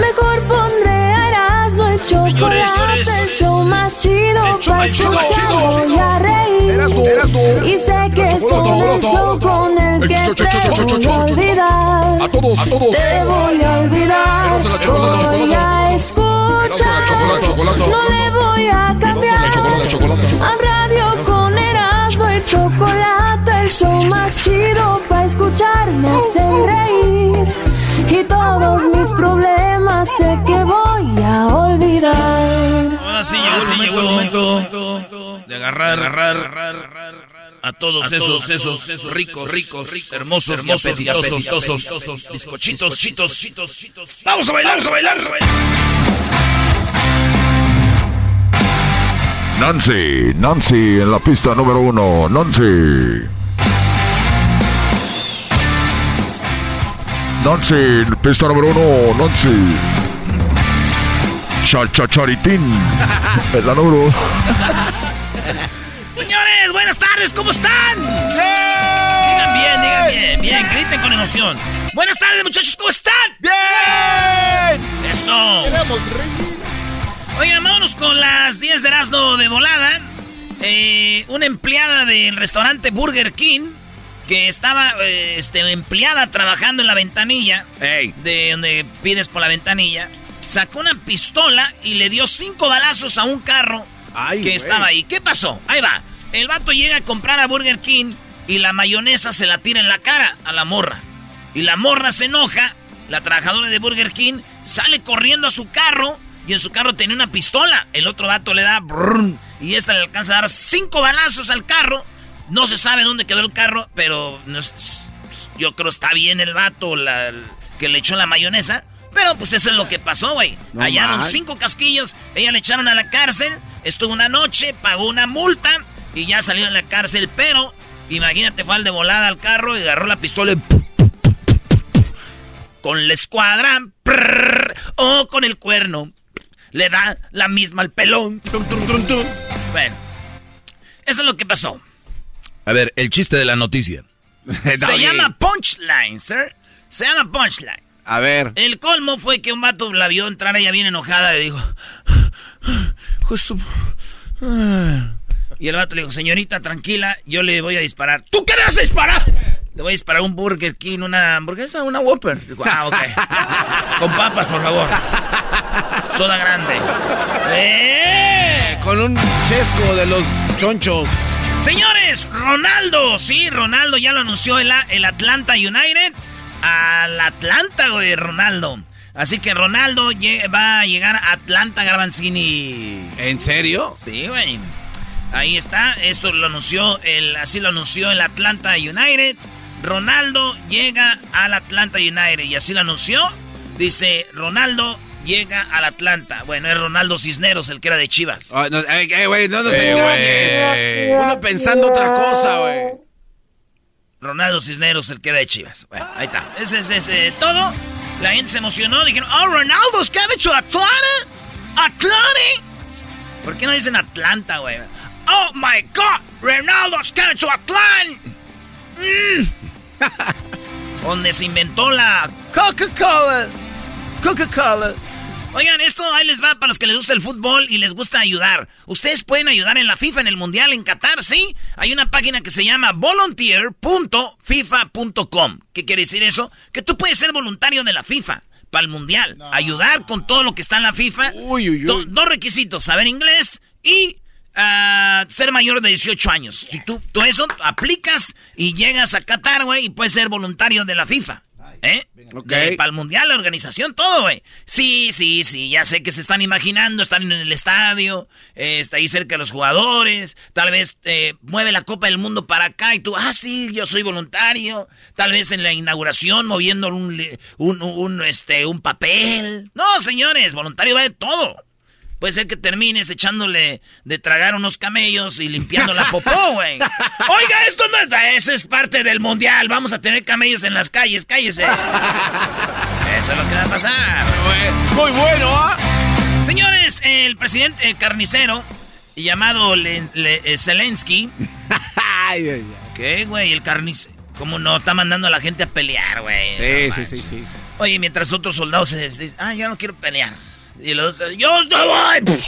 Mejor pondré a Erasmo el chocolate, el show más chido para escuchar. Voy a reír. Y sé que son el show con el que te voy a olvidar. A todos, a todos. Te voy a olvidar. Voy a escuchar. No le voy a cambiar. A radio con y chocolate, el show más chido para escuchar me hacen reír. Y todos mis problemas sé que voy a olvidar. Ahora sí llegó el momento, de agarrar, agarrar, a todos esos, esos, ricos, ricos, hermosos, hermosos, y apetitosos, bizcochitos, chitos, chitos. Vamos a bailar, vamos a bailar, vamos a bailar. Nancy, Nancy en la pista número uno. Nancy. Nancy, pista número uno. Nancy. Chal chacharitín. En la número. Señores, buenas tardes, ¿cómo están? Digan bien, digan bien, bien, griten con emoción. Buenas tardes, muchachos, ¿cómo están? ¡Bien! Eso. Queremos reír. Oigan, vámonos con las 10 de Erasmo de volada. Eh, una empleada del restaurante Burger King que estaba eh, este, empleada trabajando en la ventanilla, de donde pides por la ventanilla, sacó una pistola y le dio cinco balazos a un carro Ay, que estaba ahí. ¿Qué pasó? Ahí va. El vato llega a comprar a Burger King y la mayonesa se la tira en la cara a la morra. Y la morra se enoja, la trabajadora de Burger King sale corriendo a su carro y en su carro tenía una pistola. El otro vato le da brrrn, y esta le alcanza a dar cinco balazos al carro. No se sabe dónde quedó el carro, pero no es- yo creo está bien el vato la- que le echó la mayonesa. Pero pues eso es lo que pasó, güey. No Hallaron cinco casquillos, ella le echaron a la cárcel, estuvo una noche, pagó una multa y ya salió de la cárcel. Pero imagínate, fue al de volada al carro y agarró la pistola y con la escuadra prrr, o con el cuerno. Le da la misma al pelón. Tum, tum, tum, tum. Bueno, eso es lo que pasó. A ver, el chiste de la noticia. Se llama punchline, sir. Se llama punchline. A ver. El colmo fue que un vato la vio entrar ella bien enojada y dijo... "Justo- Y el vato le dijo, señorita, tranquila, yo le voy a disparar. ¿Tú qué le vas a disparar? Le voy a disparar un Burger King, una hamburguesa, una Whopper. Ah, ok. Con papas, por favor. Soda grande. ¡Eh! Con un chesco de los chonchos. Señores, Ronaldo, sí, Ronaldo ya lo anunció el, el Atlanta United. Al Atlanta, güey, Ronaldo. Así que Ronaldo va a llegar a Atlanta Garbanzini. ¿En serio? Sí, güey. Ahí está, esto lo anunció, el, así lo anunció el Atlanta United. Ronaldo llega al Atlanta United y así lo anunció. Dice, Ronaldo llega al Atlanta. Bueno, es Ronaldo Cisneros, el que era de Chivas. Ah, no, eh, eh, güey, no, no se engañe. güey. Uno pensando otra cosa, güey. Ronaldo Cisneros, el que era de Chivas. Bueno, ahí está. Ese es ese, todo. La gente se emocionó. Dijeron, oh, Ronaldo's coming to Atlanta. Atlanta. ¿Por qué no dicen Atlanta, güey? Oh my God, Ronaldo's coming to Atlanta. Mm. Donde se inventó la Coca-Cola. Coca-Cola. Oigan, esto ahí les va para los que les gusta el fútbol y les gusta ayudar. Ustedes pueden ayudar en la FIFA, en el Mundial, en Qatar, ¿sí? Hay una página que se llama volunteer.fifa.com. ¿Qué quiere decir eso? Que tú puedes ser voluntario de la FIFA para el Mundial. Ayudar con todo lo que está en la FIFA. Uy, uy, uy. Do- dos requisitos, saber inglés y ah, ser mayor de 18 años. Si tú, tú eso aplicas y llegas a Qatar, güey, y puedes ser voluntario de la FIFA. ¿Eh? Para el mundial, la organización, todo, güey. Sí, sí, sí, ya sé que se están imaginando, están en el estadio, eh, está ahí cerca de los jugadores, tal vez eh, mueve la Copa del Mundo para acá y tú, ah, sí, yo soy voluntario, tal vez en la inauguración moviendo un, un, un, este, un papel. No, señores, voluntario va de todo. Puede ser que termines echándole de tragar unos camellos y limpiando la popó, güey. Oiga, esto no es... Esa es parte del mundial. Vamos a tener camellos en las calles. Cállese. Eso es lo que va a pasar. Muy bueno, ¿ah? Señores, el presidente carnicero, llamado Le- Le- eh, Zelensky... ¿Qué, güey? El carnicero... ¿Cómo no? Está mandando a la gente a pelear, güey. Sí, No sí, sí, sí. Oye, mientras otros soldados se dicen, ah, ya no quiero pelear. Y los, yo no voy.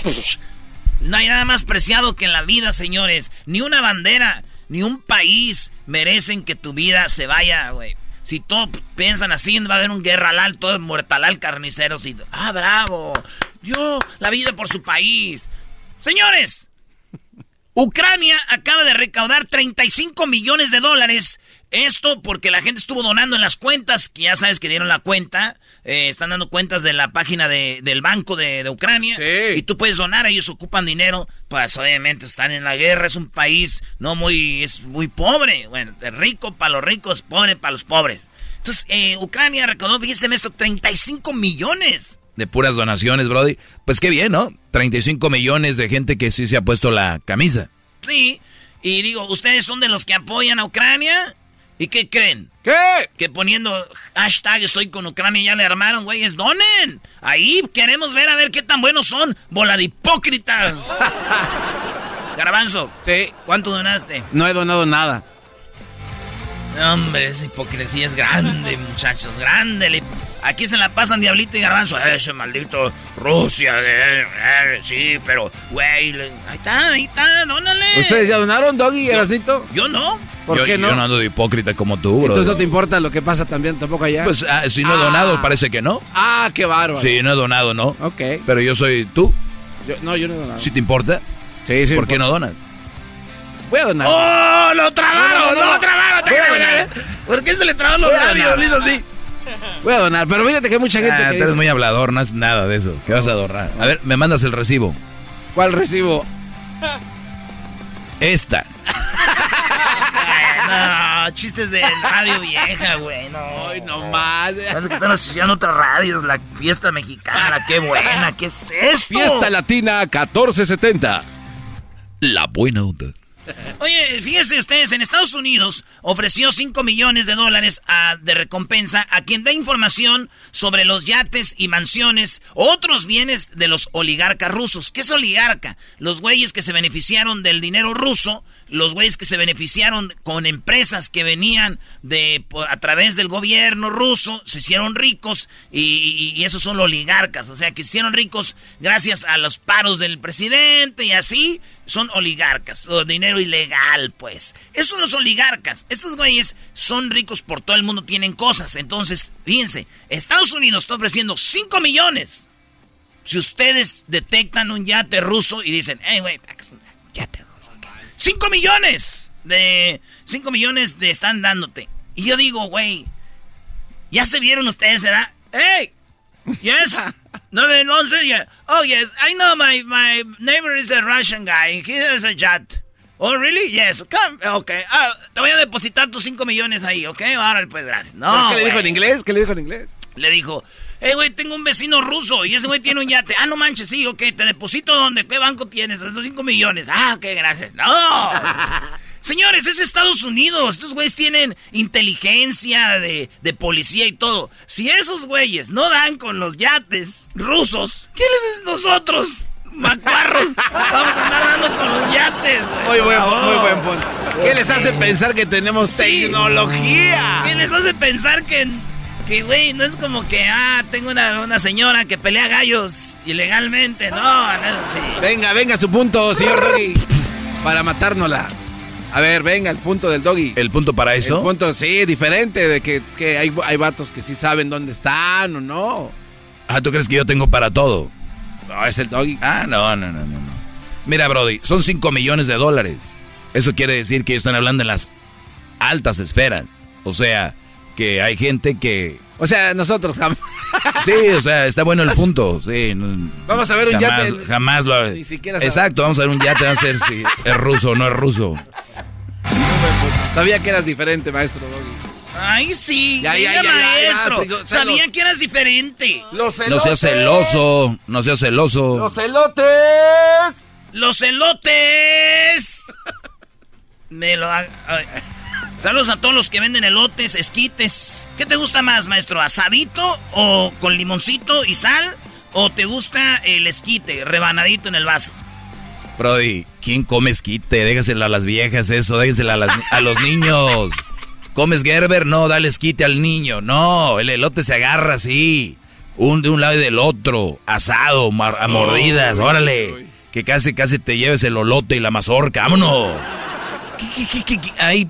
No hay nada más preciado que en la vida, señores. Ni una bandera, ni un país merecen que tu vida se vaya, güey. Si todos piensan así, va a haber un guerralal, todo muertalal, carniceros y... Ah, bravo. Yo, la vida por su país. Señores, Ucrania acaba de recaudar 35 millones de dólares. Esto porque la gente estuvo donando en las cuentas, que ya sabes que dieron la cuenta. Eh, están dando cuentas de la página de- del banco de, de Ucrania. Sí. Y tú puedes donar, ellos ocupan dinero. Pues obviamente están en la guerra, es un país no muy, es muy pobre. Bueno, rico para los ricos, pobre para los pobres. Entonces, eh, Ucrania recaudó, fíjense esto, 35 millones. De puras donaciones, Brody. Pues qué bien, ¿no? 35 millones de gente que sí se ha puesto la camisa. Sí. Y digo, ¿ustedes son de los que apoyan a Ucrania? ¿Y qué creen? ¿Qué? Que poniendo hashtag estoy con Ucrania ya le armaron, güeyes. ¡Donen! Ahí queremos ver a ver qué tan buenos son. ¡Bola de hipócritas! Garbanzo, Sí. ¿cuánto donaste? No he donado nada. Hombre, esa hipocresía es grande, muchachos, grande. Aquí se la pasan Diablito y Garbanzo. Ese maldito Rusia, eh, eh, sí, pero, güey, ahí está, ahí está, dónale. ¿Ustedes ya donaron, Doggy y Erasnito? Yo no. ¿Por yo, qué no? Yo no ando de hipócrita como tú, bro. Entonces no te importa lo que pasa también tampoco allá. Pues ah, si no he Ah. donado, parece que no. ah, qué bárbaro. Sí, no he donado, ¿no? Ok. Pero yo soy tú. Yo- no, yo no he donado. ¿Sí te importa? Sí, sí. ¿Por qué no donas? Voy a donar. ¡Oh, lo trabaron! No, ¡Lo trabaron! Voy a donar. ¿Por qué se le trabó lo Voy a de donar. sí. Voy a donar, pero fíjate que hay mucha gente Ah, que tú eres dice, muy hablador, no es nada de eso. ¿Qué vas a adornar? A ver, me mandas el recibo. ¿cuál recibo? Esta. No, chistes de radio vieja, güey. No. Ay, no más. Que están asociando otras radios, la fiesta mexicana, qué buena, ¿qué es esto? Fiesta Latina 1470. La buena onda. Oye, fíjense ustedes, en Estados Unidos ofreció 5 millones de dólares a- de recompensa a quien dé información sobre los yates y mansiones, otros bienes de los oligarcas rusos. ¿Qué es oligarca? Los güeyes que se beneficiaron del dinero ruso, los güeyes que se beneficiaron con empresas que venían de a través del gobierno ruso, se hicieron ricos y, esos son los oligarcas, o sea, que se hicieron ricos gracias a los paros del presidente y así son oligarcas, o dinero ilegal, pues. Esos son los oligarcas. Estos güeyes son ricos por todo el mundo, tienen cosas. Entonces, fíjense, Estados Unidos está ofreciendo 5 millones. Si ustedes detectan un yate ruso y dicen, hey, güey, yate ruso. Acá". 5 millones de... 5 millones de están dándote. Y yo digo, güey, ¿ya se vieron ustedes, verdad? ¡Hey! Yes. No, no, no, yeah. Oh, yes. I know my, my neighbor is a Russian guy. He has a yacht. Oh, really? Yes. Come. Okay. Ah, te voy a depositar tus 5 millones ahí, ¿ok? Ahora, pues, gracias. No, ¿Qué le dijo en inglés? ¿Qué le dijo en inglés? Le dijo, hey, güey, tengo un vecino ruso y ese güey tiene un yate. Ah, no manches, sí, ok, te deposito dónde, ¿qué banco tienes? Esos 5 millones. Ah, ok, gracias. No. Señores, es Estados Unidos. Estos güeyes tienen inteligencia de, de policía y todo. Si esos güeyes no dan con los yates rusos, ¿quiénes es nosotros? macuarros. Vamos a andar dando con los yates, güey. Muy buen, muy buen punto. ¿Qué les hace pensar que tenemos tecnología? ¿Qué les hace pensar que, que, güey, no es como que, ah, tengo una, una señora que pelea gallos ilegalmente? No, no es así. Venga, venga, su punto, señor Doggy. Para matárnosla. A ver, venga, el punto del Doggy. ¿El punto para El eso? punto, sí, diferente, de que, que hay, hay vatos que sí saben dónde están o no. Ah, ¿tú crees que yo tengo para todo? No, es el Doggy. Ah, no, no, no, no. no. Mira, Brody, son 5 millones de dólares. Eso quiere decir que ellos están hablando en las altas esferas. O sea, que hay gente que... O sea, nosotros jam- Sí, o sea, está bueno el punto. Sí, Vamos a ver un jamás, yate. Jamás lo... Ni siquiera. Exacto, vamos a ver un yate, vamos a ver si es ruso o no es ruso. Sabía que eras diferente, maestro Doggy. Ay, sí, Ya, ya, venga, ya, ya, maestro. ya. Sabía que eras diferente. Los No seas celoso, no seas celoso. Los elotes. ¡Los elotes! Me lo. Saludos a todos los que venden elotes, esquites. ¿Qué te gusta más, maestro? ¿Asadito o con limoncito y sal? ¿O te gusta el esquite, rebanadito en el vaso? Brody, ¿quién come esquite? Déjasela a las viejas eso, déjasela a, las- a los niños. ¿Comes Gerber? No, dale esquite al niño. No, el elote se agarra así. Un de un lado y del otro. Asado, mar- a mordidas. Órale. Que casi, casi te lleves el olote y la mazorca. ¡Vámonos! ¿Qué, qué, qué,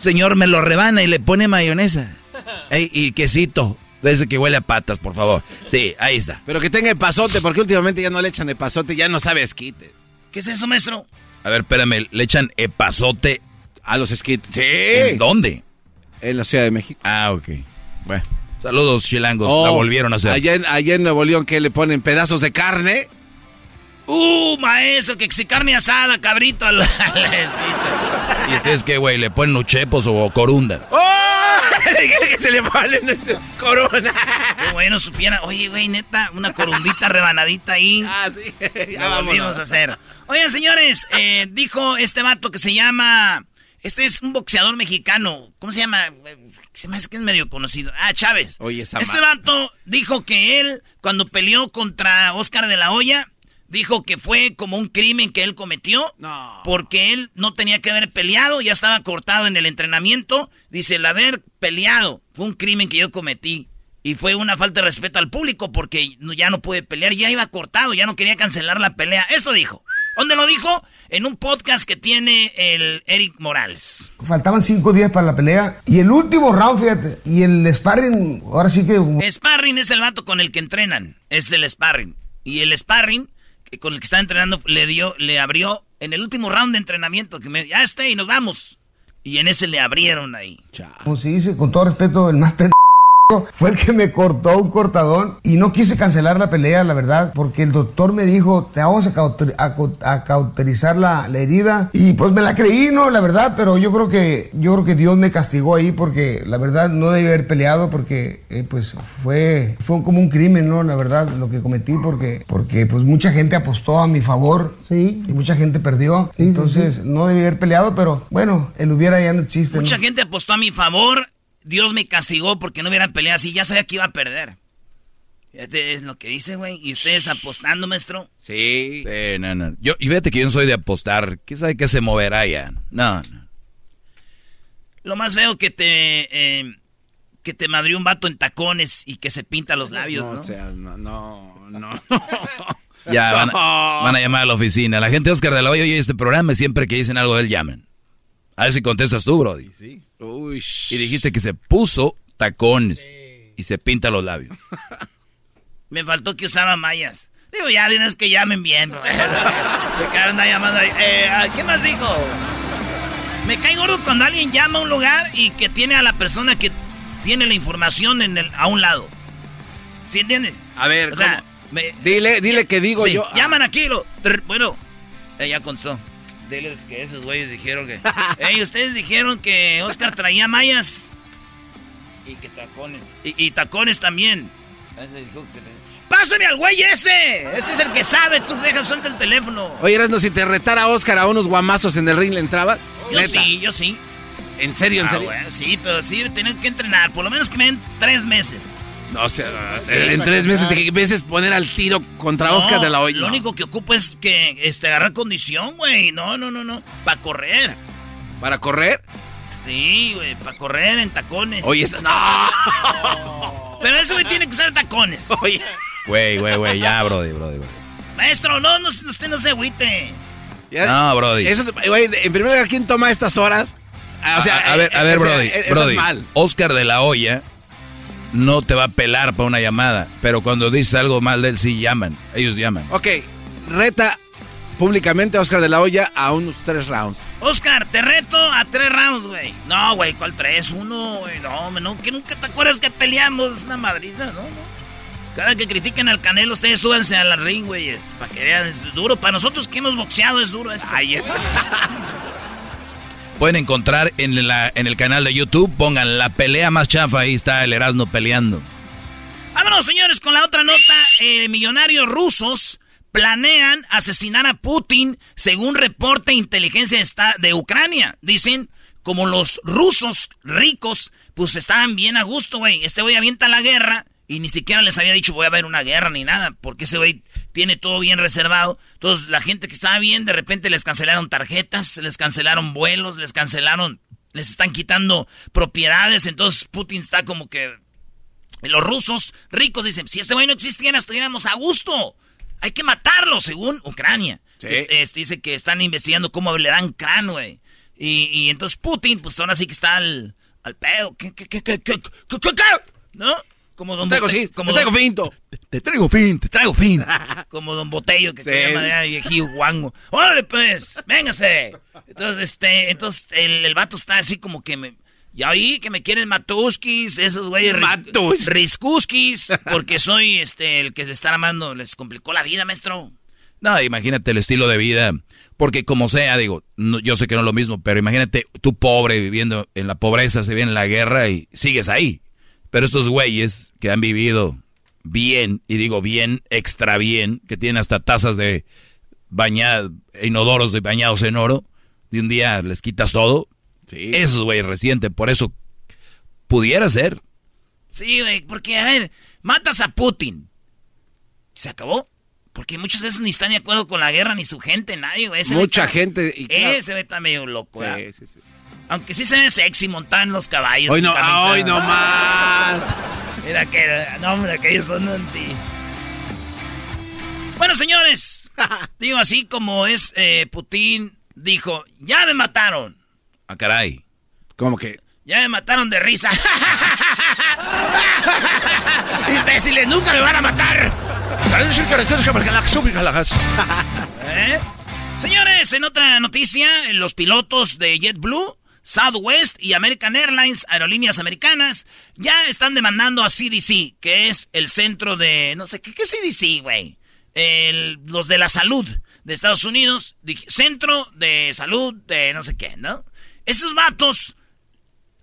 señor, me lo rebana y le pone mayonesa. Ey, y quesito. De ese que huele a patas, por favor. Sí, ahí está. Pero que tenga epazote, porque últimamente ya no le echan epazote, ya no sabe esquite. ¿Qué es eso, maestro? A ver, espérame, le echan epazote. A los esquites. Sí. ¿En dónde? En la Ciudad de México. Ah, ok. Bueno. Saludos, chilangos. Oh, la volvieron a hacer. Allá en, allá en Nuevo León, que le ponen pedazos de carne. ¡Uh, maestro! Que si carne asada, cabrito al, al. ¿Y ustedes qué, güey? ¿Le ponen uchepos o corundas? ¡Oh! que se le ponen corona. Qué bueno supiera. Oye, güey, neta, una corumbita rebanadita ahí. Ah, sí. Ya Lo volvimos a hacer. Oigan, señores, eh, dijo este vato que se llama. Este es un boxeador mexicano. ¿Cómo se llama? Se me hace que es medio conocido. Ah, Chávez. Oye, esa Este vato dijo que él, cuando peleó contra Oscar de la Hoya, dijo que fue como un crimen que él cometió. No. Porque él no tenía que haber peleado, ya estaba cortado en el entrenamiento. Dice, el haber peleado fue un crimen que yo cometí. Y fue una falta de respeto al público porque ya no pude pelear, ya iba cortado, ya no quería cancelar la pelea. Esto dijo. ¿Dónde lo dijo? En un podcast que tiene el Eric Morales. Faltaban cinco días para la pelea. Y el último round, fíjate. Y el sparring, ahora sí que. Sparring es el vato con el que entrenan. Es el sparring. Y el sparring con el que está entrenando le dio, le abrió en el último round de entrenamiento que me ya está y nos vamos. Y en ese le abrieron ahí. Como se dice, con todo respeto, el más pendejo fue el que me cortó un cortadón. Y no quise cancelar la pelea, la verdad. Porque el doctor me dijo, te vamos a, cauter- a co- a cauterizar la, la herida. Y pues me la creí, ¿no? La verdad. Pero yo creo que, yo creo que Dios me castigó ahí porque la verdad no debí haber peleado porque eh, pues fue, fue como un crimen, ¿no? La verdad, lo que cometí porque, porque pues mucha gente apostó a mi favor. Sí. Y mucha gente perdió. Entonces no debí haber peleado, pero bueno, el hubiera ya no existe. ¿no? Mucha gente apostó a mi favor. Dios me castigó porque no hubiera peleado así. Ya sabía que iba a perder. Fíjate, es lo que dice, güey. Y ustedes apostando, maestro. Sí. Sí, no, no. Yo, y fíjate que yo no soy de apostar. ¿Qué sabe que se moverá ya? No, no. Lo más feo que te. eh, que te madrió un vato en tacones y que se pinta los labios, ¿no? No, o sea, no, no, no. Ya van a, van a llamar a la oficina. La gente de Oscar de la Hoya oye este programa y siempre que dicen algo de él llaman. A ver si contestas tú, Brody. Uy, Y dijiste que se puso tacones y se pinta los labios. Me faltó que usaba mallas. Digo, ya tienes que llamen bien. Me llamando ahí. Eh, ah, ¿Qué más dijo? Me cae gordo cuando alguien llama a un lugar y que tiene a la persona que tiene la información en el, a un lado. ¿Sí entiendes? A ver, O sea, ¿cómo? me- Dile, dile que digo Sí, yo. Llaman aquí, lo, bueno, ya constó. Diles que esos güeyes dijeron que. Ey, ustedes dijeron que Oscar traía mallas. Y que tacones. Y, y tacones también. ¡Pásame al güey ese! Ese es el que sabe, tú dejas suelta el teléfono. Oye, Erasmo, si te retara Oscar a unos guamazos en el ring, ¿le entrabas? yo Neta. sí, yo sí. ¿En serio, en Ah, serio? bueno, sí, pero sí, tengo que entrenar. Por lo menos que me den tres meses. No, o sea, en tres meses te veces poner al tiro contra Oscar de la Hoya. Lo único que ocupo es que este, agarrar condición, güey. No, no, no, no. Para correr. ¿Para correr? Sí, güey, para correr en tacones. Oye, esta... no. Pero eso, güey, tiene que usar tacones. Oye. Güey, güey, güey, ya, brody, brody, brody. Maestro, no, no, usted no se agüite. No, brody. Eso, güey, en primer lugar, ¿quién toma estas horas? Ah, o sea, a, ver, a ver, sea, brody, brody. Mal. Oscar de la Hoya no te va a pelar para una llamada, pero cuando dices algo mal de él, sí llaman. Ellos llaman. Ok, reta públicamente a Oscar de la Hoya a unos tres rounds. Oscar, te reto a tres rounds, güey. No, güey, ¿cuál tres? Uno, güey. No, no, que nunca te acuerdas que peleamos. Es una madriza, ¿no? no. Cada que critiquen al Canelo, ustedes súbanse a la ring, güeyes. Para que vean, es duro. Para nosotros que hemos boxeado es duro esto. Ay, es. Pueden encontrar en, la, en el canal de YouTube, pongan la pelea más chafa, ahí está el Erasmo peleando. Vámonos, señores, con la otra nota. Eh, millonarios rusos planean asesinar a Putin según reporte inteligencia de Ucrania. Dicen, como los rusos ricos, pues estaban bien a gusto, güey. Este güey avienta la guerra y ni siquiera les había dicho voy a haber una guerra ni nada, porque ese güey tiene todo bien reservado. Entonces la gente que estaba bien, de repente les cancelaron tarjetas, les cancelaron vuelos, les cancelaron, les están quitando propiedades. Entonces Putin está como que... Los rusos ricos dicen, si este güey no existiera, estuviéramos a gusto. Hay que matarlo, según Ucrania. Este, dice que están investigando cómo le dan crán, güey. Y, y, entonces Putin, pues ahora sí que está al, al pedo. ¿Qué, qué, qué, qué, qué, qué, qué, qué? ¿No? Como don te traigo, sí, como te traigo finto. Te traigo fin, te traigo fin. como don Botello que sí, se llama de viejío guango. ¡Órale, pues! ¡Véngase! Entonces, este, entonces el, el vato está así como que me... Ya oí que me quieren matuskis, esos güeyes ris, riskuskis, porque soy este el que le está amando, les complicó la vida, maestro. No, imagínate el estilo de vida, porque como sea, digo, yo sé que no es lo mismo, pero imagínate tú pobre viviendo en la pobreza, se viene la guerra y sigues ahí. Pero estos güeyes que han vivido bien, y digo bien, extra bien, que tienen hasta tazas de bañados, inodoros de bañados en oro, de un día les quitas todo. Sí. Esos güeyes recientes, por eso pudiera ser. Sí, güey, porque a ver, matas a Putin. ¿Se acabó? Porque muchos de esos ni están de acuerdo con la guerra, ni su gente, nadie, güey. Mucha gente. Y Ese está medio loco, Sí, sí, sí. Aunque sí se ve sexy montar en los caballos. Hoy no, hoy no más. Mira que, no, hombre, que ellos son anti. Bueno, señores, digo así como es eh, Putin, dijo, ya me mataron. Ah, caray. ¿Cómo que? Ya me mataron de risa. Imbéciles, nunca me van a matar. ¿Eh? Señores, en otra noticia, los pilotos de JetBlue Southwest y American Airlines, aerolíneas americanas, ya están demandando a CDC, que es el centro de, no sé, ¿qué, qué CDC, güey? Los de la salud de Estados Unidos, centro de salud de no sé qué, ¿no? Esos vatos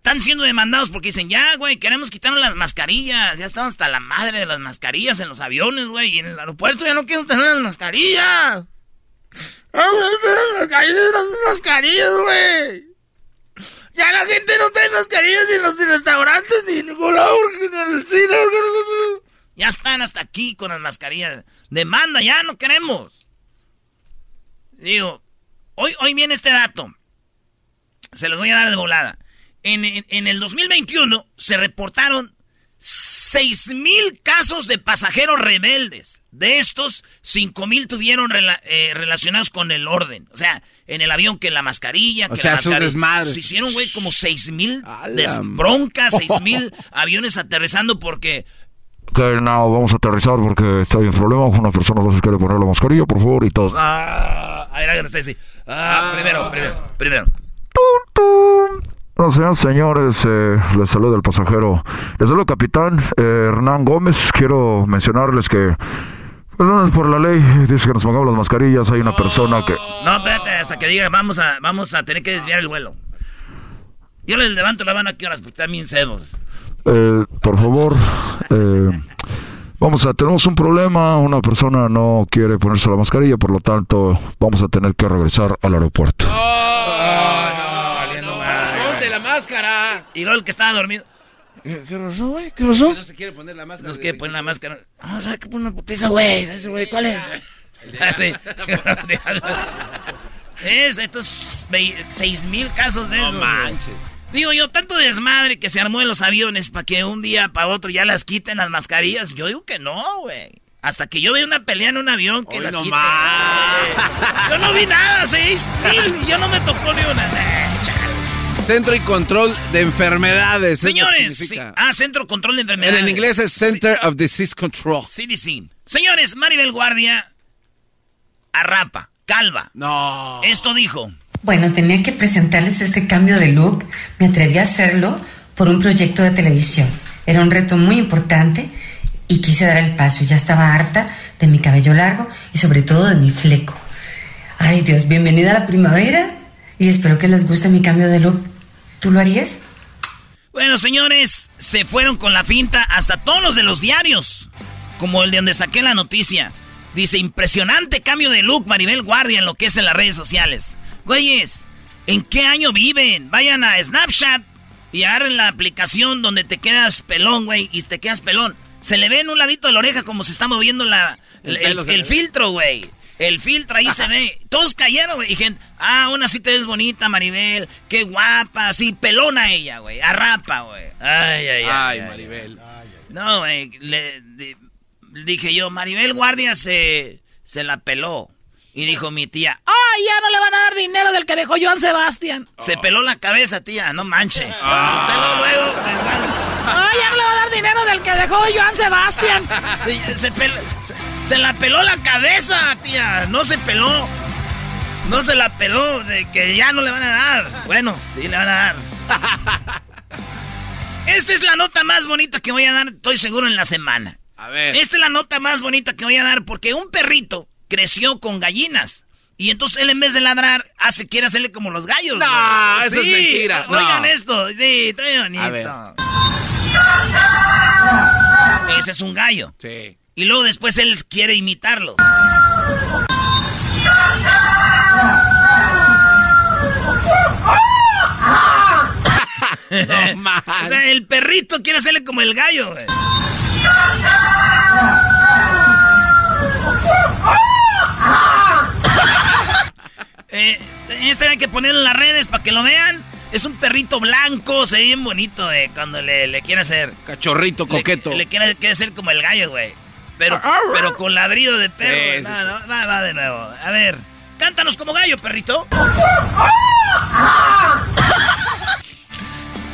están siendo demandados porque dicen, ya, güey, queremos quitarnos las mascarillas, ya estamos hasta la madre de las mascarillas en los aviones, güey, y en el aeropuerto ya no quiero tener las mascarillas. las mascarillas, güey! Ya la gente no trae mascarillas en los restaurantes ni en ningún lado, en el cine. Ya están hasta aquí con las mascarillas. Demanda, ya no queremos. Digo, hoy, hoy viene este dato. Se los voy a dar de volada. En, en el 2021 se reportaron 6.000 casos de pasajeros rebeldes. De estos, 5.000 tuvieron eh, relacionados con el orden. O sea, en el avión que la mascarilla, que o sea, la mascarilla. Se hicieron, güey, como 6.000 broncas, 6.000 aviones aterrizando porque... Que no, vamos a aterrizar porque está bien problema. Una persona no se quiere poner la mascarilla, por favor, y todos. Ah, a ver, está así. Ah, primero, primero, primero. Bueno, señores, señores, eh, les saluda el pasajero. Les saluda el capitán eh, Hernán Gómez. Quiero mencionarles que, perdón, por la ley, dice que nos pongamos las mascarillas. Hay una persona que... No, espérate, hasta que diga, vamos a, vamos a tener que desviar el vuelo. Yo les levanto la mano aquí horas porque también sabemos. Eh, por favor, eh, vamos a, tenemos un problema. Una persona no quiere ponerse la mascarilla, por lo tanto, vamos a tener que regresar al aeropuerto. Máscara. Y no el que estaba dormido. ¿Qué, qué pasó, güey? ¿Qué pasó? No se quiere poner la máscara. No se quiere poner la máscara. Ah, ¿sabes qué pone una putiza, güey? Ese güey, ¿cuál es? es, estos seis mil casos de No eso. manches. Digo yo, tanto desmadre que se armó en los aviones para que un día para otro ya las quiten las mascarillas. Yo digo que no, güey. Hasta que yo vea una pelea en un avión que Hoy las no quiten. más. Yo no vi nada, seis mil. y Yo no me tocó ni una. Centro y Control de Enfermedades. Señores, sí. ah, Centro Control de Enfermedades. En inglés es Center of Disease Control. CDC. Señores, Maribel Guardia arrapa, calva. No. Esto dijo. Bueno, tenía que presentarles este cambio de look. Me atreví a hacerlo por un proyecto de televisión. Era un reto muy importante y quise dar el paso. Ya estaba harta de mi cabello largo y sobre todo de mi fleco. Ay Dios, bienvenida a la primavera y espero que les guste mi cambio de look. ¿Tú lo harías? Bueno, señores, se fueron con la finta hasta todos los de los diarios. Como el de donde saqué la noticia. Dice, impresionante cambio de look Maribel Guardia en lo que es en las redes sociales. Güeyes, ¿en qué año viven? Vayan a Snapchat y agarren la aplicación donde te quedas pelón, güey, y te quedas pelón. Se le ve en un ladito de la oreja como se está moviendo la, El el, filtro, güey. El filtro ahí se ve. Todos cayeron, güey. Y gente, ah, aún así te ves bonita, Maribel. Qué guapa, así, pelona ella, güey. Arrapa, güey. Ay, ay, ay. Ay, ay, Maribel. no, güey, le, di- dije yo, Maribel Guardia se, se la peló. Y dijo mi tía, ¡ay, ya no le van a dar dinero del que dejó Joan Sebastián! Se peló la cabeza, tía, no manche. Usted luego, luego pensando, ¡ay, ya no le va a dar dinero del que dejó Joan Sebastián! Se, se pel- se- se la peló la cabeza, tía, no se peló. No se la peló de que ya no le van a dar. Bueno, sí le van a dar. Esta es la nota más bonita que voy a dar, estoy seguro, en la semana. A ver. Esta es la nota más bonita que voy a dar porque un perrito creció con gallinas. Y entonces él en vez de ladrar, hace, quiere hacerle como los gallos. No, güey. eso es mentira, no. Oigan esto, sí, está bien bonito. A ver. Ese es un gallo. Sí. Y luego después él quiere imitarlo. No más. O sea, el perrito quiere hacerle como el gallo, güey. Eh, este hay que ponerlo en las redes para que lo vean. Es un perrito blanco, se ve bien bonito eh, cuando le, le quiere hacer. Cachorrito Le- coqueto. Le, quiere, quiere hacer como el gallo, güey. Pero, pero con ladrido de perro. Sí, no, sí. no, va, va de nuevo. A ver, cántanos como gallo, perrito.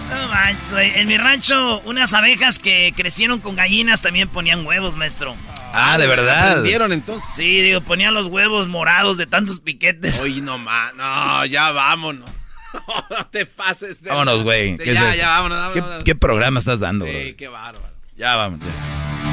No manches, güey. En mi rancho, unas abejas que crecieron con gallinas también ponían huevos, maestro. Ah, de verdad. ¿Aprendieron entonces? Sí, digo, ponían los huevos morados de tantos piquetes. Oye, no más. No, ya vámonos. No te pases de. Vámonos, güey. de- ¿Qué es Ya, ya, vámonos. ¿Qué, vámonos. qué programa estás dando, Sí, bro? qué bárbaro. Ya vamos. ya.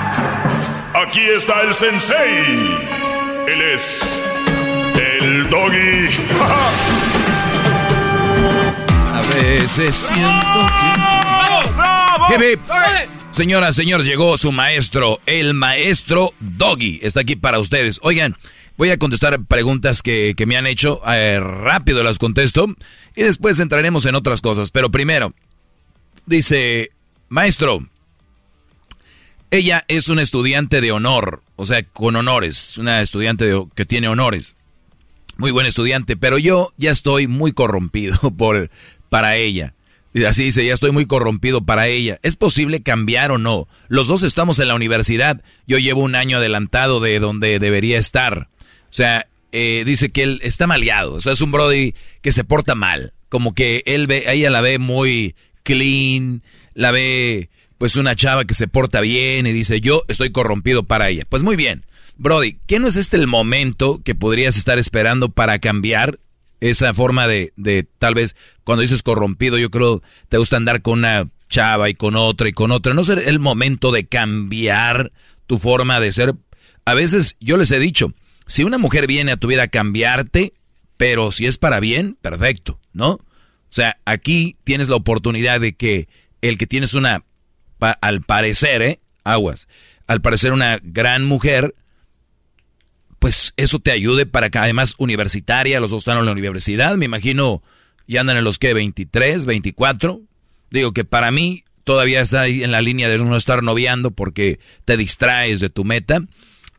Aquí está el sensei. Él es. El doggy. A veces siento que... Hip, hip. Señoras, señores, llegó su maestro, el maestro Doggy. Está aquí para ustedes. Oigan, voy a contestar preguntas que, que me han hecho. eh, rápido las contesto. Y después entraremos en otras cosas. Pero primero, dice, maestro, ella es una estudiante de honor. O sea, con honores. Una estudiante de- que tiene honores. Muy buen estudiante, pero yo ya estoy muy corrompido por, para ella. Y así dice, ya estoy muy corrompido para ella. ¿Es posible cambiar o no? Los dos estamos en la universidad. Yo llevo un año adelantado de donde debería estar. O sea, eh, dice que él está maleado. O sea, es un Brody que se porta mal. Como que él ve, ella la ve muy clean, la ve pues una chava que se porta bien y dice, yo estoy corrompido para ella. Pues muy bien. Brody, ¿qué no es este el momento que podrías estar esperando para cambiar esa forma de, de tal vez cuando dices corrompido, yo creo te gusta andar con una chava y con otra y con otra. No es el momento de cambiar tu forma de ser. A veces yo les he dicho, si una mujer viene a tu vida a cambiarte, pero si es para bien, perfecto, ¿no? O sea, aquí tienes la oportunidad de que el que tienes una, al parecer, ¿eh? Aguas, al parecer una gran mujer, pues eso te ayude para que además universitaria, los dos están en la universidad, me imagino, ya andan en los que, 23, 24. Digo que para mí todavía está ahí en la línea de no estar noviando porque te distraes de tu meta,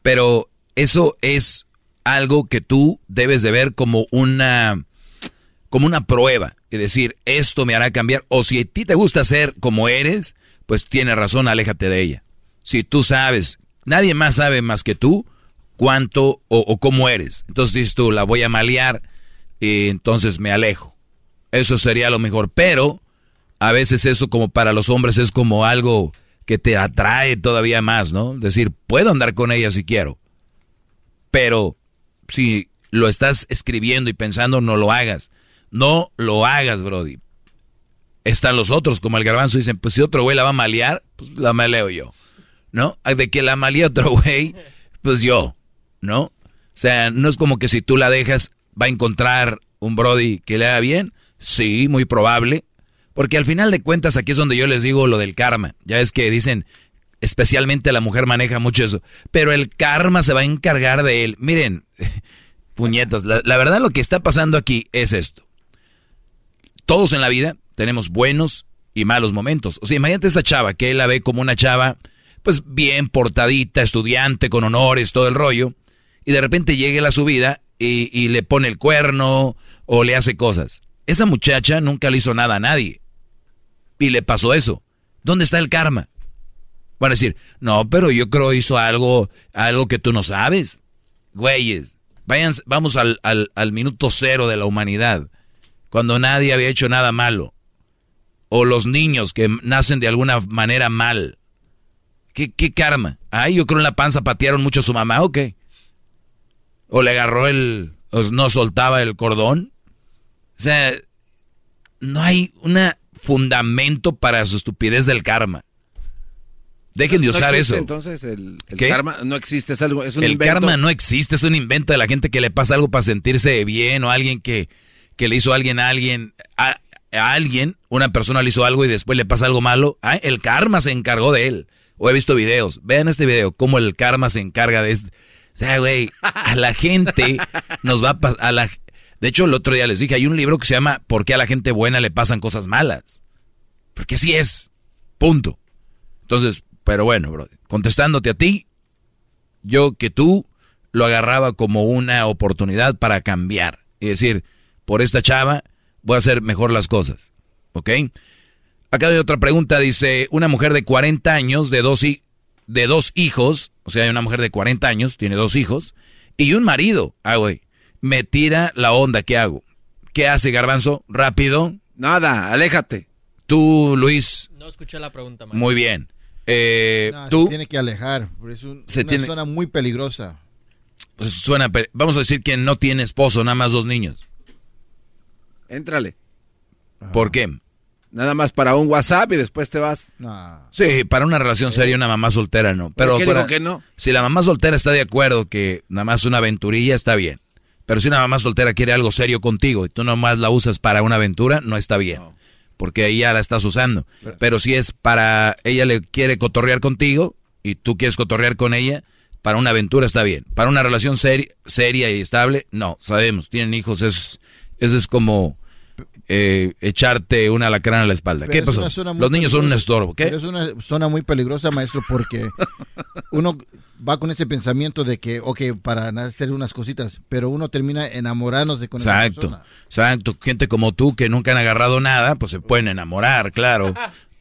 pero eso es algo que tú debes de ver como una como una prueba y decir, esto me hará cambiar o si a ti te gusta ser como eres, pues tiene razón, aléjate de ella. Si tú sabes, nadie más sabe más que tú, cuánto o, cómo eres. Entonces dices tú, la voy a malear y entonces me alejo. Eso sería lo mejor. Pero a veces eso como para los hombres es como algo que te atrae todavía más, ¿no? Decir, puedo andar con ella si quiero. Pero si lo estás escribiendo y pensando, no lo hagas. No lo hagas, Brody. Están los otros, como el garbanzo, dicen, pues si otro güey la va a malear, pues la maleo yo. ¿No? De que la malea otro güey, pues yo. ¿no? O sea, no es como que si tú la dejas va a encontrar un Brody que le haga bien. Sí, muy probable. Porque al final de cuentas aquí es donde yo les digo lo del karma. Ya es que dicen, especialmente la mujer maneja mucho eso. Pero el karma se va a encargar de él. Miren, puñetas, la, la verdad lo que está pasando aquí es esto. Todos en la vida tenemos buenos y malos momentos. O sea, imagínate esa chava que él la ve como una chava, pues bien portadita, estudiante, con honores, todo el rollo y de repente llegue a su vida y, le pone el cuerno o le hace cosas. Esa muchacha nunca le hizo nada a nadie. Y le pasó eso. ¿Dónde está el karma? Van a decir, no, pero yo creo hizo algo, algo que tú no sabes. Güeyes, vayan, vamos al, minuto cero de la humanidad, cuando nadie había hecho nada malo. O los niños que nacen de alguna manera mal. ¿Qué, qué karma? Ay, yo creo en la panza patearon mucho a su mamá, ¿o qué? o le agarró el, o no soltaba el cordón. O sea, no hay un fundamento para su estupidez del karma. Dejen de usar eso. Entonces el, karma no existe, es algo, es un El karma no existe, es un invento de la gente que le pasa algo para sentirse bien o alguien que, que le hizo alguien a alguien a, alguien, una persona le hizo algo y después le pasa algo malo. Ah, el karma se encargó de él. O he visto videos. Vean este video, cómo el karma se encarga de este o sea, güey, a la gente nos va a a la De hecho, el otro día les dije, hay un libro que se llama ¿Por qué a la gente buena le pasan cosas malas? Porque así es. Punto. Entonces, pero bueno, bro, contestándote a ti, yo que tú lo agarraba como una oportunidad para cambiar y decir, por esta chava voy a hacer mejor las cosas. ¿Ok? Acá hay otra pregunta, dice, una mujer de 40 años, de dos, de dos hijos, o sea, hay una mujer de 40 años, tiene dos hijos, y un marido. Ah, güey, me tira la onda, ¿qué hago? ¿Qué hace Garbanzo? Rápido. Nada, aléjate. Tú, Luis. No escuché la pregunta. Muy bien. Eh, tú. Se tiene que alejar, es una zona muy peligrosa. Pues suena, vamos a decir que no tiene esposo, nada más dos niños. Éntrale. ¿Por qué? Nada más para un WhatsApp y después te vas. Sí, para una relación seria una mamá soltera no. Pero ¿Por qué no? Si la mamá soltera está de acuerdo que nada más una aventurilla está bien. Pero si una mamá soltera quiere algo serio contigo y tú nomás la usas para una aventura, no está bien. Porque ahí ya la estás usando. Pero, si es para ella le quiere cotorrear contigo y tú quieres cotorrear con ella, para una aventura está bien. Para una relación seria y estable, no. Sabemos, tienen hijos, es, eso es como eh, echarte una alacrán a la espalda. ¿Qué pasó? Los niños son un estorbo. ¿Qué? es una zona muy peligrosa, maestro, porque uno va con ese pensamiento de que, ok, para hacer unas cositas, pero uno termina enamorándose con exacto, esa persona. Exacto. Gente como tú que nunca han agarrado nada, pues se pueden enamorar, claro.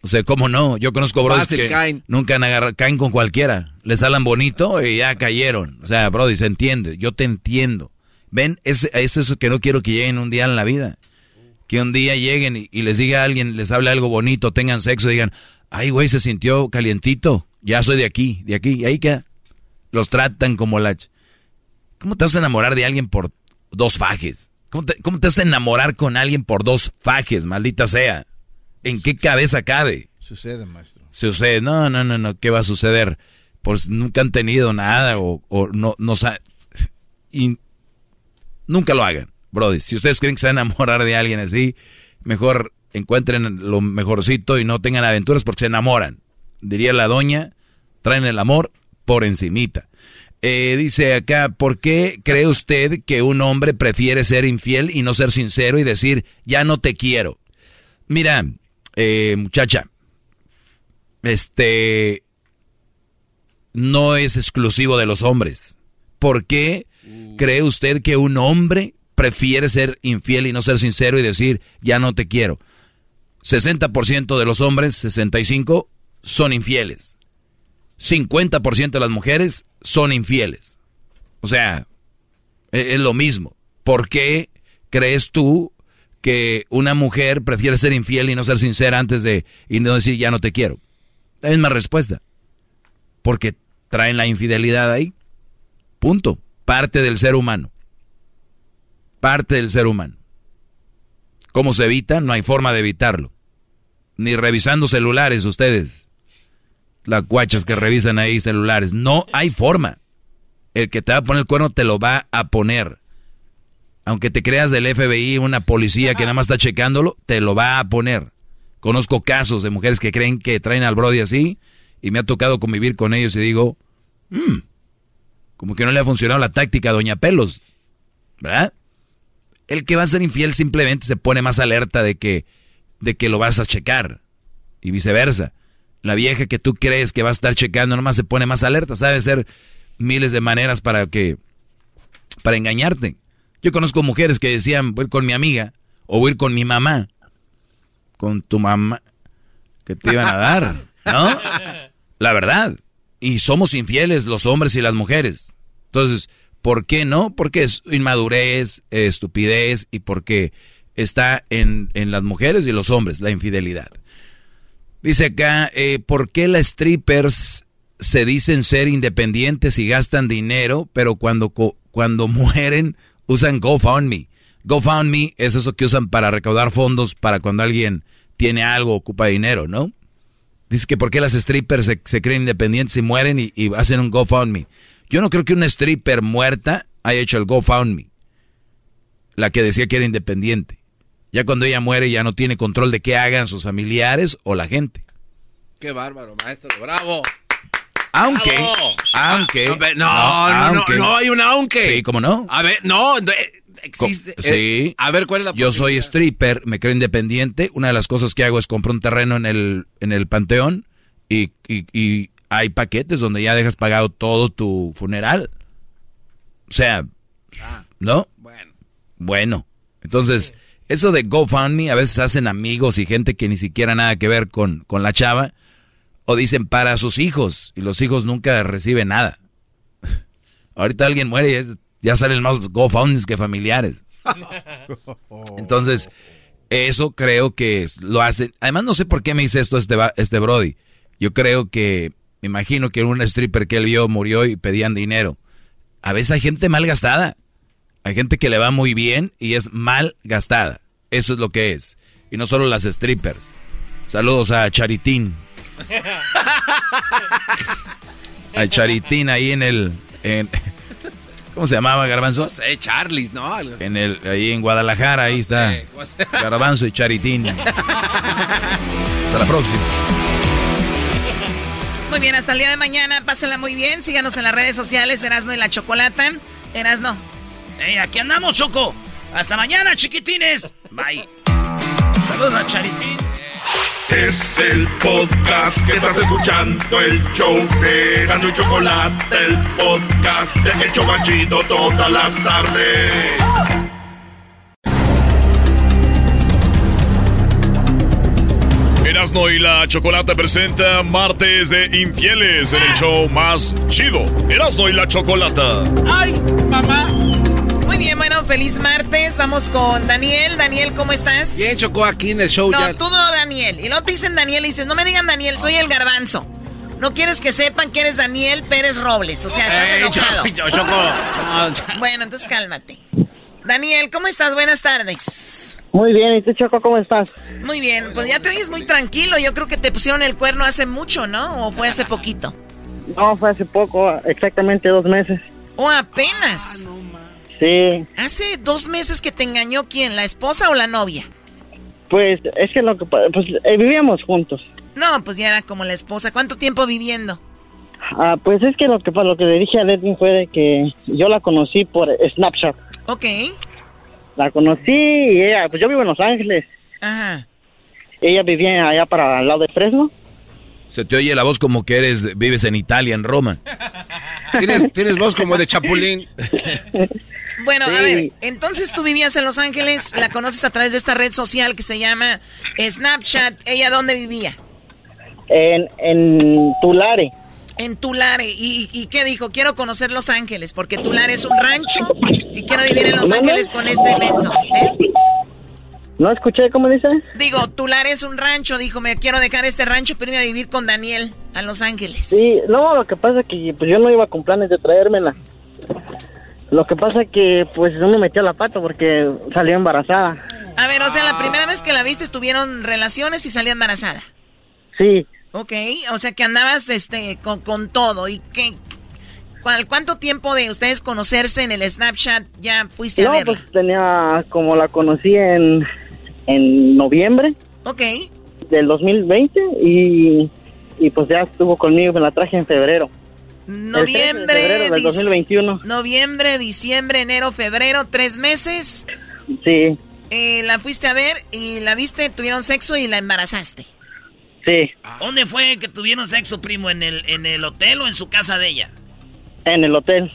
O sea, ¿cómo no? Yo conozco bros que nunca han agarrado, caen con cualquiera. Les salen bonito y ya cayeron. O sea, brody, se entiende. Yo te entiendo. Ven, es, es eso que no quiero que lleguen un día en la vida que un día lleguen y, les diga a alguien, les hable algo bonito, tengan sexo, digan, ay, güey, se sintió calientito, ya soy de aquí, de aquí, y ahí que los tratan como la... ¿Cómo te vas a enamorar de alguien por dos fajes? ¿Cómo te, ¿Cómo te vas a enamorar con alguien por dos fajes, maldita sea? ¿En qué cabeza cabe? Sucede, maestro. Sucede. No, no, no, no. ¿Qué va a suceder? Pues nunca han tenido nada o, o no, no y nunca lo hagan, Brody. Si ustedes creen que se van a enamorar de alguien así, mejor encuentren lo mejorcito y no tengan aventuras porque se enamoran. Diría la doña, traen el amor por encimita. Eh, dice acá, ¿por qué cree usted que un hombre prefiere ser infiel y no ser sincero y decir, ya no te quiero? Mira, eh, muchacha, este no es exclusivo de los hombres. ¿Por qué cree usted que un hombre prefiere ser infiel y no ser sincero y decir, ya no te quiero? 60% de los hombres, 65%, son infieles. 50% de las mujeres son infieles. O sea, e- es lo mismo. ¿Por qué crees tú que una mujer prefiere ser infiel y no ser sincera antes de y no decir ya no te quiero? La misma respuesta. Porque traen la infidelidad ahí. Punto. Parte del ser humano. Parte del ser humano. ¿Cómo se evita? No hay forma de evitarlo. Ni revisando celulares ustedes. Las cuachas que revisan ahí celulares. No hay forma. El que te va a poner el cuerno te lo va a poner. Aunque te creas del FBI, una policía que nada más está checándolo, te lo va a poner. Conozco casos de mujeres que creen que traen al Brody así y me ha tocado convivir con ellos y digo, "Mm, como que no le ha funcionado la táctica a Doña Pelos, ¿verdad? El que va a ser infiel simplemente se pone más alerta de que, de que lo vas a checar y viceversa. La vieja que tú crees que va a estar checando nomás se pone más alerta, sabe ser miles de maneras para que, para engañarte. Yo conozco mujeres que decían, voy con mi amiga o voy con mi mamá, con tu mamá, que te iban a dar, ¿no? La verdad. Y somos infieles los hombres y las mujeres. Entonces, ¿por qué no? Porque es inmadurez, eh, estupidez y porque está en, en las mujeres y los hombres la infidelidad. Dice acá, eh, ¿por qué las strippers se dicen ser independientes y gastan dinero, pero cuando, cuando mueren usan GoFundMe? GoFundMe es eso que usan para recaudar fondos para cuando alguien tiene algo, ocupa dinero, ¿no? Dice que por qué las strippers se, se creen independientes y mueren y, y hacen un GoFundMe. Yo no creo que una stripper muerta haya hecho el GoFundMe. La que decía que era independiente. Ya cuando ella muere ya no tiene control de qué hagan sus familiares o la gente. Qué bárbaro, maestro. Bravo. Aunque, Bravo. aunque, no, no, no, aunque. no, hay un aunque. Sí, ¿cómo no? A ver, no, no, eh, existe. Co- eh, sí. a ver, ¿cuál es la Yo soy stripper, me creo independiente. Una de las cosas que hago es comprar un terreno en el, en el panteón y, y- y hay paquetes donde ya dejas pagado todo tu funeral. O sea, ¿no? Bueno. Bueno, entonces, eso de GoFundMe, a veces hacen amigos y gente que ni siquiera nada que ver con, con la chava, o dicen para sus hijos, y los hijos nunca reciben nada. Ahorita alguien muere y es- ya salen más GoFundMes que familiares. Entonces, eso creo que lo hacen. Además, no sé por qué me dice esto este, este Brody. Yo creo que, me imagino que un stripper que él vio murió y pedían dinero. A veces hay gente mal gastada. Hay gente que le va muy bien y es mal gastada. Eso es lo que es. Y no solo las strippers. Saludos a Charitín. A Charitín ahí en el... en- ¿Cómo se llamaba Garbanzo? No sé, Charlies, ¿no? En el, ahí en Guadalajara, ahí está. Garbanzo y Charitín. Hasta la próxima. Muy bien, hasta el día de mañana. Pásenla muy bien. Síganos en las redes sociales. Erasno y la Chocolata. Erasno. Ey, aquí andamos, Choco. Hasta mañana, chiquitines. Bye. Saludos a Charitín. Es el podcast que estás escuchando, el show de Gano y Chocolate, el podcast de El Chobachito todas las tardes. Erasno y la Chocolata presenta Martes de Infieles en el show más chido. Erasno y la Chocolata. ¡Ay, mamá! Muy bien, bueno, feliz martes. Vamos con Daniel. Daniel, ¿cómo estás? Bien, chocó aquí en el show No, ya. tú no, Daniel. Y luego te dicen Daniel y dices, no me digan Daniel, soy el garbanzo. No quieres que sepan que eres Daniel Pérez Robles. O sea, estás Ey, enojado. Cho- Choco. No. Bueno, entonces cálmate. Daniel, ¿cómo estás? Buenas tardes. Muy bien, ¿y tú, Choco, cómo estás? Muy bien, pues ya te oyes muy tranquilo. Yo creo que te pusieron el cuerno hace mucho, ¿no? ¿O fue hace poquito? No, fue hace poco, exactamente dos meses. ¿O apenas? Sí. ¿Hace dos meses que te engañó quién? ¿La esposa o la novia? Pues es que lo que pues eh, vivíamos juntos. No, pues ya era como la esposa. ¿Cuánto tiempo viviendo? Ah, pues es que lo que pa- lo que le dije a Edwin fue de que yo la conocí por Snapchat. Ok. La conocí y ella, pues yo vivo en Los Ángeles. Ajá. Ella vivía allá para el lado de Fresno. Se te oye la voz como que eres, vives en Italia, en Roma. Tienes, tienes voz como de chapulín. Bueno, a ver, entonces tú vivías en Los Ángeles, la conoces a través de esta red social que se llama Snapchat. ¿Ella dónde vivía? En, en Tulare. En Tulare. ¿Y, y qué dijo? Quiero conocer Los Ángeles, porque Tulare es un rancho y quiero vivir en Los. Ángeles con este menso. ¿eh? ¿No escuché cómo dice? Digo, Tulare es un rancho, dijo, me quiero dejar este rancho pero irme a vivir con Daniel a Los Ángeles. Sí, no, lo que pasa es que pues yo no iba con planes de traérmela. Lo que pasa es que pues no me metió la pata porque salió embarazada. A ver, o sea, la primera vez que la viste tuvieron relaciones y salió embarazada. Sí, Ok, o sea que andabas este con, con todo. ¿Y qué? ¿Cuál, ¿Cuánto tiempo de ustedes conocerse en el Snapchat ya fuiste a no, verla? pues tenía como la conocí en, en noviembre Ok, del 2020 y, y pues ya estuvo conmigo, me la traje en febrero. noviembre, El 13 de febrero del dic- 2021. noviembre, diciembre, enero, febrero, tres meses. Sí, Eh, la fuiste a ver y la viste, tuvieron sexo y la embarazaste. Sí, ¿Dónde fue que tuvieron sexo, primo? ¿En el, ¿En el hotel o en su casa de ella? en el hotel,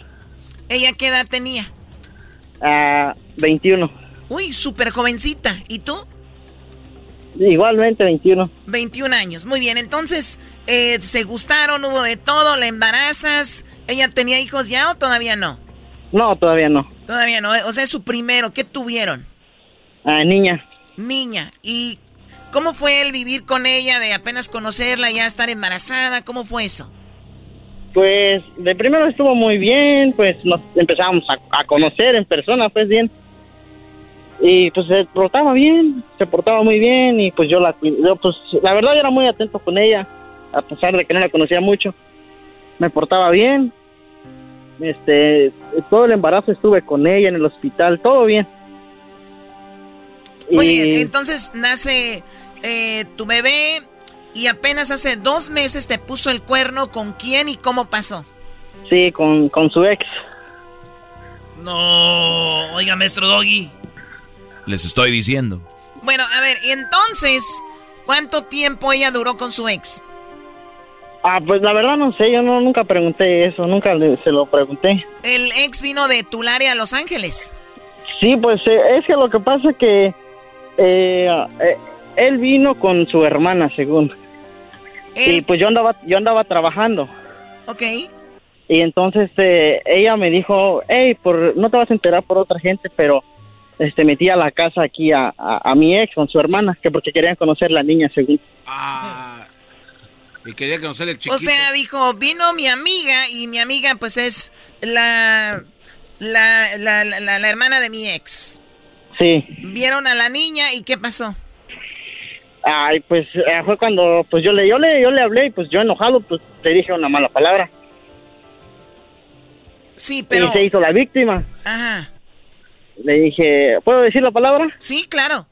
¿Ella qué edad tenía? a 21. Uy, súper jovencita. ¿Y tú? Igualmente 21. 21 años. Muy bien, entonces, eh, ¿se gustaron? ¿Hubo de todo? ¿La embarazas? ¿Ella tenía hijos ya o todavía no? No, todavía no. Todavía no. O sea, es su primero. ¿Qué tuvieron? Ah, niña. Niña. ¿Y cómo fue el vivir con ella, de apenas conocerla, ya estar embarazada? ¿Cómo fue eso? Pues de primero estuvo muy bien, pues nos empezamos a, a conocer en persona, pues bien. Y pues se portaba bien, se portaba muy bien y pues yo la yo, pues la verdad yo era muy atento con ella, a pesar de que no la conocía mucho. Me portaba bien. Este, todo el embarazo estuve con ella en el hospital, todo bien. Muy Y- bien, entonces nace eh, tu bebé y apenas hace dos meses te puso el cuerno. ¿Con quién y cómo pasó? Sí, con, con su ex. No, oiga, maestro Doggy. Les estoy diciendo. Bueno, a ver, y entonces, ¿cuánto tiempo ella duró con su ex? Ah, pues la verdad no sé, yo no, nunca pregunté eso, nunca le- se lo pregunté. El ex vino de Tulare a Los Ángeles. Sí, pues eh, es que lo que pasa que eh, eh, él vino con su hermana, según. Y pues yo andaba, yo andaba trabajando. Ok. Y entonces eh, ella me dijo, hey, por, no te vas a enterar por otra gente, pero este metí a la casa aquí a, a, a mi ex con su hermana, que porque querían conocer la niña, según. Ah, y quería conocer el chiquito. O sea, dijo, vino mi amiga y mi amiga pues es la, la, la, la, la- la hermana de mi ex. Sí. Vieron a la niña y ¿qué pasó? Ay, pues eh, fue cuando pues yo le, yo le, yo le hablé y pues yo enojado pues le dije una mala palabra. Sí, pero... Y se hizo la víctima. Ajá. Le dije, ¿puedo decir la palabra? Sí, claro.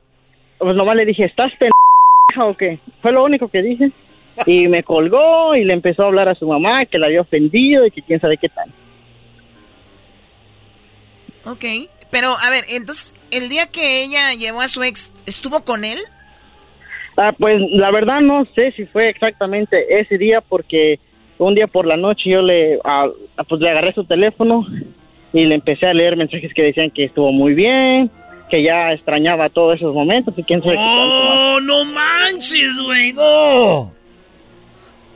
Pues nomás le dije, ¿estás pendeja o qué? Fue lo único que dije. Y me colgó y le empezó a hablar a su mamá que la había ofendido y que quién sabe qué tal. Ok. Pero, a ver, entonces, el día que ella llevó a su ex, ¿estuvo con él? Ah, pues la verdad no sé si fue exactamente ese día porque un día por la noche yo le, ah, pues le agarré su teléfono y le empecé a leer mensajes que decían que estuvo muy bien, que ya extrañaba todos esos momentos y quién sabe qué tanto más. ¡Oh, no manches, güey! ¡No!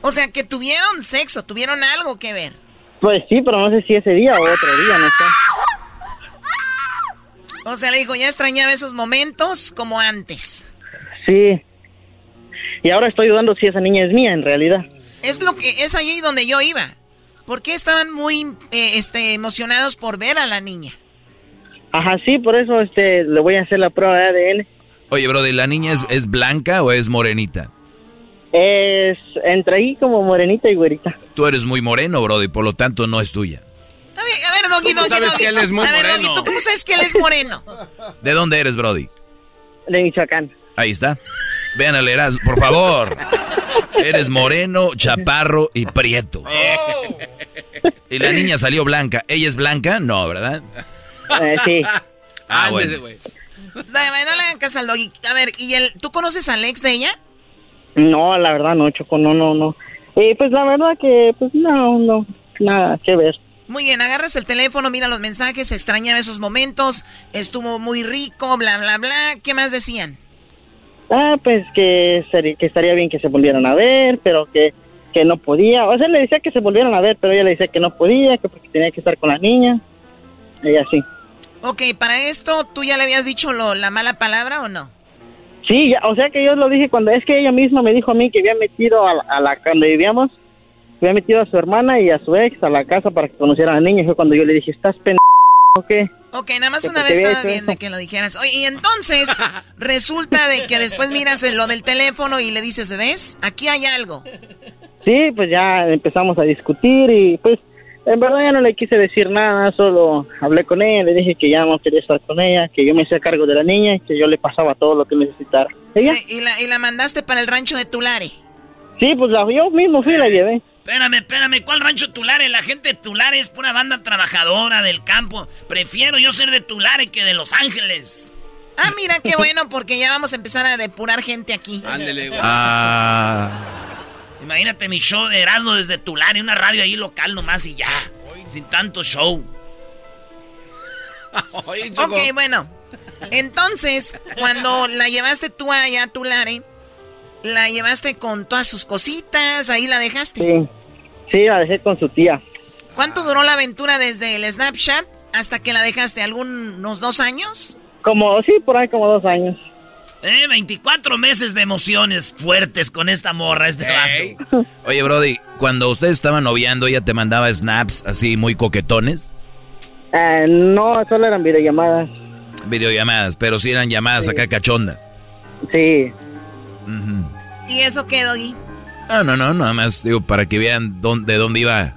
O sea, que tuvieron sexo, tuvieron algo que ver. Pues sí, pero no sé si ese día o otro día, no sé. O sea, le dijo, ya extrañaba esos momentos como antes. Sí. Y ahora estoy dudando si esa niña es mía en realidad. Es lo que es allí donde yo iba. ¿Por qué estaban muy eh, este, emocionados por ver a la niña? Ajá, sí, por eso este le voy a hacer la prueba de ADN. Oye, Brody, ¿la niña es, es blanca o es morenita? Es entre ahí como morenita y güerita. Tú eres muy moreno, Brody, por lo tanto no es tuya. A ver, a ver Doggy, ¿Cómo Doggy, sabes Doggy. que él es muy a ver, Doggy, moreno? ¿tú cómo sabes que él es moreno? ¿De dónde eres, Brody? De Michoacán. Ahí está. Vean al Erasmo, por favor. Eres moreno, chaparro y prieto. Y la niña salió blanca. ¿Ella es blanca? No, ¿verdad? Eh, sí. Ah, bueno. güey. No, no le hagan caso al Doggy. A ver, ¿y el, tú conoces al ex de ella? No, la verdad no, Choco, no, no, no. Y pues la verdad que, pues no, no, nada que ver. Muy bien, agarras el teléfono, mira los mensajes, extrañaba esos momentos, estuvo muy rico, bla, bla, bla. ¿Qué más decían? Ah, pues que, que estaría bien que se volvieran a ver, pero que, que no podía. O sea, le decía que se volvieran a ver, pero ella le decía que no podía, que porque tenía que estar con la niña. Y así. Ok, para esto, ¿tú ya le habías dicho lo- la mala palabra o no? Sí, ya, o sea que yo lo dije cuando es que ella misma me dijo a mí que había metido a, la- a la donde vivíamos, había metido a su hermana y a su ex a la casa para que conocieran a la niña. Fue cuando yo le dije, ¿estás pendejo qué? Ok, nada más una vez estaba bien de que lo dijeras. Oye, y entonces resulta de que después miras lo del teléfono y le dices, ¿ves? Aquí hay algo. Sí, pues ya empezamos a discutir y pues en verdad ya no le quise decir nada, solo hablé con ella, le dije que ya no quería estar con ella, que yo me hacía cargo de la niña y que yo le pasaba todo lo que necesitara. Y, ¿Ella? le- y la, y la mandaste para el rancho de Tulare. Sí, pues la, yo mismo fui y la llevé. Espérame, espérame, ¿cuál rancho Tulare? La gente de Tulare es pura banda trabajadora del campo. Prefiero yo ser de Tulare que de Los Ángeles. Ah, mira, qué bueno, porque ya vamos a empezar a depurar gente aquí. Ándele, güey. Ah. Imagínate mi show de Erasmo desde Tulare, una radio ahí local nomás y ya. Sin tanto show. Ok, bueno. Entonces, cuando la llevaste tú allá a Tulare, la llevaste con todas sus cositas, ahí la dejaste. Sí, sí, la dejé con su tía. ¿Cuánto duró la aventura desde el Snapchat hasta que la dejaste? ¿Algunos dos años? Como, sí, por ahí como dos años. Eh, 24 meses de emociones fuertes con esta morra, este vato. Oye, Brody, cuando ustedes estaban noviando, ella te mandaba snaps así muy coquetones, Eh, no, solo eran videollamadas. videollamadas, pero sí eran llamadas acá cachondas. Sí. ¿Y eso qué, Doggy? No, no, no, nada más digo para que vean dónde, de dónde iba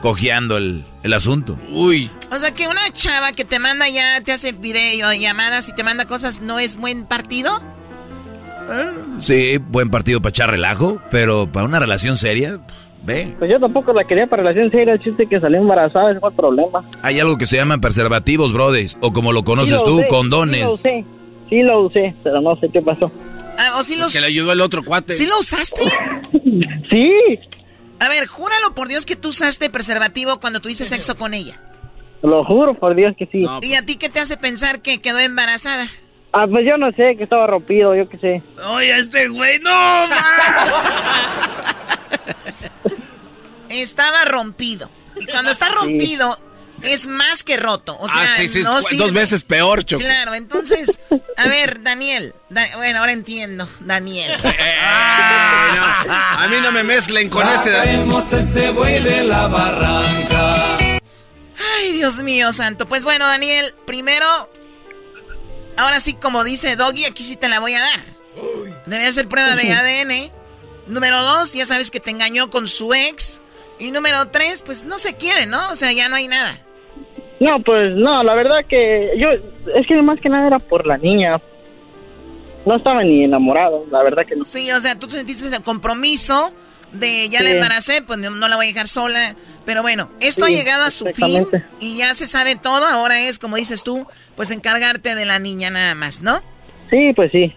cojeando el, el asunto. Uy. O sea, que una chava que te manda ya, te hace videollamadas y te manda cosas, ¿no es buen partido? Sí, buen partido para echar relajo, pero para una relación seria, ve. Pues yo tampoco la quería para relación seria, el chiste que salió embarazada, ese fue el problema. Hay algo que se llaman preservativos, brothers, o como lo Sí conoces lo tú, usé, condones. Sí lo usé, sí lo usé, pero no sé qué pasó. Ah, ¿O sí los... Que le ayudó el otro cuate. ¿Sí lo usaste? Sí. A ver, júralo por Dios que tú usaste preservativo cuando tuviste sexo con ella. Lo juro por Dios que sí. ¿Y a ti qué te hace pensar que quedó embarazada? Ah, pues yo no sé, que estaba rompido, yo qué sé. Oye, este güey, no, Estaba rompido. Y cuando está rompido, es más que roto. O sea, ah, sí, sí, no es sirve. dos veces peor, Choco. Claro, entonces, a ver, Daniel. Da- bueno, ahora entiendo, Daniel. Eh, no, a mí no me mezclen con este. ese güey de la barranca. Ay, Dios mío, santo. Pues bueno, Daniel, primero, ahora sí, como dice Doggy, aquí sí te la voy a dar. Debe hacer prueba de ADN. Número dos, ya sabes que te engañó con su ex. Y número tres, pues no se quiere, ¿no? O sea, ya no hay nada. No, pues no, la verdad que yo, es que más que nada era por la niña. No estaba ni enamorado, la verdad que no. Sí, o sea, tú sentiste el compromiso de ya Sí. la embaracé, pues no, no la voy a dejar sola. Pero bueno, esto Sí, ha llegado a su fin y ya se sabe todo. Ahora es, como dices tú, pues encargarte de la niña nada más, ¿no? Sí, pues sí.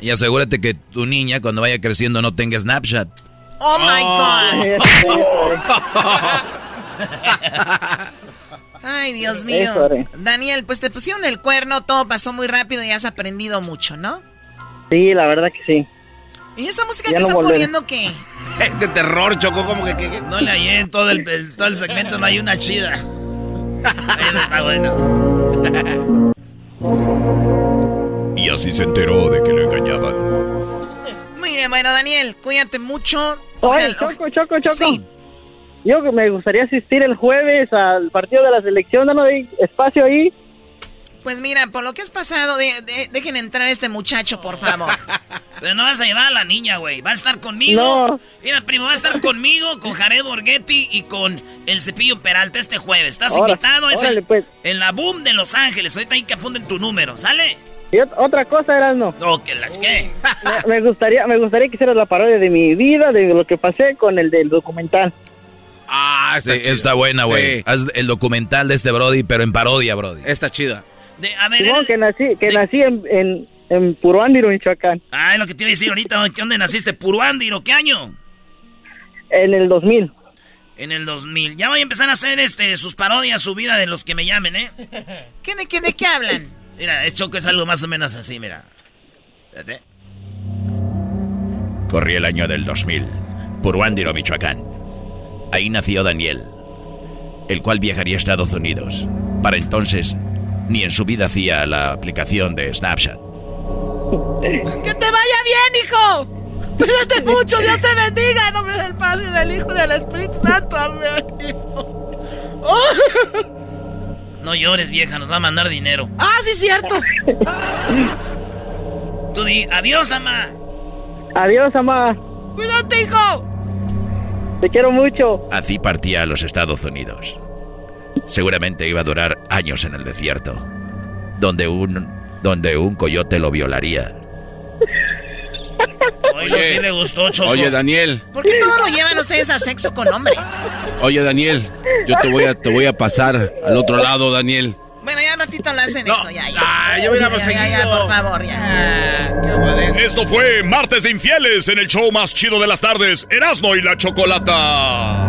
Y asegúrate que tu niña cuando vaya creciendo no tenga Snapchat. Oh, my God. Ay, Dios mío. Eso. Daniel, pues te pusieron el cuerno, todo pasó muy rápido y has aprendido mucho, ¿no? Sí, la verdad que sí. ¿Y esa música Ya que no están poniendo qué? De terror, Choco, como que. que- que- No le hallé en todo el, el- todo el segmento, no hay una chida. Eso está bueno. Y así se enteró de que lo engañaban. Muy bien, bueno, Daniel, cuídate mucho. Oye, Choco, Choco, Choco. Sí. Yo que me gustaría asistir el jueves al partido de la selección, danos ahí espacio ahí. Pues mira, por lo que has pasado, dejen entrar a este muchacho, por favor. Pero no vas a llevar a la niña, güey. Va a estar conmigo. Mira, primo, va a estar conmigo, con Jared Borghetti y con el Cepillo Peralta este jueves. Estás invitado. Es pues. en la boom de Los Ángeles. Ahorita hay que apunten tu número, ¿sale? Y otra cosa, era no. Que la ¿qué? me, gustaría, me gustaría que hicieras la parodia de mi vida, de lo que pasé con el del documental. Ah, está, está buena, güey. Haz el documental de este Brody, pero en parodia, Brody. Está chida. De, a ver, que nací, que nací en, en, en Puruándiro, Michoacán. Ah, es lo que te iba a decir ahorita. ¿Dónde naciste? ¿Puruándiro? ¿Qué año? En el 2000. En el 2000. Ya voy a empezar a hacer este sus parodias, su vida de los que me llamen, ¿eh? ¿Qué, de, qué, de qué hablan? Mira, es Choco es algo más o menos así, mira. Fíjate. Corrí el año del 2000. Puruándiro, Michoacán. Ahí nació Daniel, el cual viajaría a Estados Unidos. Para entonces, ni en su vida hacía la aplicación de Snapchat. ¡Que te vaya bien, hijo! Cuídate mucho, Dios te bendiga en nombre del Padre, del Hijo y del Espíritu Santo. Amén. No llores, vieja, nos va a mandar dinero. Ah, sí, cierto. Tú di adiós, mamá. Adiós, mamá. Cuídate, hijo. Te quiero mucho. Así partía a los Estados Unidos. Seguramente iba a durar años en el desierto, donde un, donde un coyote lo violaría. Oye, sí le gustó, Choco. Oye, Daniel. ¿Por qué todo lo llevan ustedes a sexo con hombres? Oye, Daniel, yo te voy a, te voy a pasar al otro lado, Daniel. Bueno, ya ratito lo hacen eso, ya, ya. Ah, ya hubiéramos seguido. Ya, ya, por favor, ya. qué Esto fue Martes de Infieles en el show más chido de las tardes, Erasmo y la Chocolata.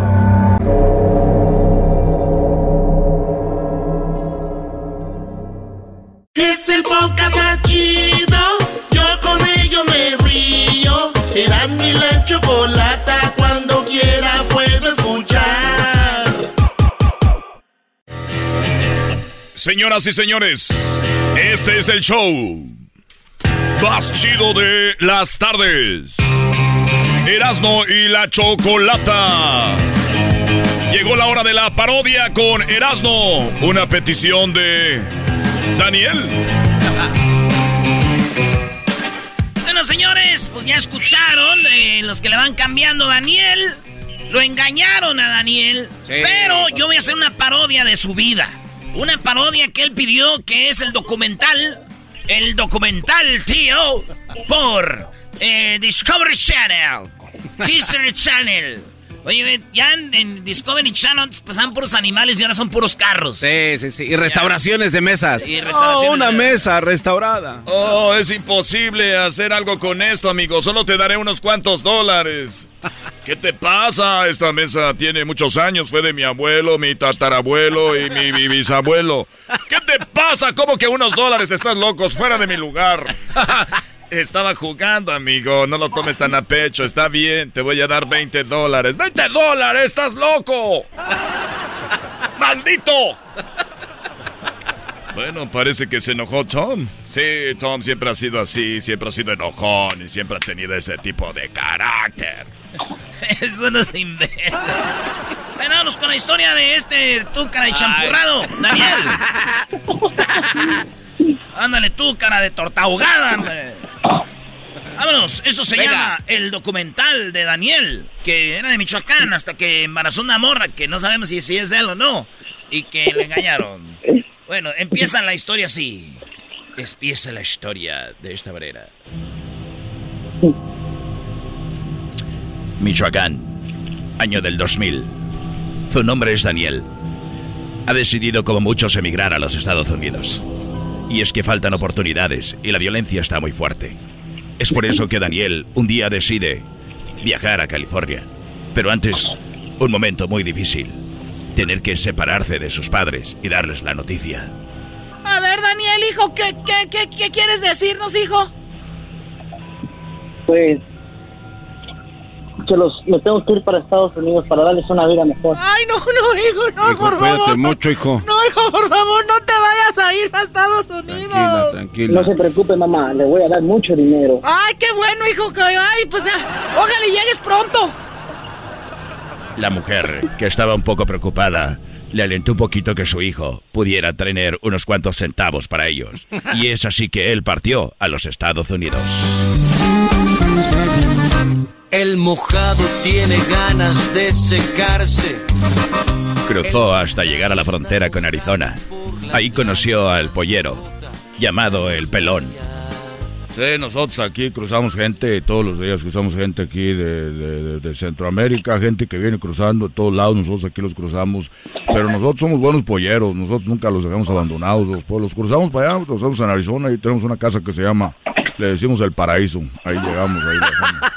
Es el podcast Señoras y señores, este es el show más chido de las tardes. Erasno y la Chocolata. Llegó la hora de la parodia con Erasno. Una petición de Daniel. Bueno, señores, pues ya escucharon eh, los que le van cambiando Daniel. Lo engañaron a Daniel. Pero yo voy a hacer una parodia de su vida. Una parodia que él pidió que es el documental. El documental, tío, por eh, Discovery Channel, History Channel. Oye, ya en, Discovery Channel pasaban puros animales y ahora son puros carros. Sí, sí, sí. Y restauraciones de mesas. Y restauraciones oh, una mesa restaurada. Oh, es imposible hacer algo con esto, amigo. Solo te daré unos cuantos dólares. ¿Qué te pasa? Esta mesa tiene muchos años. Fue de mi abuelo, mi tatarabuelo y mi, bisabuelo. ¿Qué te pasa? ¿Cómo que unos dólares? Estás locos, fuera de mi lugar. Estaba jugando, amigo. No lo tomes tan a pecho. Está bien, te voy a dar 20 dólares. ¡20 dólares! ¡Estás loco! ¡Maldito! Bueno, parece que se enojó Tom. Sí, Tom siempre ha sido así, siempre ha sido enojón y siempre ha tenido ese tipo de carácter. Eso no se inventa. Vámonos con la historia de este tú, cara de champurrado, Daniel. Ándale tú, cara de torta ahogada, Vámonos, eso se llama el documental de Daniel, que era de Michoacán hasta que embarazó una morra que no sabemos si, es de él o no, y que le engañaron. Bueno, empieza la historia así. Empieza la historia de esta manera. Michoacán, año del 2000. Su nombre es Daniel. Ha decidido, como muchos, emigrar a los Estados Unidos. Y es que faltan oportunidades y la violencia está muy fuerte. Es por eso que Daniel un día decide viajar a California. Pero antes, un momento muy difícil. Tener que separarse de sus padres y darles la noticia. A ver, Daniel, hijo, ¿qué, qué, qué, qué quieres decirnos, hijo? Pues que los, tengo que ir para Estados Unidos para darles una vida mejor. Ay, no, no, hijo, no, por favor. mucho, hijo. No, hijo, por favor, no te vayas a ir a Estados Unidos. Tranquila, tranquila. No se preocupe, mamá, le voy a dar mucho dinero. Ay, qué bueno, hijo, que ay, pues ojalá llegues pronto. La mujer, que estaba un poco preocupada, le alentó un poquito que su hijo pudiera tener unos cuantos centavos para ellos. Y es así que él partió a los Estados Unidos. El mojado tiene ganas de secarse. Cruzó hasta llegar a la frontera con Arizona. Ahí conoció al pollero, llamado el pelón. Sí, nosotros aquí cruzamos gente, todos los días cruzamos gente aquí de, de- de Centroamérica, gente que viene cruzando de todos lados, nosotros aquí los cruzamos, pero nosotros somos buenos polleros, nosotros nunca los dejamos abandonados, los pueblos, cruzamos para allá, los cruzamos en Arizona y tenemos una casa que se llama, le decimos el paraíso, ahí llegamos, ahí lo dejamos,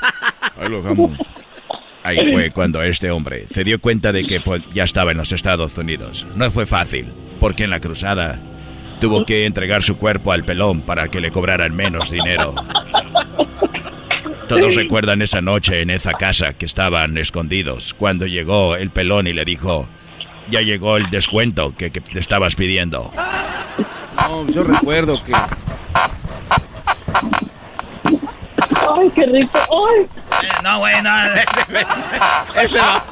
ahí lo dejamos. Ahí fue cuando este hombre se dio cuenta de que pues, ya estaba en los Estados Unidos. No fue fácil, porque en la cruzada tuvo que entregar su cuerpo al pelón para que le cobraran menos dinero. Todos recuerdan esa noche en esa casa que estaban escondidos, cuando llegó el pelón y le dijo, ya llegó el descuento que, que te estabas pidiendo. No, yo recuerdo que Ay, qué rico. Ay. Eh, no, güey, no. Ese va.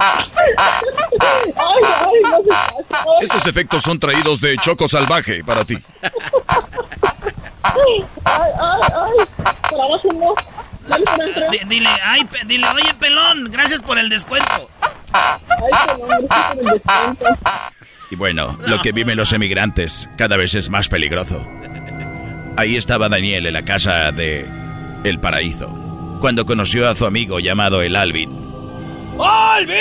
Ay, ay, no se pasa. Ay, Estos efectos son traídos de Choco Salvaje para ti. ay, ay, ay. Por abajo no. Dale por atrás. Di- dile, ay, pe- dile, oye, pelón, gracias por el descuento. Ay, qué nombre, gracias por el descuento. Y bueno, lo que viven los emigrantes cada vez es más peligroso. Ahí estaba Daniel en la casa de El Paraíso, cuando conoció a su amigo llamado el Alvin. ¡Alvin!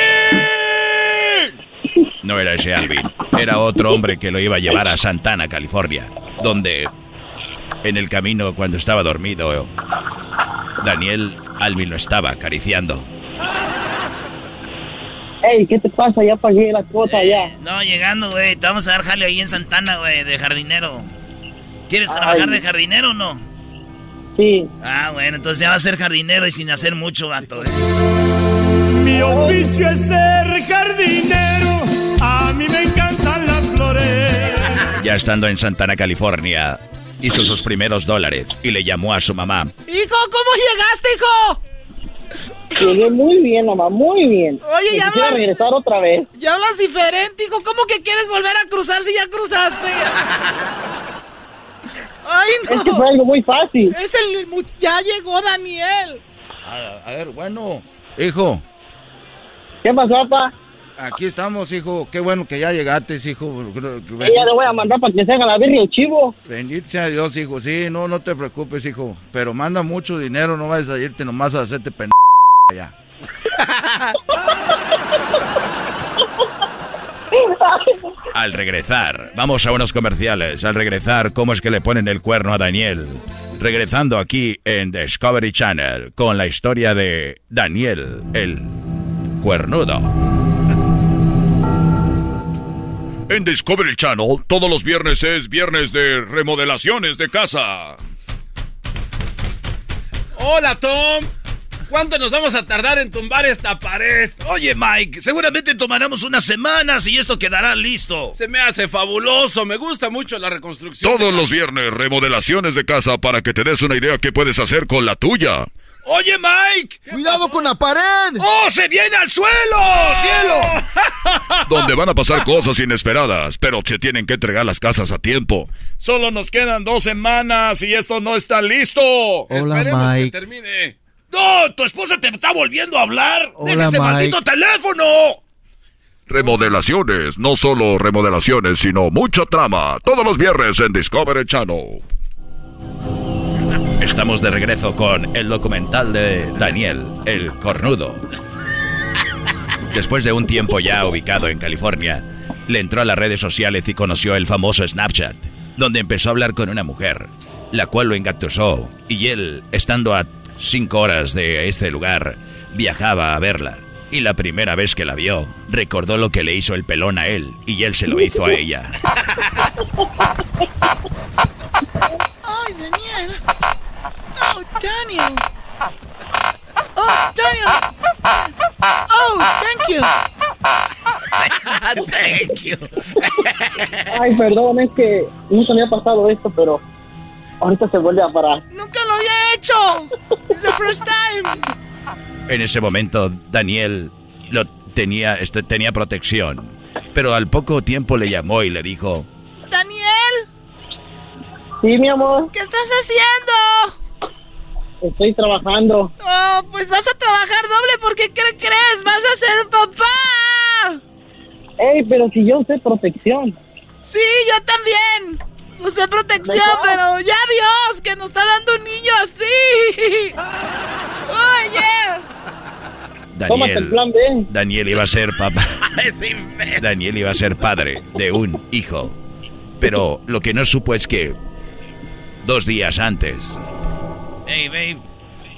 No era ese Alvin, era otro hombre que lo iba a llevar a Santana, California, donde en el camino cuando estaba dormido, Daniel Alvin lo estaba acariciando. Ey, ¿qué te pasa? Ya pagué la cuota ya. No, llegando, güey, te vamos a dar jale ahí en Santana, güey, de jardinero. ¿Quieres trabajar Ay. de jardinero o no? Sí. Ah, bueno, entonces ya va a ser jardinero y sin hacer mucho, vato. güey. Mi oficio es ser jardinero. A mí me encantan las flores. Ya estando en Santana, California, hizo sus primeros dólares y le llamó a su mamá. Hijo, ¿cómo llegaste, hijo? Llegué muy bien, mamá, muy bien. Oye, ya hablas- regresar otra vez. Ya hablas diferente, hijo. ¿Cómo que quieres volver a cruzar si ya cruzaste? Ay, no. Es que fue algo muy fácil. Es el... Ya llegó Daniel. A, a ver, bueno, hijo, ¿Qué pasó, papá? aquí estamos, hijo. Qué bueno que ya llegaste, hijo. Ella le voy a mandar para que se haga la birria el chivo. Bendito sea Dios, hijo. Sí, no, no te preocupes, hijo. Pero manda mucho dinero, no vayas a irte nomás a hacerte pen... allá. Al regresar, vamos a unos comerciales. Al regresar, ¿cómo es que le ponen el cuerno a Daniel? Regresando aquí en Discovery Channel con la historia de Daniel, el cuernudo. En Discovery Channel, todos los viernes es viernes de remodelaciones de casa. Hola, Tom. ¿Cuánto nos vamos a tardar en tumbar esta pared? Oye, Mike, seguramente tomaremos unas semanas y esto quedará listo. Se me hace fabuloso. Me gusta mucho la reconstrucción. Todos los viernes, remodelaciones de casa para que te des una idea qué puedes hacer con la tuya. Oye, Mike. ¡Cuidado con la pared! ¡Oh, se viene al suelo! ¡Cielo! Donde van a pasar cosas inesperadas, pero se tienen que entregar las casas a tiempo. Solo nos quedan dos semanas y esto no está listo. Hola, Esperemos Mike. que termine. ¡No! ¡Tu esposa te está volviendo a hablar! Hola, ¡Deja ese Mike. maldito teléfono! Remodelaciones, no solo remodelaciones, sino mucha trama. Todos los viernes en Discovery Channel. Estamos de regreso con el documental de Daniel, el cornudo. Después de un tiempo ya ubicado en California, le entró a las redes sociales y conoció el famoso Snapchat, donde empezó a hablar con una mujer, la cual lo engatusó, y él, estando a cinco horas de este lugar, viajaba a verla. Y la primera vez que la vio, recordó lo que le hizo el pelón a él, y él se lo hizo a ella. Ay, Daniel. Oh, Daniel. Oh, Daniel. Oh, thank you. Thank you. Ay, perdón, es que nunca me ha pasado esto, pero ahorita se vuelve a parar. Nunca había hecho. It's the first time. En ese momento, Daniel lo tenía, este, tenía protección. Pero al poco tiempo le llamó y le dijo, Daniel. Sí, mi amor. ¿Qué estás haciendo? Estoy trabajando. Oh, pues vas a trabajar doble porque ¿qué crees? Vas a ser papá. Ey, pero si yo usé protección. Sí, yo también. Usé protección, pero ya Dios, que nos está dando un niño así. Oye. Daniel, Daniel iba a ser papá. Daniel iba a ser padre de un hijo. Pero lo que no supo es que dos días antes. Hey, babe.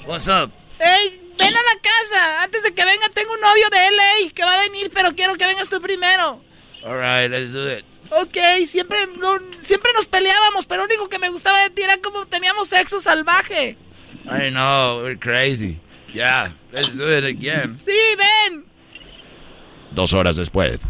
What's up? Hey, ven a la casa. Antes de que venga, tengo un novio de LA que va a venir, pero quiero que vengas tú primero. Alright, let's do it. Ok, siempre, siempre nos peleábamos, pero lo único que me gustaba de ti era como teníamos sexo salvaje. I know, we're crazy. Yeah, let's do it again. Sí, ven. Dos horas después.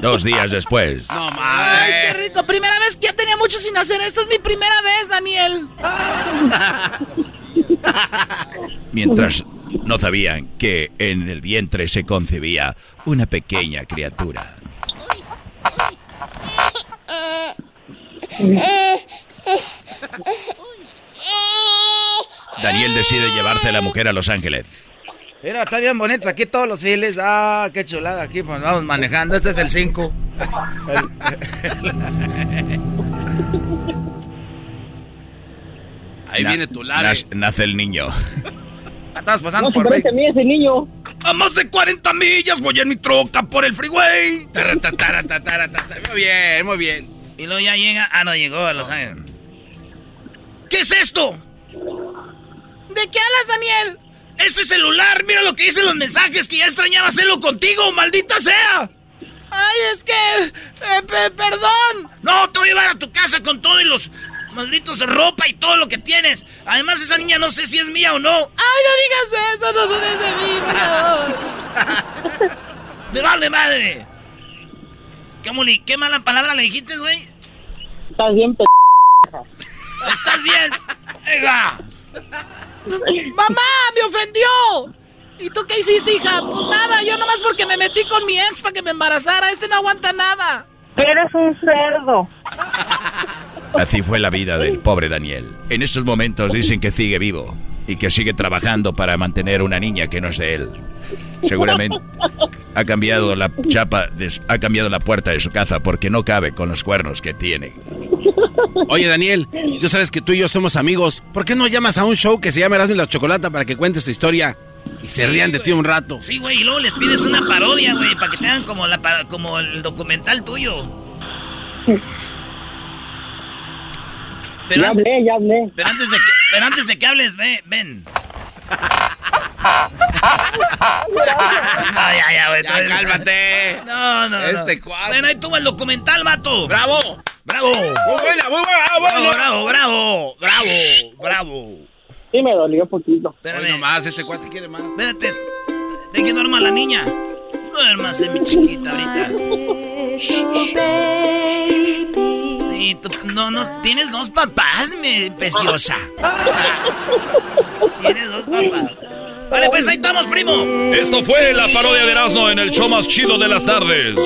Dos días después. No mames. Ay, qué rico. Primera vez que ya tenía mucho sin hacer. Esta es mi primera vez, Daniel. Mientras no sabían que en el vientre se concebía una pequeña criatura. Daniel decide llevarse a la mujer a Los Ángeles. Mira, está bien bonitos aquí todos los files. Ah, qué chulada. Aquí pues, vamos manejando. Este es el 5. Ahí viene tu lado. Nace el niño. Estamos pasando por ahí. mí ese niño. A más de 40 millas voy en mi troca por el freeway. Muy bien, muy bien. Y luego ya llega. Ah, no llegó a Los Ángeles. ¿Qué es esto? ¿De qué hablas, Daniel? Ese celular, mira lo que dicen los mensajes que ya extrañaba hacerlo contigo, maldita sea. Ay, es que... Eh, perdón. No, te voy a llevar a tu casa con todo y los malditos ropa y todo lo que tienes. Además, esa niña no sé si es mía o no. Ay, no digas eso, no dudes de mí, Me vale madre. ¿Qué, ¿Qué mala palabra le dijiste, güey? Estás bien, p... ¿Estás bien? ¡Venga! ¡Mamá, me ofendió! ¿Y tú qué hiciste, hija? Pues nada, yo nomás porque me metí con mi ex para que me embarazara. Este no aguanta nada. Eres un cerdo. Así fue la vida del pobre Daniel. En estos momentos dicen que sigue vivo y que sigue trabajando para mantener una niña que no es de él. Seguramente ha cambiado la chapa, ha cambiado la puerta de su casa porque no cabe con los cuernos que tiene. Oye, Daniel, ya sabes que tú y yo somos amigos. ¿Por qué no llamas a un show que se llama Erasmo y la Chocolata para que cuentes tu historia? Y se rían de ti un rato. Sí, güey, y luego les pides una parodia, güey, para que tengan como, la, como el documental tuyo. Pero ya hablé, ya hablé. Pero antes de que, pero antes de que hables, ven. ven. no, ya, ya, güey. Ya, cálmate. No, no, Este cuadro. Bueno, ahí tuvo el documental, mato. ¡Bravo! ¡Bravo! Muy buena, muy buena, Bravo, bravo, bravo, bravo, Sí, me dolió poquito. Espérame. Nomás, este cuate quiere más. Espérate. ¿De que duerma la niña? No duermas, mi chiquita, ahorita. Y tú, no, no, tienes dos papás, mi preciosa. tienes dos papás. Vale, pues ahí estamos, primo. Esto fue la parodia de Erasmo en el show más chido de las tardes.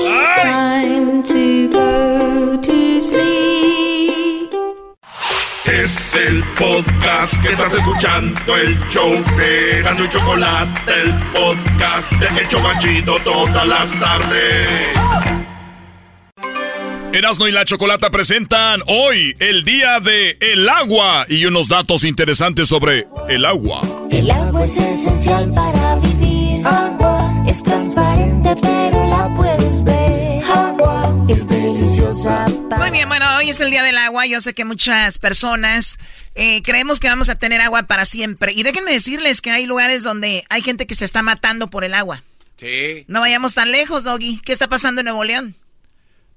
Es el podcast que estás escuchando, el show de Erasmo y Chocolate, el podcast de El Chocachito todas las tardes. Erasmo y la Chocolata presentan hoy el día de el agua y unos datos interesantes sobre el agua. El agua es esencial para vivir. Agua es transparente, pero la puedes ver. Agua es deliciosa. Muy bien, bueno, hoy es el día del agua. Yo sé que muchas personas eh, creemos que vamos a tener agua para siempre. Y déjenme decirles que hay lugares donde hay gente que se está matando por el agua. Sí. No vayamos tan lejos, Doggy. ¿Qué está pasando en Nuevo León?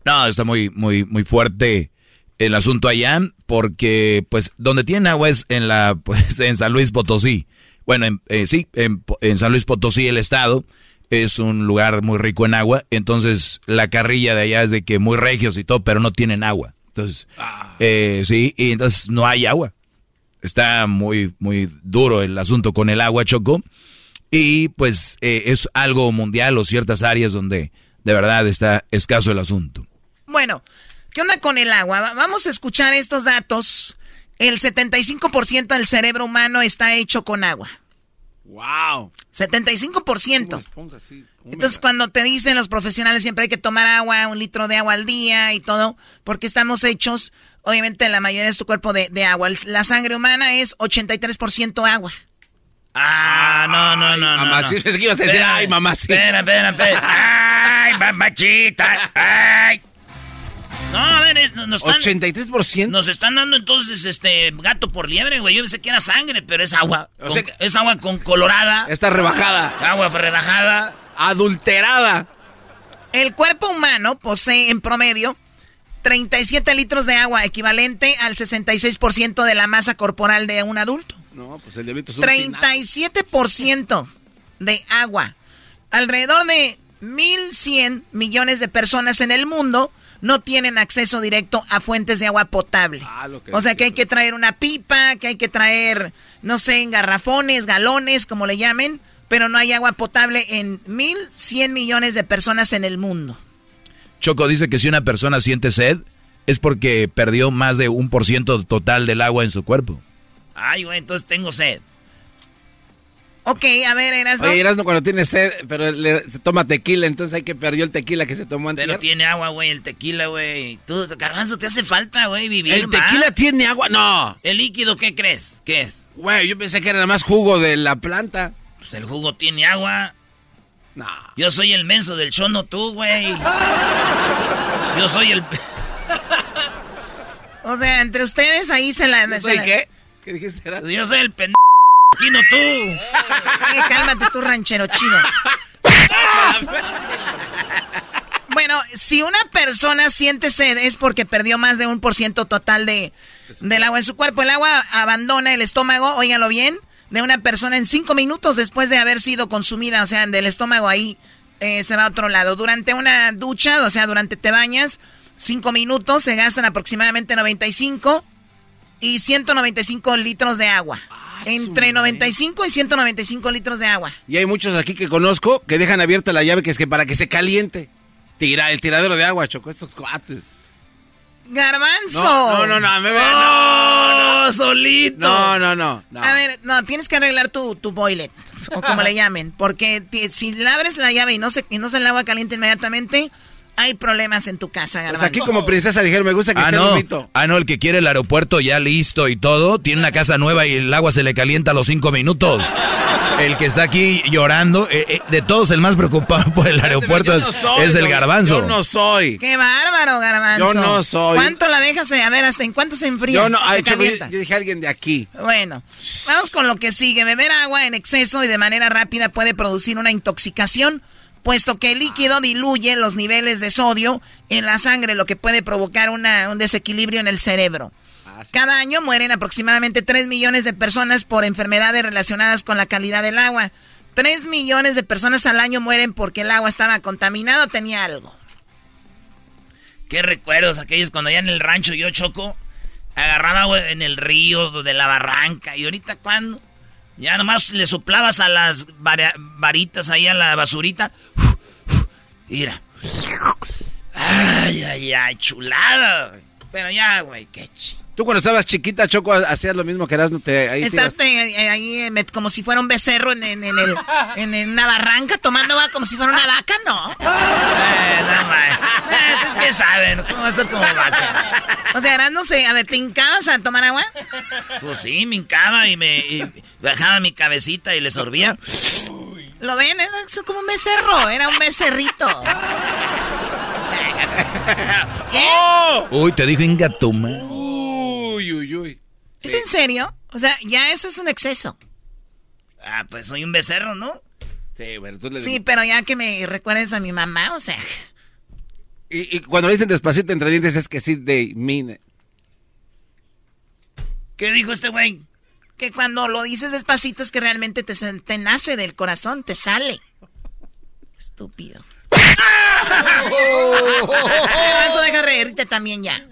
No, está muy, muy, muy fuerte el asunto allá, porque pues donde tienen agua es en la, pues en San Luis Potosí. Bueno, en, eh, sí, en, en, San Luis Potosí el estado es un lugar muy rico en agua, entonces la carrilla de allá es de que muy regios y todo, pero no tienen agua. Entonces, eh, sí, y entonces no hay agua. está muy, muy duro el asunto con el agua, Choco. Y pues eh, es algo mundial o ciertas áreas donde de verdad está escaso el asunto. Bueno, ¿qué onda con el agua? Vamos a escuchar estos datos. El 75% del cerebro humano está hecho con agua. ¡Wow! 75%. Entonces, cuando te dicen los profesionales siempre hay que tomar agua, un litro de agua al día y todo, porque estamos hechos, obviamente, la mayoría de tu cuerpo de, de agua. La sangre humana es 83% agua. Ah, no, no, no. Mamá, no, sí, es que ibas a decir, Espera, ay, mamá, sí. Espera, espera, espera. Ay, mamachita. Ay. No, a ver, es- nos están... 83%. Nos están dando entonces este gato por liebre, güey. Yo pensé que era sangre, pero es agua. O Con- sea que- es agua con colorada. Está rebajada. Agua rebajada. Adulterada. El cuerpo humano posee en promedio 37 litros de agua, equivalente al 66% de la masa corporal de un adulto. No, pues el diablito es un final. 37% de agua. Alrededor de 1.100 millones de personas en el mundo no tienen acceso directo a fuentes de agua potable. Ah, lo que o sea que hay que traer una pipa, que hay que traer, no sé, en garrafones, galones, como le llamen, pero no hay agua potable en 1.100 millones de personas en el mundo. Choco dice que si una persona siente sed es porque perdió más de un por ciento total del agua en su cuerpo. Ay, güey, entonces tengo sed. Ok, a ver, Erasno. Oye, Erasmo cuando tiene sed, pero le- se toma tequila, entonces hay que perdió el tequila que se tomó antes. Pero tiene agua, güey, el tequila, güey. Tú, Garbanzo, te hace falta, güey, vivir ¿El más. tequila tiene agua? No. ¿El líquido qué crees? ¿Qué es? Güey, yo pensé que era nada más jugo de la planta. Pues el jugo tiene agua. No. Yo soy el menso del show, no tú, güey. Yo soy el... O sea, entre ustedes ahí se la... se ¿Soy la- qué? ¿Qué dijiste? Yo soy el pendejo, no tú. Eh, cálmate tú, ranchero chino. Bueno, si una persona siente sed es porque perdió más de un por ciento total de, del agua en su cuerpo. El agua abandona el estómago, óiganlo bien, de una persona en cinco minutos después de haber sido consumida, o sea, del estómago ahí eh, se va a otro lado. Durante una ducha, o sea, durante te bañas, cinco minutos se gastan aproximadamente 95 y 195 litros de agua. Entre 95 y 195 litros de agua. Y hay muchos aquí que conozco que dejan abierta la llave que es que para que se caliente. Tira, el tiradero de agua, Choco, estos cuates. Garbanzo. No, no, no, no, me ve- no, no, solito. no, no, no, no. A ver, no, tienes que arreglar tu, tu boilet, o como le llamen, porque si abres la llave y no se, y no se el agua caliente inmediatamente, hay problemas en tu casa, Pues Garbanzo. aquí como princesa dijeron, me gusta que Ah, esté no. bonito. Ah, no, el que quiere el aeropuerto ya listo y todo, tiene una casa nueva y el agua se le calienta a los cinco minutos. El que está aquí llorando, eh, eh, de todos el más preocupado por el aeropuerto es, no soy, es el yo- garbanzo. Yo no soy. Qué bárbaro, Garbanzo. Yo no soy. ¿Cuánto la dejas? eh? A ver, ¿hasta en cuánto se enfría? Yo no, se ay, Choco, yo, yo dije a alguien de aquí. Bueno, vamos con lo que sigue. Beber agua en exceso y de manera rápida puede producir una intoxicación, puesto que el líquido diluye los niveles de sodio en la sangre, lo que puede provocar una- un desequilibrio en el cerebro. Cada año mueren aproximadamente 3 millones de personas por enfermedades relacionadas con la calidad del agua. 3 millones de personas al año mueren porque el agua estaba contaminada o tenía algo. Qué recuerdos aquellos cuando allá en el rancho yo choco, agarraba agua en el río de la barranca. Y ahorita cuando ya nomás le soplabas a las varitas ahí a la basurita. Mira. Ay, ay, ay, chulada. Pero ya, güey, qué ch... Tú cuando estabas chiquita, Choco, hacías lo mismo que eras, no te... Ahí Estarte eh, ahí eh, como si fuera un becerro en, en- en el, en, en una barranca tomando agua como si fuera una vaca, ¿no? Eh, no. Eh, es que saben, ¿cómo va a ser como vaca? O sea, ahora no sé, a ver, ¿te hincabas a tomar agua? Pues sí, me hincaba y me y bajaba mi cabecita y le sorbía. ¿Lo ven? Era como un becerro, era un becerrito. ¿Qué? ¡Oh! Uy, te dijo Ingatuma. ¿Es en serio? O sea, ya eso es un exceso. Ah, pues soy un becerro, ¿no? Sí, bueno, tú le Sí, pero ya que me recuerdes a mi mamá, o sea... Y, y cuando le dicen despacito entre dientes es que sí de mine. ¿Qué dijo este güey? Que cuando lo dices despacito es que realmente te nace del corazón, te sale. Estúpido. Eso deja reírte también ya.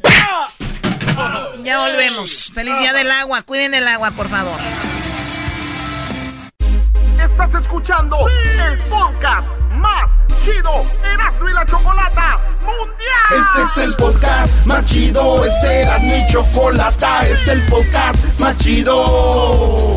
Ya volvemos. Feliz día del agua. Cuiden el agua, por favor. Estás escuchando el podcast más chido Erasmo y la Chocolata Mundial. Este es el podcast más chido. Este era mi chocolata. Este es el podcast más chido.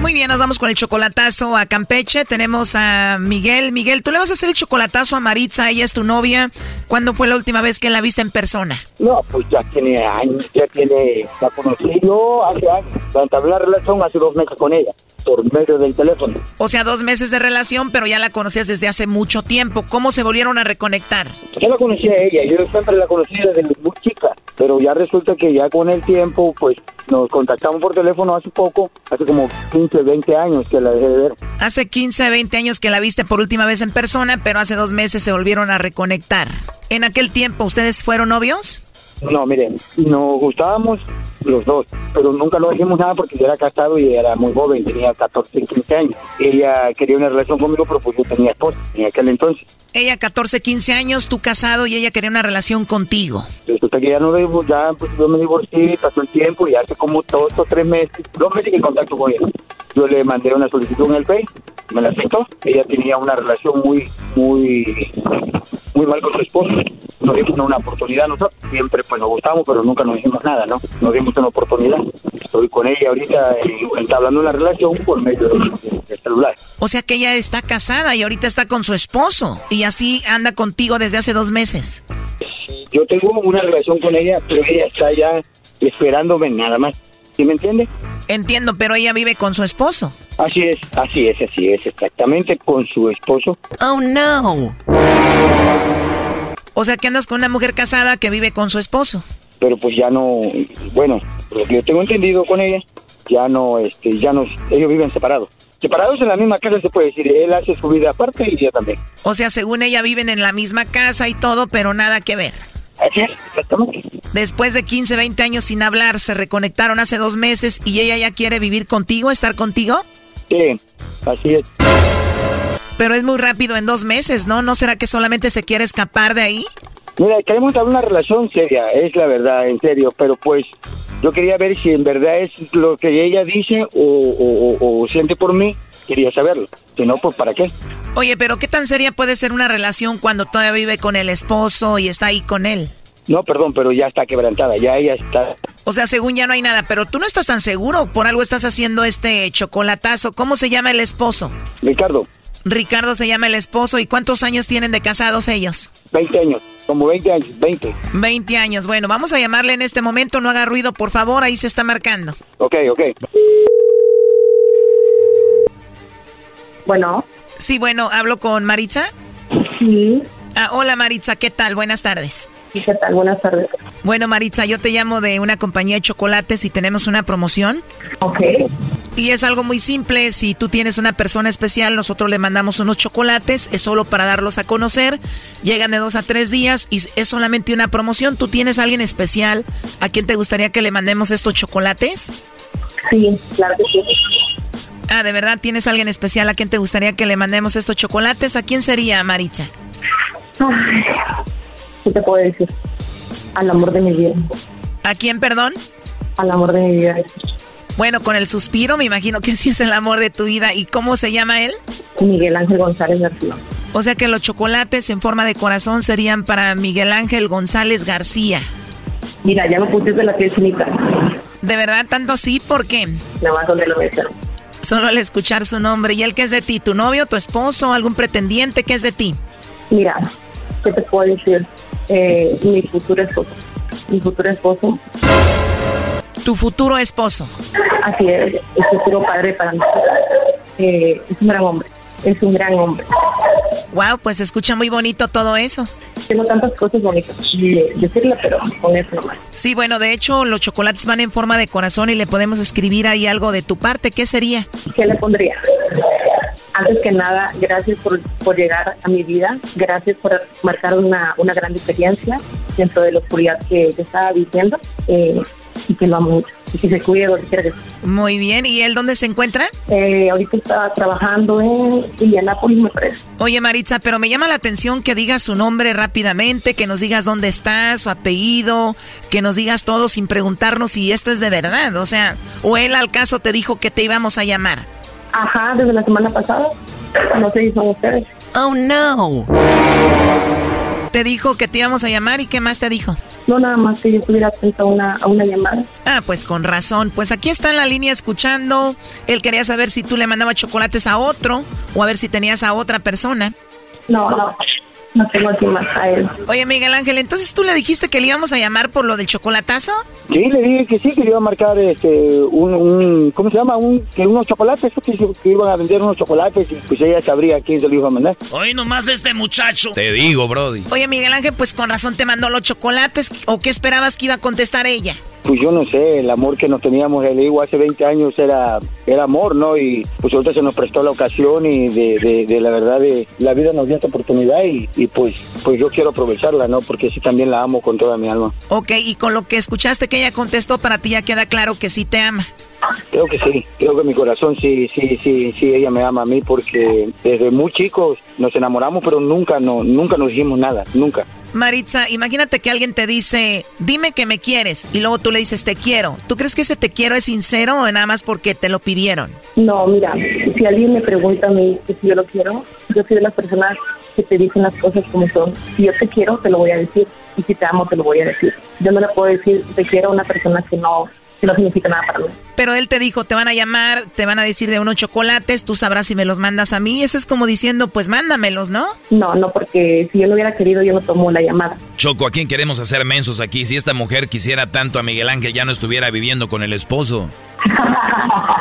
Muy bien, nos vamos con el chocolatazo a Campeche. Tenemos a Miguel. Miguel, tú le vas a hacer el chocolatazo a Maritza, ella es tu novia. ¿Cuándo fue la última vez que la viste en persona? No, pues ya tiene años, ya tiene, la conocí yo hace años, la entablé la relación hace dos meses con ella, por medio del teléfono. O sea, dos meses de relación, pero ya la conocías desde hace mucho tiempo. ¿Cómo se volvieron a reconectar? Yo la conocí a ella, yo siempre la conocí desde muy chica, pero ya resulta que ya con el tiempo, pues nos contactamos por teléfono hace poco, hace como 15, 20 años que la dejé de ver. Hace 15, 20 años que la viste por última vez en persona, pero hace dos meses se volvieron a reconectar. ¿En aquel tiempo ustedes fueron novios? No, miren, nos gustábamos los dos, pero nunca lo dijimos nada porque yo era casado y era muy joven, tenía 14, 15 años. Ella quería una relación conmigo, pero pues yo tenía esposa en aquel entonces. Ella 14, 15 años, tú casado y ella quería una relación contigo. Resulta que ya no ya pues yo me divorcié, pasó el tiempo y hace como dos o tres meses, dos meses en contacto con ella. Yo le mandé una solicitud en el Face, me la aceptó. Ella tenía una relación muy, muy, muy mal con su esposo. Nos dimos una oportunidad nosotros. Siempre pues nos gustamos, pero nunca nos dijimos nada, ¿no? Nos dimos una oportunidad. Estoy con ella ahorita eh, entablando una relación por medio del, del celular. O sea que ella está casada y ahorita está con su esposo. Y así anda contigo desde hace dos meses. Yo tengo una relación con ella, pero ella está ya esperándome nada más. ¿Sí me entiende? Entiendo, pero ella vive con su esposo. Así es, así es, así es, exactamente, con su esposo. Oh, no. O sea que andas con una mujer casada que vive con su esposo. Pero pues ya no, bueno, lo que yo tengo entendido con ella, ya no, este, ya no, ellos viven separados. Separados en la misma casa se puede decir, él hace su vida aparte y ella también. O sea, según ella viven en la misma casa y todo, pero nada que ver. Así es, exactamente. Después de 15, 20 años sin hablar, se reconectaron hace dos meses y ella ya quiere vivir contigo, estar contigo. Sí, así es. Pero es muy rápido en dos meses, ¿no? ¿No será que solamente se quiere escapar de ahí? Mira, queremos dar una relación seria, es la verdad, en serio, pero pues yo quería ver si en verdad es lo que ella dice o, o- o- o siente por mí, quería saberlo. Si no, pues ¿para qué? Oye, pero ¿qué tan seria puede ser una relación cuando todavía vive con el esposo y está ahí con él? No, perdón, pero ya está quebrantada, ya ella está... O sea, según ya no hay nada, pero tú no estás tan seguro. Por algo estás haciendo este chocolatazo. ¿Cómo se llama el esposo? Ricardo, Ricardo se llama el esposo. ¿Y cuántos años tienen de casados ellos? 20 años, como 20 años, 20. 20 años. Bueno, vamos a llamarle en este momento. No haga ruido, por favor. Ahí se está marcando. Ok, ok. Bueno. Sí, bueno, ¿hablo con Maritza? Sí. Ah, hola Maritza, ¿qué tal? Buenas tardes. ¿Qué tal? Buenas tardes. Bueno, Maritza, yo te llamo de una compañía de chocolates y tenemos una promoción. Ok. Y es algo muy simple. Si tú tienes una persona especial, nosotros le mandamos unos chocolates. Es solo para darlos a conocer. Llegan de dos a tres días y es solamente una promoción. ¿Tú tienes a alguien especial a quien te gustaría que le mandemos estos chocolates? Sí, claro que sí. Ah, ¿de verdad tienes alguien especial a quien te gustaría que le mandemos estos chocolates? ¿A quién sería, Maritza? Ay, ¿Qué te puedo decir? Al amor de mi vida. ¿A quién, perdón? Al amor de mi vida. Bueno, con el suspiro me imagino que sí es el amor de tu vida. ¿Y cómo se llama él? Miguel Ángel González García. O sea que los chocolates en forma de corazón serían para Miguel Ángel González García. Mira, ya me pusiste la piel chinita. ¿De verdad tanto así? ¿Por qué? Nada más donde lo menciono. Solo al escuchar su nombre. ¿Y él qué es de ti? ¿Tu novio, tu esposo, algún pretendiente? ¿Qué es de ti? Mira, ¿qué te puedo decir? Eh, mi futuro esposo. Mi futuro esposo. Tu futuro esposo. Así es, el futuro padre para mí. Eh, es un gran hombre. Es un gran hombre. Wow, pues se escucha muy bonito todo eso. Tengo tantas cosas bonitas de decirle, pero con eso nomás. Sí, bueno, de hecho los chocolates van en forma de corazón y le podemos escribir ahí algo de tu parte. ¿Qué sería? ¿Qué le pondría? Antes que nada, gracias por, por llegar a mi vida. Gracias por marcar una, una gran experiencia dentro de la oscuridad que estaba viviendo. Eh, y que lo amo mucho. Y que se cuide donde quiera que esté. Muy bien. ¿Y él dónde se encuentra? Eh, ahorita está trabajando en Indianápolis, me parece. Oye, Maritza, pero me llama la atención que digas su nombre rápidamente, que nos digas dónde estás, su apellido, que nos digas todo sin preguntarnos si esto es de verdad. O sea, o él al caso te dijo que te íbamos a llamar. Ajá, desde la semana pasada. No sé si son ustedes. Oh, no. Te dijo que te íbamos a llamar y qué más te dijo. No, nada más que yo estuviera atenta a una, a una llamada. Ah, pues con razón. Pues aquí está en la línea escuchando. Él quería saber si tú le mandabas chocolates a otro o a ver si tenías a otra persona. No, no. No tengo aquí más a él. Oye, Miguel Ángel, entonces tú le dijiste que le íbamos a llamar por lo del chocolatazo? Sí, le dije que sí, que le iba a marcar este, un, un ¿cómo se llama? Un, que unos chocolates, que, que iban a vender unos chocolates y pues ella sabría quién se lo iba a mandar. Hoy nomás este muchacho. Te digo, Brody. Oye, Miguel Ángel, pues con razón te mandó los chocolates. ¿O qué esperabas que iba a contestar ella? Pues yo no sé, el amor que nos teníamos, le digo, hace 20 años era, era amor, ¿no? Y pues ahorita se nos prestó la ocasión y de, de, de la verdad de la vida nos dio esta oportunidad y, y pues, pues yo quiero aprovecharla, ¿no? Porque sí también la amo con toda mi alma. Ok, y con lo que escuchaste que ella contestó, para ti ya queda claro que sí te ama. Creo que sí, creo que mi corazón sí, sí, sí, sí, ella me ama a mí porque desde muy chicos nos enamoramos, pero nunca, no, nunca nos dijimos nada, nunca. Maritza, imagínate que alguien te dice, dime que me quieres, y luego tú le dices, te quiero. ¿Tú crees que ese te quiero es sincero o nada más porque te lo pidieron? No, mira, si alguien me pregunta a mí si yo lo quiero, yo soy de las personas que te dicen las cosas como son. Si yo te quiero, te lo voy a decir. Y si te amo, te lo voy a decir. Yo no le puedo decir te quiero a una persona que no, que no significa nada para mí. Pero él te dijo, te van a llamar, te van a decir de unos chocolates, tú sabrás si me los mandas a mí. Eso es como diciendo, pues mándamelos, ¿no? No, no, porque si yo no hubiera querido, yo no tomo la llamada. Choco, ¿a quién queremos hacer mensos aquí? Si esta mujer quisiera tanto a Miguel Ángel, ya no estuviera viviendo con el esposo.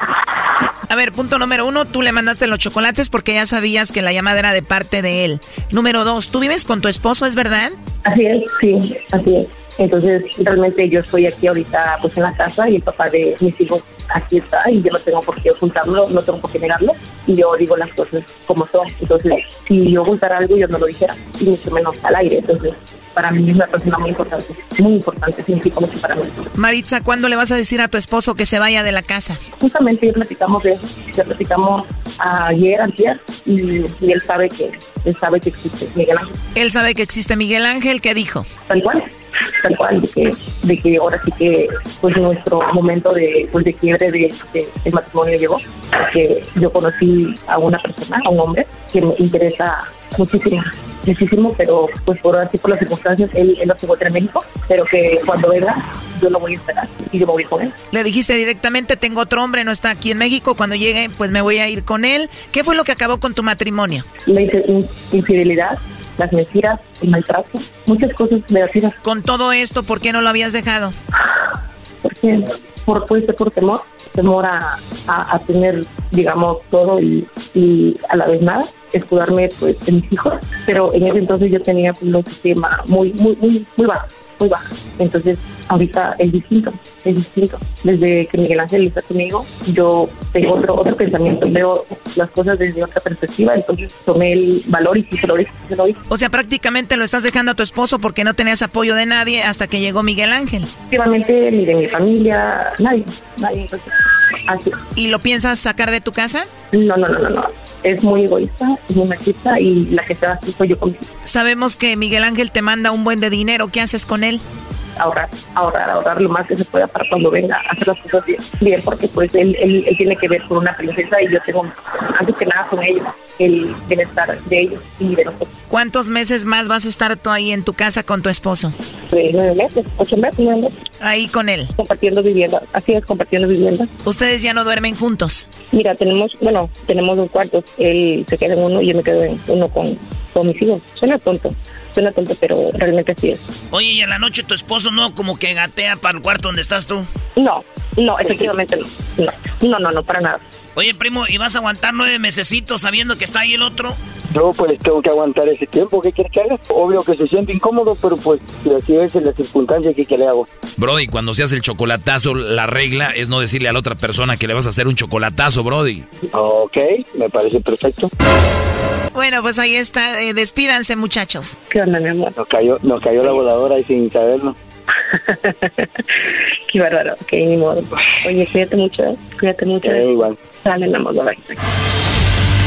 A ver, punto número uno, tú le mandaste los chocolates porque ya sabías que la llamada era de parte de él. Número dos, ¿tú vives con tu esposo, es verdad? Así es, sí, así es. Entonces, realmente yo estoy aquí ahorita pues en la casa y el papá de mis hijos aquí está y yo no tengo por qué ocultarlo, no tengo por qué negarlo y yo digo las cosas como son. Entonces, si yo ocultara algo, yo no lo dijera y mucho menos al aire. Entonces, para mí es una persona muy importante, muy importante, significa mucho para mí. Maritza, ¿cuándo le vas a decir a tu esposo que se vaya de la casa? Justamente ya platicamos de eso, ya platicamos ayer, ayer, y, y él sabe que él sabe que existe Miguel Ángel. Él sabe que existe Miguel Ángel, ¿qué dijo? Tal cual, tal cual, de que, de que ahora sí que pues nuestro momento de, pues, de quiebre de, de- matrimonio llegó, porque yo conocí a una persona, a un hombre, que me interesa muchísimo, muchísimo, pero pues por así por las circunstancias, él, él no se encuentra en México, pero que cuando venga yo lo voy a esperar y yo me voy con él. Le dijiste directamente, tengo otro hombre, no está aquí en México, cuando llegue pues me voy a ir con él. ¿Qué fue lo que acabó con tu matrimonio? Infi- in- infidelidad, las mentiras, el maltrato, muchas cosas negativas. Con todo esto, ¿por qué no lo habías dejado? porque por puede ser por temor temor a, a, a tener digamos todo y, y a la vez nada escudarme pues en mis hijos. Pero en ese entonces yo tenía pues, un autoestima muy muy muy muy bajo muy baja entonces ahorita es distinto es distinto. Desde que Miguel Ángel está conmigo yo tengo otro otro pensamiento veo las cosas desde otra perspectiva. Entonces tomé el valor y sí se lo dije se lo dije O sea, prácticamente lo estás dejando a tu esposo porque no tenías apoyo de nadie hasta que llegó Miguel Ángel. efectivamente ni de mi familia nadie nadie. entonces así ¿Y lo piensas sacar de tu casa? No, no, no, no, no. Es muy egoísta, es muy machista y la que se va así soy yo conmigo. Sabemos que Miguel Ángel te manda un buen de dinero. ¿Qué haces con él? Ahorrar, ahorrar, ahorrar lo más que se pueda para cuando venga a hacer las cosas bien, bien porque pues él, él, él tiene que ver con una princesa y yo tengo, antes que nada con ellos, el bienestar de ellos y de nosotros. ¿Cuántos meses más vas a estar tú ahí en tu casa con tu esposo? De nueve meses, ocho meses, nueve meses. Ahí con él. Compartiendo vivienda, así es, compartiendo vivienda. ¿Ustedes ya no duermen juntos? Mira, tenemos, bueno, tenemos dos cuartos. Él se queda en uno y yo me quedo en uno con, con mis hijos. Suena tonto, suena tonto, pero realmente así es. Oye, y en la noche tu esposo no como que gatea para el cuarto donde estás tú. No, no, efectivamente no. No, no, no, no para nada. Oye, primo, ¿y vas a aguantar nueve mesecitos sabiendo que está ahí el otro? Yo pues tengo que aguantar ese tiempo, ¿qué quieres que haga? Obvio que se siente incómodo, pero pues si así es la circunstancia que, que le hago. Brody, cuando se hace el chocolatazo, la regla es no decirle a la otra persona que le vas a hacer un chocolatazo, Brody. Ok, me parece perfecto. Bueno, pues ahí está. Eh, despídanse, muchachos. ¿Qué onda, mi amor? Nos cayó, nos cayó la voladora y sin saberlo. Qué bárbaro, ok, ni modo. Oye, cuídate mucho, ¿eh? cuídate mucho. Eh, igual. Dale, mi amor, bye, bye.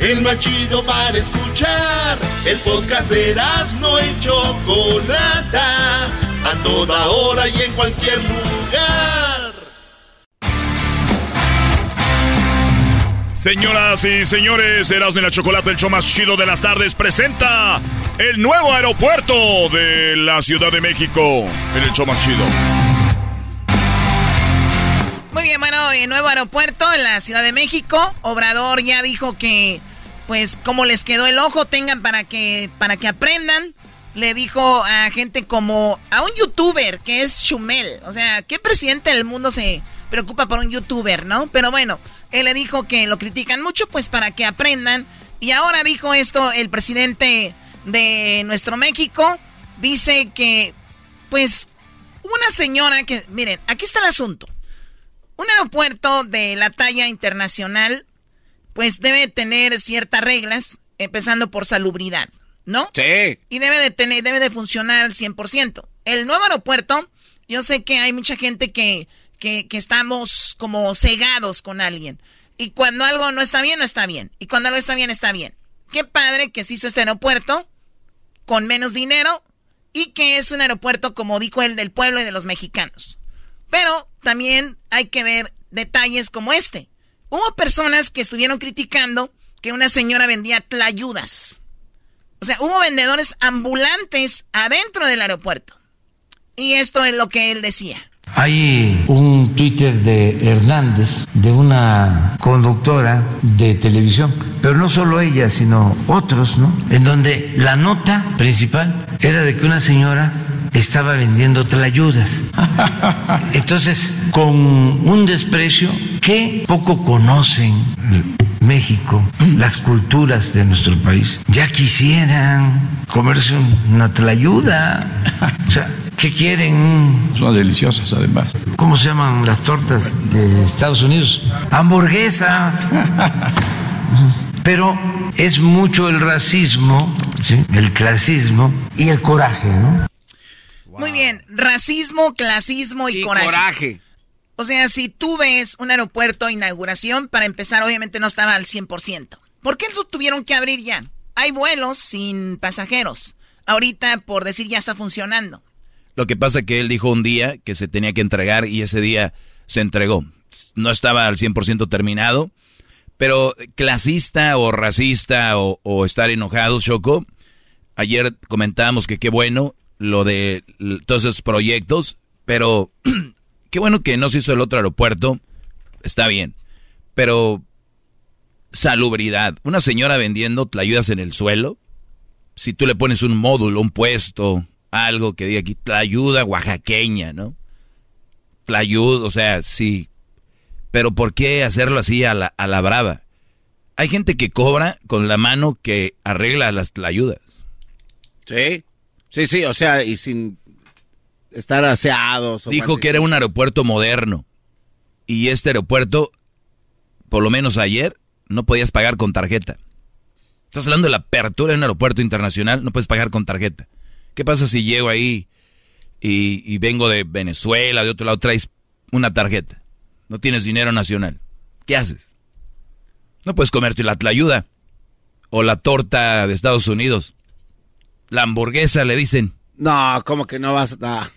El más chido para escuchar. El podcast de Erasmo y Chocolata. A toda hora y en cualquier lugar. Señoras y señores, Erasmo y la Chocolate, el show más chido de las tardes, presenta el nuevo aeropuerto de la Ciudad de México. El show más chido. Muy bien, bueno, el nuevo aeropuerto en la Ciudad de México. Obrador ya dijo que, pues, como les quedó el ojo, tengan para que, para que aprendan. Le dijo a gente como a un youtuber que es Chumel. O sea, ¿qué presidente del mundo se preocupa por un youtuber, no? Pero bueno, él le dijo que lo critican mucho, pues para que aprendan. Y ahora dijo esto el presidente de nuestro México. Dice que, pues, una señora que, miren, aquí está el asunto. Un aeropuerto de la talla internacional, pues debe tener ciertas reglas, empezando por salubridad, ¿no? Sí. Y debe de tener, debe de funcionar al 100%. El nuevo aeropuerto, yo sé que hay mucha gente que, que, que estamos como cegados con alguien. Y cuando algo no está bien, no está bien. Y cuando algo está bien, está bien. Qué padre que se hizo este aeropuerto con menos dinero y que es un aeropuerto, como dijo él, del pueblo y de los mexicanos. Pero también hay que ver detalles como este. Hubo personas que estuvieron criticando que una señora vendía tlayudas. O sea, hubo vendedores ambulantes adentro del aeropuerto. Y esto es lo que él decía. Hay un Twitter de Hernández, de una conductora de televisión, pero no solo ella, sino otros, ¿no? En donde la nota principal era de que una señora estaba vendiendo tlayudas. Entonces, con un desprecio que poco conocen México, las culturas de nuestro país. Ya quisieran comerse una tlayuda. O sea, ¿qué quieren? Son deliciosas además. ¿Cómo se llaman las tortas de Estados Unidos? Hamburguesas. Pero es mucho el racismo, ¿sí? el clasismo y el coraje, ¿no? Muy bien, racismo, clasismo y, coraje. O sea, si tú ves un aeropuerto inauguración, para empezar, obviamente no estaba al 100%. ¿Por qué lo tuvieron que abrir ya? Hay vuelos sin pasajeros. Ahorita, por decir, ya está funcionando. Lo que pasa es que él dijo un día que se tenía que entregar y ese día se entregó. No estaba al 100% terminado, pero clasista o racista o, estar enojados, Choco. Ayer comentábamos que qué bueno lo de todos esos proyectos, pero Qué bueno que no se hizo el otro aeropuerto. Está bien. Pero salubridad. Una señora vendiendo ayudas en el suelo. Si tú le pones un módulo, un puesto, algo que diga aquí, ayuda oaxaqueña, ¿no? Tlayud, o sea, sí. Pero ¿por qué hacerlo así a la, a la brava? Hay gente que cobra con la mano que arregla las tlayudas. Sí, sí, sí, o sea, y sin estar aseados. Dijo que era un aeropuerto moderno. Y este aeropuerto, por lo menos ayer, no podías pagar con tarjeta. Estás hablando de la apertura de un aeropuerto internacional, no puedes pagar con tarjeta. ¿Qué pasa si llego ahí y, vengo de Venezuela, de otro lado, traes una tarjeta? No tienes dinero nacional. ¿Qué haces? No puedes comerte la tlayuda o la torta de Estados Unidos. La hamburguesa, le dicen. No, ¿cómo que no vas a...?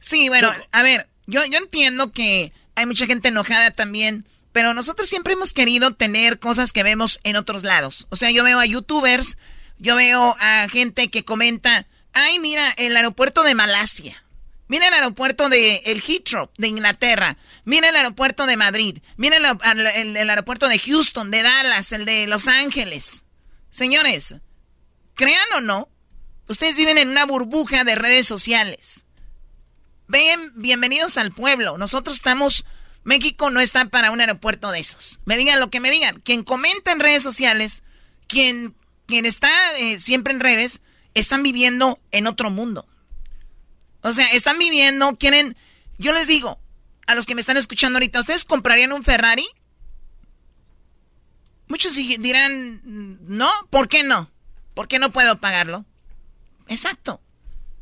sí, bueno, a ver, yo, yo entiendo que hay mucha gente enojada también, pero nosotros siempre hemos querido tener cosas que vemos en otros lados. O sea, yo veo a youtubers, yo veo a gente que comenta, ay, mira, el aeropuerto de Malasia. Mira el aeropuerto de el Heathrow de Inglaterra. Mira el aeropuerto de Madrid. Mira el, el aeropuerto de Houston, de Dallas, el de Los Ángeles. Señores, crean o no, Ustedes viven en una burbuja de redes sociales. Ven, bienvenidos al pueblo. Nosotros estamos. México no está para un aeropuerto de esos. Me digan lo que me digan. Quien comenta en redes sociales, quien, quien está eh, siempre en redes, están viviendo en otro mundo. O sea, están viviendo, quieren. Yo les digo, a los que me están escuchando ahorita, ¿ustedes comprarían un Ferrari? Muchos dirán, no, ¿por qué no? ¿Por qué no puedo pagarlo? Exacto.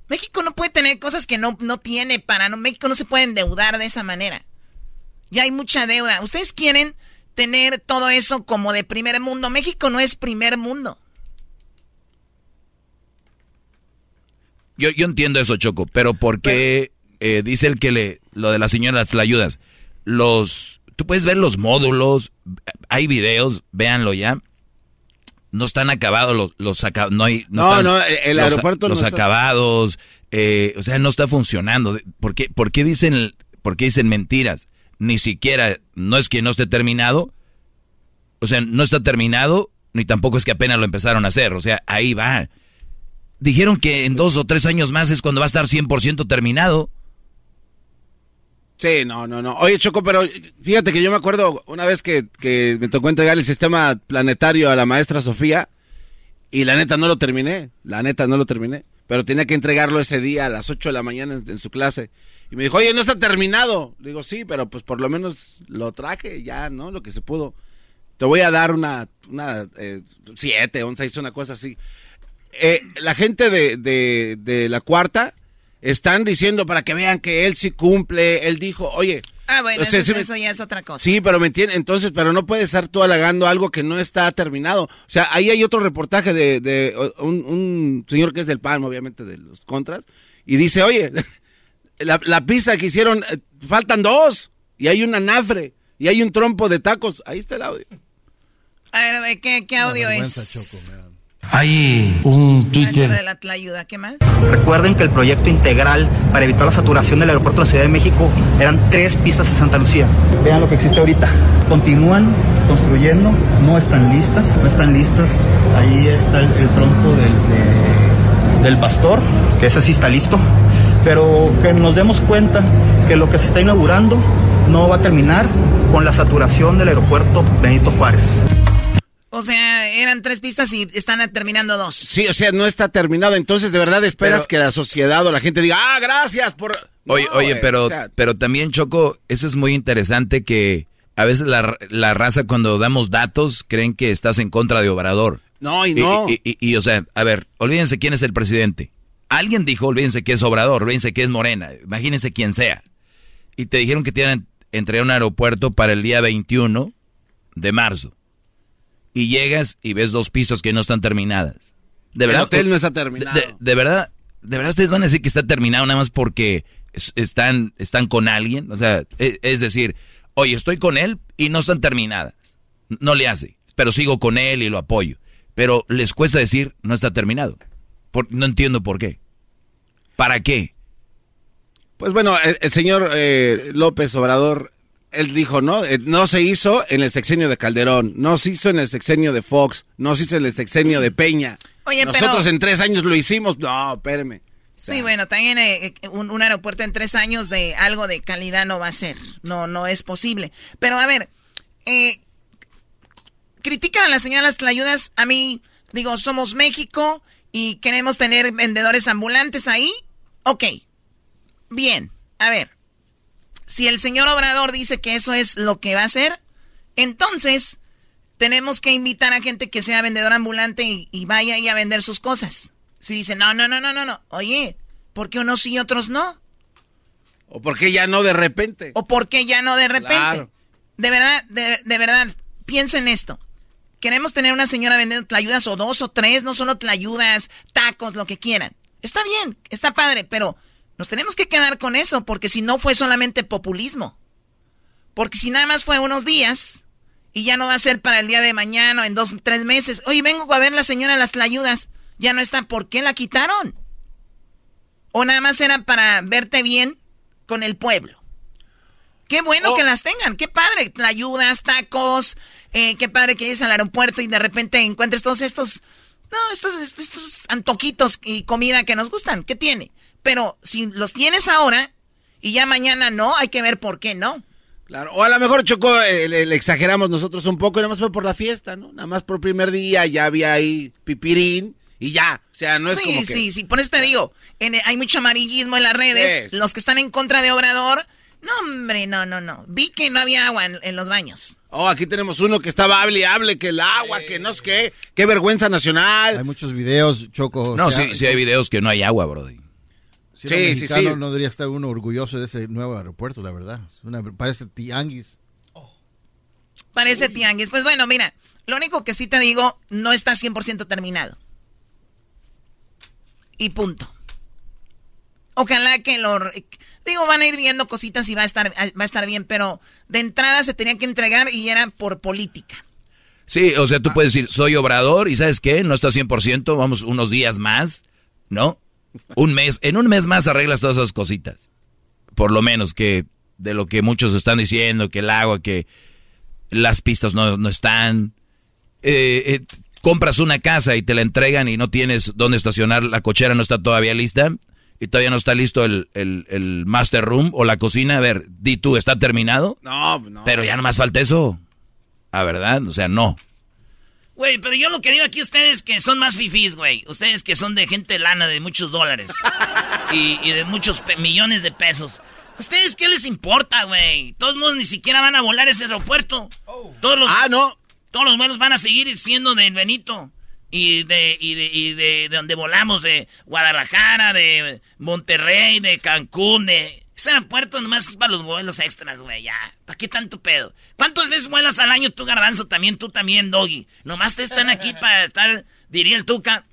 México no puede tener cosas que no, no tiene para... No, México no se puede endeudar de esa manera. Ya hay mucha deuda. Ustedes quieren tener todo eso como de primer mundo. México no es primer mundo. Yo, yo entiendo eso, Choco, pero ¿por qué eh, dice el que le, lo de las señoras la ayudas? Los, tú puedes ver los módulos, hay videos, véanlo ya no están acabados los, los no hay no, no, el aeropuerto los, acabados eh, o sea no está funcionando ¿por qué, por qué dicen por qué dicen mentiras ni siquiera no es que no esté terminado o sea no está terminado ni tampoco es que apenas lo empezaron a hacer o sea ahí va dijeron que en dos o tres años más es cuando va a estar 100% terminado Sí, no, no, no. Oye, Choco, pero fíjate que yo me acuerdo una vez que, me tocó entregar el sistema planetario a la maestra Sofía y la neta no lo terminé, la neta no lo terminé, pero tenía que entregarlo ese día a las 8 de la mañana en, su clase. Y me dijo, oye, no está terminado. Le digo, sí, pero pues por lo menos lo traje ya, ¿no? Lo que se pudo. Te voy a dar una, una eh, siete, once, una cosa así. Eh, la gente de, de, de la cuarta están diciendo para que vean que él sí cumple. Él dijo, oye. Ah, bueno, eso, ya es otra cosa. Sí, pero me entiende. Entonces, pero no puede estar tú halagando algo que no está terminado. O sea, ahí hay otro reportaje de, de un, señor que es del PAN, obviamente, de los contras. Y dice, oye, la, la pista que hicieron, eh, faltan dos. Y hay una nafre. Y hay un trompo de tacos. Ahí está el audio. A ver, ¿qué, qué audio es? Hay un Twitter. De la ¿Qué más? Recuerden que el proyecto integral para evitar la saturación del aeropuerto de la Ciudad de México eran tres pistas en Santa Lucía. Vean lo que existe ahorita. Continúan construyendo, no están listas, no están listas. Ahí está el, tronco del, del pastor, que ese sí está listo. Pero que nos demos cuenta que lo que se está inaugurando no va a terminar con la saturación del aeropuerto Benito Juárez. O sea, eran tres pistas y están terminando dos. Sí, o sea, no está terminado. Entonces, de verdad esperas que la sociedad o la gente diga, ah, gracias por... Oye, No, oye, pero, o sea- pero también, Choco, eso es muy interesante que a veces la, la raza cuando damos datos creen que estás en contra de Obrador. No, y no. Y, y- y, o sea, a ver, olvídense quién es el presidente. Alguien dijo, olvídense que es Obrador, olvídense que es Morena, imagínense quién sea. Y te dijeron que tienen entregar un aeropuerto para el día 21 de marzo. Y llegas y ves dos pisos que no están terminadas. De El verdad. hotel no está terminado. De, de verdad, de verdad ustedes van a decir que está terminado nada más porque es- están, están con alguien. O sea, e- es, decir, oye, estoy con él y no están terminadas. No le hace, pero sigo con él y lo apoyo. Pero les cuesta decir, no está terminado. Por- no entiendo por qué. ¿Para qué? Pues bueno, el, el señor eh, López Obrador, él dijo, ¿no? Eh, no se hizo en el sexenio de Calderón, no se hizo en el sexenio de Fox, no se hizo en el sexenio de Peña. Oye, Nosotros pero- en tres años lo hicimos. No, espérame. Sí, bueno, también eh, eh, un, un aeropuerto en tres años de algo de calidad no va a ser. No, no es posible. Pero a ver, eh, critican a la señora Las Tlayudas. A mí, digo, somos México y queremos tener vendedores ambulantes ahí. Ok, bien. A ver, si el señor Obrador dice que eso es lo que va a hacer, entonces tenemos que invitar a gente que sea vendedor ambulante y, y vaya ahí a vender sus cosas. Si dicen, no, no, no, no, no, no. Oye, ¿por qué unos sí y otros no? ¿O por qué ya no de repente? ¿O por qué ya no de repente? Claro. De verdad, de, de verdad, piensen esto. Queremos tener una señora vendiendo tlayudas o dos o tres, no solo tlayudas, tacos, lo que quieran. Está bien, está padre, pero nos tenemos que quedar con eso, porque si no fue solamente populismo. Porque si nada más fue unos días y ya no va a ser para el día de mañana o en dos, tres meses. Oye, vengo a ver la señora las tlayudas. Ya no está, ¿por qué la quitaron? O nada más era para verte bien con el pueblo. Qué bueno que las tengan, qué padre. Tlayudas, tacos, eh, qué padre que llegues al aeropuerto y de repente encuentres todos estos, no, estos, estos antojitos y comida que nos gustan. ¿Qué tiene? Pero si los tienes ahora y ya mañana no, hay que ver por qué no. Claro, o a lo mejor Chocó, eh, le, le exageramos nosotros un poco, y nada más fue por la fiesta, ¿no? Nada más por primer día ya había ahí pipirín y ya. O sea, no es sí, como que... sí, sí, por eso te digo, en- hay mucho amarillismo en las redes. Sí. Los que están en contra de Obrador, no, hombre, no, no, no. Vi que no había agua en, en los baños. Oh, aquí tenemos uno que estaba hable y hable, que el agua, que no sé qué, qué vergüenza nacional. Hay muchos videos, Choco. No, o sea, sí, sí hay videos que no hay agua, brody. Si Sí, sí, mexicano, sí. no debería estar uno orgulloso de ese nuevo aeropuerto, la verdad. Una- parece tianguis. Parece tianguis. Pues bueno, mira, lo único que sí te digo, no está 100% terminado. Y punto. Ojalá que lo... Digo, van a ir viendo cositas y va a estar, va a estar bien, pero de entrada se tenía que entregar y era por política. Sí, o sea, tú puedes decir, soy obrador y ¿sabes qué? No está 100%, vamos unos días más, ¿no? Un mes, en un mes más arreglas todas esas cositas. Por lo menos que de lo que muchos están diciendo, que el agua, que las pistas no, no están. Eh, eh, compras una casa y te la entregan y no tienes dónde estacionar, la cochera no está todavía lista y todavía no está listo el, el, el master room o la cocina. A ver, di tú, ¿está terminado? No, no. Pero ya no más falta eso. A verdad, o sea, no. Güey, pero yo lo que digo aquí ustedes que son más fifís, güey. Ustedes que son de gente lana de muchos dólares. y, y de muchos millones de pesos. ¿Ustedes qué les importa, güey? Todos modos ni siquiera van a volar ese aeropuerto. Todos los, ah, no. Todos los vuelos van a seguir siendo de Benito. Y de, y de, y de, de donde volamos, de Guadalajara, de Monterrey, de Cancún, de... Ese aeropuerto nomás es para los vuelos extras, güey, ya. ¿Para qué tanto pedo? ¿Cuántas veces vuelas al año tú, Garbanzo? También tú, también, Doggy. Nomás te están aquí para estar, diría el Tuca,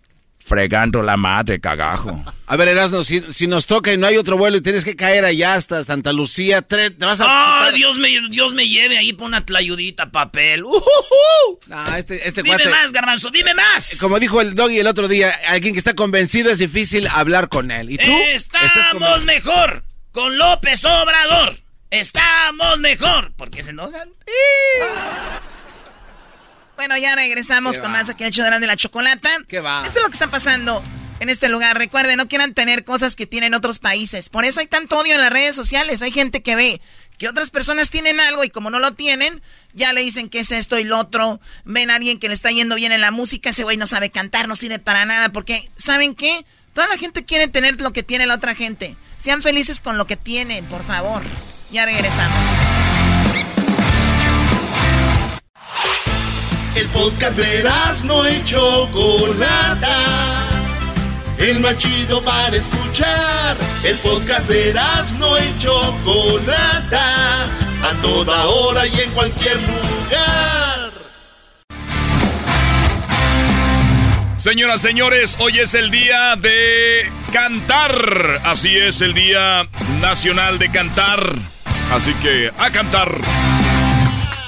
Fregando la madre, cagajo. A ver, Erasmo, si, si nos toca y no hay otro vuelo y tienes que caer allá hasta Santa Lucía, te vas a... ¡Ah, Dios me, Dios me lleve ahí por una tlayudita, papel! ¡Ujujú! No, este, este Dime cuate- más, Garbanzo, dime más. Como dijo el Doggy el otro día, alguien que está convencido es difícil hablar con él. ¿Y tú? Estamos mejor con López Obrador. Estamos mejor. ¿Por qué se enojan? Bueno, ya regresamos ¿Qué con va? más aquí hecho de la chocolata. ¿Qué va? Eso es lo que está pasando en este lugar. Recuerden, no quieran tener cosas que tienen otros países. Por eso hay tanto odio en las redes sociales. Hay gente que ve que otras personas tienen algo y como no lo tienen, ya le dicen que es esto y lo otro. Ven a alguien que le está yendo bien en la música, ese güey no sabe cantar, no sirve para nada, porque ¿saben qué? Toda la gente quiere tener lo que tiene la otra gente. Sean felices con lo que tienen, por favor. Ya regresamos. El podcast de no y Chocolata. El más chido para escuchar. El podcast de no y Chocolata. A toda hora y en cualquier lugar. Señoras, señores, hoy es el día de cantar. Así es, el Día Nacional de Cantar. Así que a cantar.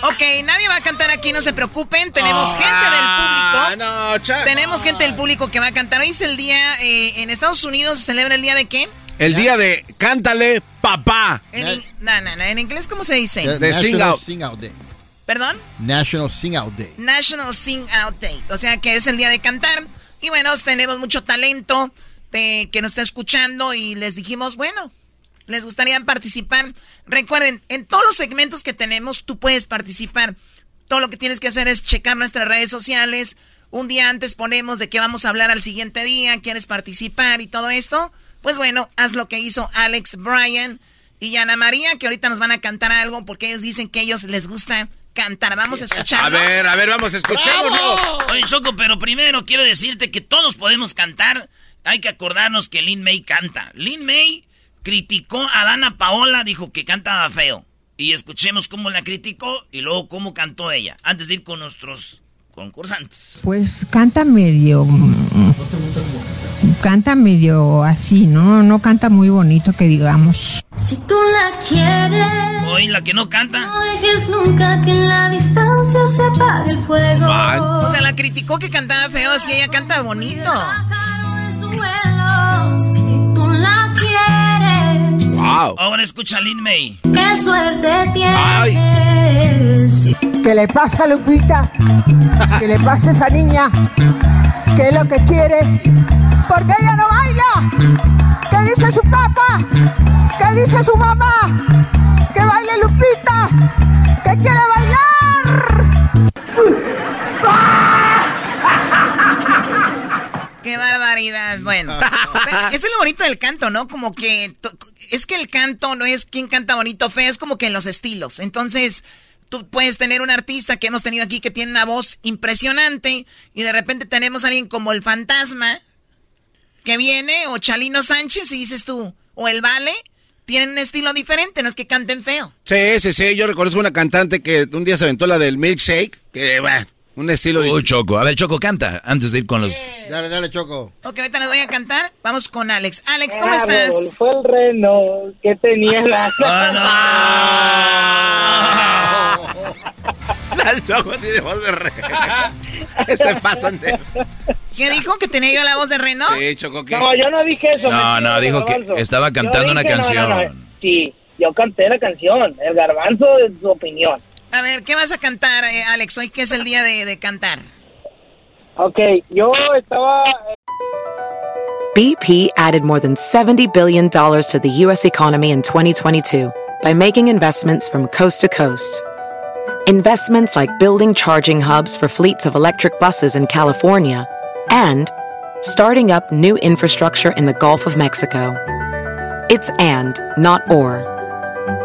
Ok, nadie va a cantar aquí, no se preocupen. Tenemos gente del público. Tenemos gente del público que va a cantar. Hoy es el día, eh, en Estados Unidos se celebra el día de qué? El día de cántale papá. En, no, no, no, en inglés, ¿cómo se dice? De sing out. Sing Out Day. ¿Perdón? National Sing Out Day. National Sing Out Day. O sea que es el día de cantar. Y bueno, tenemos mucho talento de, que nos está escuchando y les dijimos, bueno, les gustaría participar. Recuerden, en todos los segmentos que tenemos, tú puedes participar. Todo lo que tienes que hacer es checar nuestras redes sociales. Un día antes ponemos de qué vamos a hablar al siguiente día, quieres participar y todo esto. Pues bueno, haz lo que hizo Alex Bryan y Ana María, que ahorita nos van a cantar algo porque ellos dicen que a ellos les gusta cantar. Vamos a escuchar. A ver, a ver, vamos a escucharlo. Oye, Choco, pero primero quiero decirte que todos podemos cantar. Hay que acordarnos que Lin May canta. Lin May criticó a Dana Paola, dijo que cantaba feo. Y escuchemos cómo la criticó y luego cómo cantó ella, antes de ir con nuestros concursantes. Pues canta medio... mm, Canta medio así, ¿no? No canta muy bonito que digamos. Si tú la quieres, Hoy la que no canta. no dejes nunca que en la distancia se apague el fuego. O sea, la criticó que cantaba feo, si ella canta bonito. Wow. Ahora escucha a Lin May. qué suerte tienes. ¿Qué le pasa a Lupita? ¿Qué le pasa a esa niña? ¿Qué es lo que quiere? ¿Por qué ella no baila? ¿Qué dice su papá? ¿Qué dice su mamá? Que baile Lupita, que quiere bailar. Qué barbaridad. Bueno, es lo bonito del canto, ¿no? Como que es que el canto no es quien canta bonito o feo, es como que en los estilos. Entonces, tú puedes tener un artista que hemos tenido aquí que tiene una voz impresionante y de repente tenemos a alguien como el fantasma que viene o Chalino Sánchez y dices tú, o el Vale, tienen un estilo diferente, no es que canten feo. Sí, sí, sí. Yo reconozco una cantante que un día se aventó la del milkshake. Que, bueno, un estilo Uy, Choco. A ver, Choco, canta antes de ir con los... Dale, dale, Choco. Ok, ahorita les voy a cantar. Vamos con Alex. Alex, ¿cómo estás? Fue el reno que tenía la... La Choco tiene voz de re. Se pasan de... ¿Qué dijo? ¿Que tenía yo la voz de reno? Sí, Choco, ¿qué? No, yo no dije eso. No, no, dijo que estaba cantando una dije, no, no, no, canción. Sí, yo canté la canción. El garbanzo es su opinión. A ver, ¿qué vas a cantar, eh, Alex? Hoy que es el día de, de cantar. Ok, yo estaba... BP added more than $70 billion to the U.S. economy in 2022 by making investments from coast to coast. Investments like building charging hubs for fleets of electric buses in California and starting up new infrastructure in the Gulf of Mexico. It's and, not or.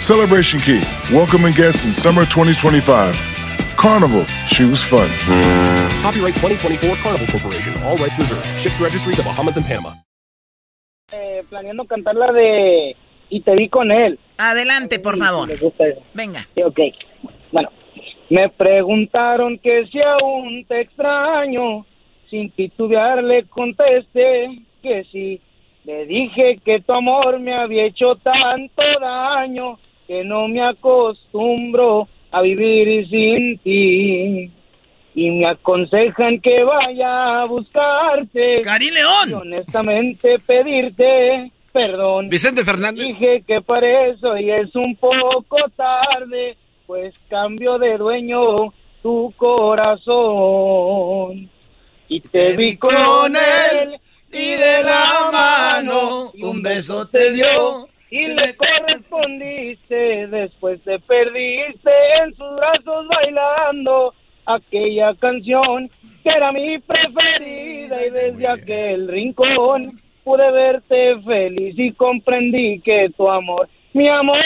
Celebration Key, welcoming guests in summer 2025. Carnival, choose fun. Copyright 2024 Carnival Corporation. All rights reserved. Ships registry the Bahamas and Panama. eh, planeando cantar la de Y te vi con él. Adelante, por favor. ¿Les gusta eso? Venga. Sí, ok. Bueno, me preguntaron que si aún te extraño. Sin titubear le contesté que sí. Le dije que tu amor me había hecho tanto daño que no me acostumbro a vivir sin ti. Y me aconsejan que vaya a buscarte. ¡Cari León! Y honestamente pedirte perdón. Vicente Fernández. Dije que para eso y es un poco tarde, pues cambio de dueño tu corazón. Y te vi con él y de la mano un beso te dio y le correspondiste. Después te perdiste en sus brazos bailando aquella canción que era mi preferida y desde aquel rincón pude verte feliz y comprendí que tu amor, mi amor,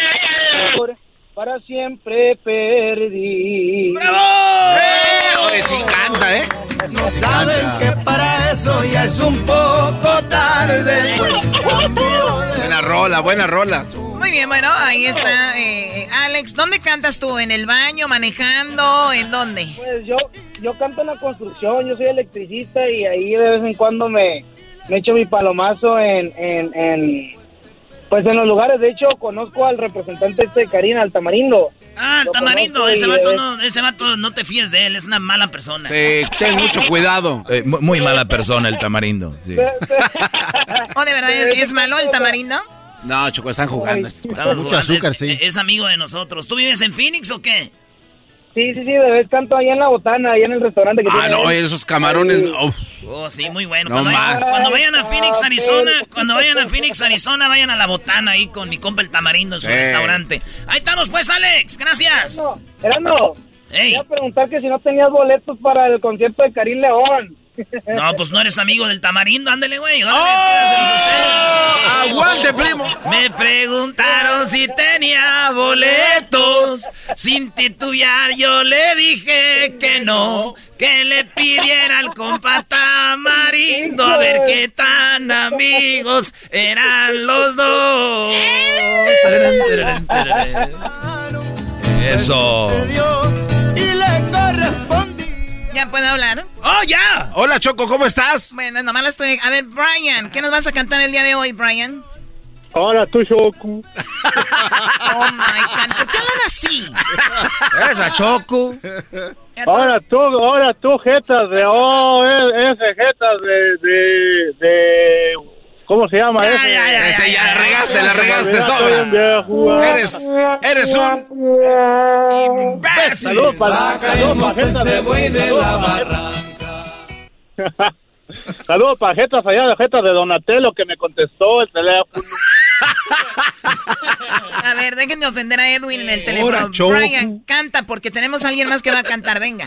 para siempre perdí. ¡Bravo! ¡Eh! Oye, sí canta, ¿eh? No saben que para eso ya es un poco tarde. Pues, buena rola, buena rola. Muy bien, bueno, ahí está. Eh, Alex, ¿dónde cantas tú? ¿En el baño, manejando? ¿En dónde? Pues yo, yo canto en la construcción, yo soy electricista y ahí de vez en cuando me, me echo mi palomazo en, en, en, pues en los lugares. De hecho, conozco al representante este de Karina, al Tamarindo. Ah, el tamarindo, ese vato, es- no, ese vato no te fíes de él, es una mala persona. Sí, ten mucho cuidado. Eh, mu- muy mala persona el tamarindo. sí. ¿O de verdad es, es malo el tamarindo? No, Choco, están jugando. Estamos Mucho jugando, azúcar, es, sí. es amigo de nosotros. ¿Tú vives en Phoenix o qué? Sí, sí, sí, de vez canto ahí en la botana, ahí en el restaurante que Ah, tiene no, él. esos camarones. Uf. Oh, sí, muy bueno. No cuando, más. vayan, cuando vayan a Phoenix, Ah, Arizona, cuando vayan a Phoenix, Arizona, vayan a la botana ahí con mi compa el tamarindo en su Sí. restaurante. Ahí estamos pues, Alex. Gracias. Erano, Ey. Voy a preguntar que si no tenías boletos para el concierto de Karim León. No, pues no eres amigo del tamarindo, ándele, güey. ¡Oh! ¡Aguante, primo! Me preguntaron si tenía boletos. Sin titubear, yo le dije que no. Que le pidiera al compa tamarindo a ver qué tan amigos eran los dos. Eso. ¿Ya puedo hablar? ¡Oh, ya! Hola, Choco, ¿cómo estás? Bueno, nomás lo estoy... A ver, Brian, ¿qué nos vas a cantar el día de hoy, Brian? Hola, tú, Shoku. Oh, my God, ¿por qué hablan así? Esa Choco. Ahora tú, ahora tú, jetas de, oh, ese jetas de, de, de, ¿cómo se llama Ya, ese? ya, ya, Ese ya la regaste, la regaste, sobra. Eres, eres un imbécil. Saludos para, saludos para de, Saludos para jetas allá de jetas de Donatello que me contestó el teléfono. A ver, déjenme ofender a Edwin en el teléfono. Brian, canta, porque tenemos a alguien más que va a cantar, venga.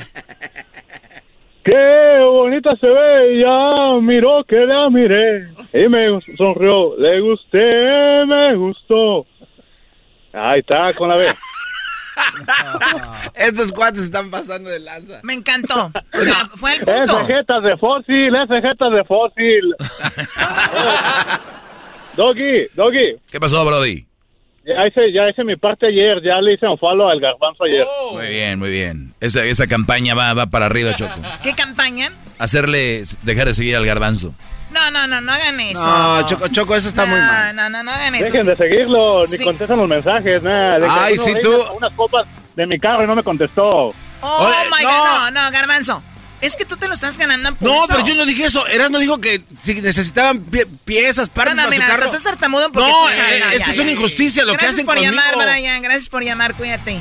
Qué bonita se ve, ya miró que la miré y me sonrió, le gusté, me gustó. Ahí está, con la B. Estos cuates están pasando de lanza. Me encantó. O sea, fue Ese punto. jetas de fósil, jetas de fósil. Doggy, Doggy, ¿Qué pasó, Brody? Ya hice, ya hice mi parte ayer, ya le hice un follow al garbanzo ayer. Muy bien, muy bien. Esa, esa campaña va, va para arriba, Choco. ¿Qué campaña? Hacerle, dejar de seguir al garbanzo. No, no, no, no hagan eso. No, Choco, Choco, eso está no, muy mal. No, no, no hagan eso. Dejen de seguirlo, ni Sí. contestan los mensajes, nada. De que Ay, le tú- Unas copas de mi carro y no me contestó. Oh, Oye, my no. God, no, no, garbanzo. Es que tú te lo estás ganando por No, eso. pero yo no dije eso. Eras no dijo que si necesitaban pie- piezas, No, partes no, para su carro. estás tartamudo porque No, tú sabes- eh, es ya, que es una injusticia lo que Gracias hacen por conmigo. llamar, Brian. Gracias por llamar, cuídate.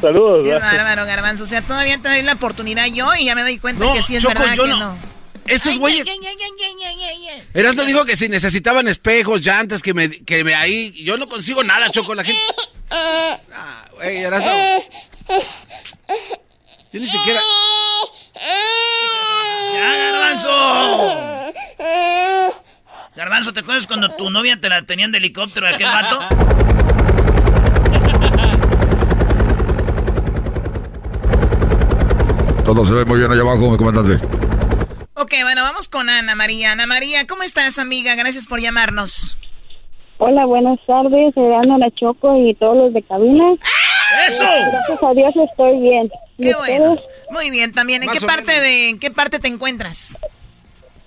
Saludos. Qué gracias. bárbaro, garbanzo. O sea, todavía te doy la oportunidad yo y ya me doy cuenta No, que sí es Choco, verdad yo que no. no. Estos güeyes. Eras no dijo que si necesitaban espejos, llantas, que me, que me ahí. Yo no consigo nada, Choco. La gente. Ah, güey, Eras no. Yo ni siquiera. ¡Ya, garbanzo! Garbanzo, ¿te acuerdas cuando tu novia te la tenían de helicóptero aquel vato? Todo se ve muy bien allá abajo, mi comandante. Ok, bueno, vamos con Ana María. Ana María, ¿cómo estás, amiga? Gracias por llamarnos. Hola, buenas tardes, soy Ana La Choco y todos los de cabina. ¡Eso! Gracias a Dios estoy bien. ¿Y Qué bueno. Muy bien, también. ¿En Más qué parte de en qué parte te encuentras?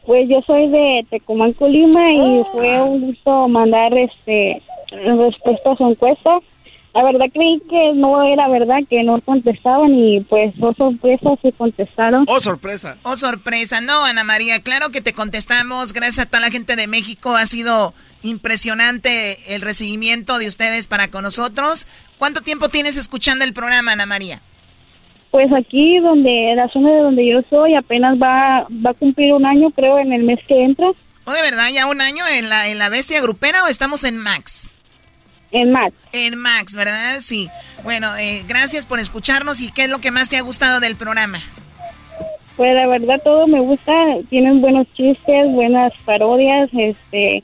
Pues yo soy de Tecomán, Colima y fue un gusto mandar este respuesta a su encuesta. La verdad creí que no era verdad, que no contestaban y pues, oh sorpresa, se contestaron. Oh sorpresa. Oh sorpresa. No, Ana María, claro que te contestamos. Gracias a toda la gente de México. Ha sido impresionante el recibimiento de ustedes para con nosotros. ¿Cuánto tiempo tienes escuchando el programa, Ana María? Pues aquí, donde, en la zona de donde yo soy, apenas va, va a cumplir un año, creo, en el mes que entra. ¿O de verdad ya un año en la, en la bestia grupera o estamos en Max? En Max. En Max, ¿verdad? Sí. Bueno, eh, gracias por escucharnos y ¿qué es lo que más te ha gustado del programa? Pues la verdad todo me gusta, tienen buenos chistes, buenas parodias, este...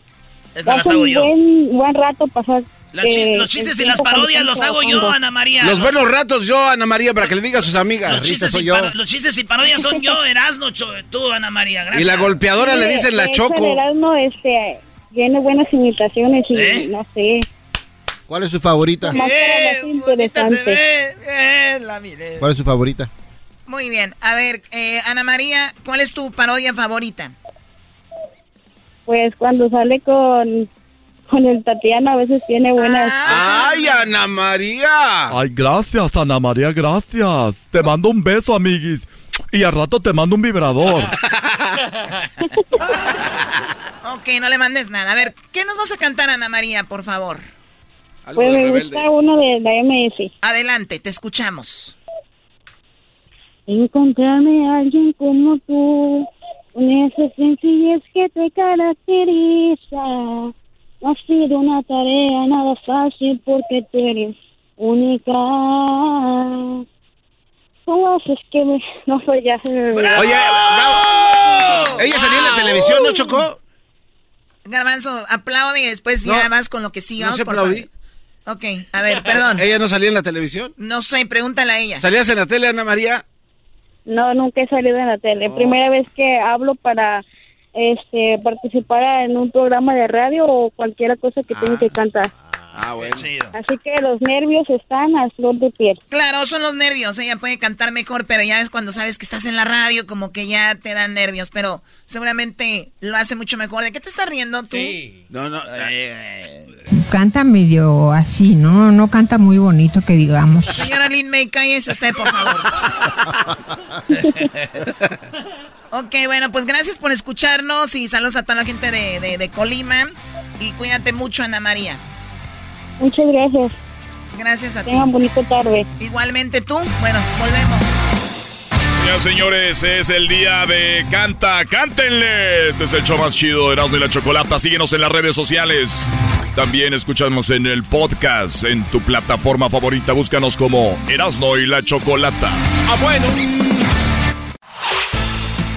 Las hago un yo. Buen, buen rato pasar. Las chis- los chistes y las parodias los hago yo, Ana María. Los buenos ratos yo, Ana María, para que le diga a sus amigas. Los chistes, y los chistes y parodias son yo, Erasno, tú, Ana María. Gracias. Y la golpeadora le dicen la Choco. el Erasmo, este, tiene buenas imitaciones y ¿Eh? no sé. ¿Cuál es su favorita? La miré. ¿Cuál es su favorita? Muy bien. A ver, eh, Ana María, ¿cuál es tu parodia favorita? Pues cuando sale con, con el Tatiana a veces tiene buenas... ¡Ay, Ana María! Ay, gracias, Ana María, gracias. Te mando un beso, amiguis. Y al rato te mando un vibrador. Ok, no le mandes nada. A ver, ¿qué nos vas a cantar, Ana María, por favor? Pues me gusta uno de la MS. Adelante, te escuchamos. Encontrarme a alguien como tú, con esa sencillez que te caracteriza. No ha sido una tarea nada fácil porque tú eres única. ¿Cómo haces que me.? No, pues ya se me olvidó. Oye, bravo. Ella salió en la televisión, ¿no, Chocó? Garbanzo, aplaude y después No, ya vas con lo que sigamos. no se por aplaudí. Ok, a ver, perdón. ¿Ella no salía en la televisión? No sé, pregúntale a ella. ¿Salías en la tele, Ana María? No, nunca he salido en la tele. Oh. Primera vez que hablo para este participar en un programa de radio o cualquier cosa que tenga que cantar. Ah, bueno. Así que los nervios están a flor de piel. Claro, son los nervios. Ella puede cantar mejor, pero ya es cuando sabes que estás en la radio, como que ya te dan nervios. Pero seguramente lo hace mucho mejor. ¿De qué te estás riendo tú? No, no. Canta medio así, ¿no? No canta muy bonito que digamos. Señora Lin May, cállese usted, por favor. ok, bueno, pues gracias por escucharnos y saludos a toda la gente de, de- de Colima. Y cuídate mucho, Ana María. Muchas gracias. Gracias a ti. Tengan bonita tarde. Igualmente tú. Bueno, volvemos. Ya, señores, es el día de Canta, cántenle. Este es el show más chido de Erasmo y la Chocolata. Síguenos en las redes sociales. También escuchamos en el podcast, en tu plataforma favorita. Búscanos como Erasmo y la Chocolata. Ah, bueno.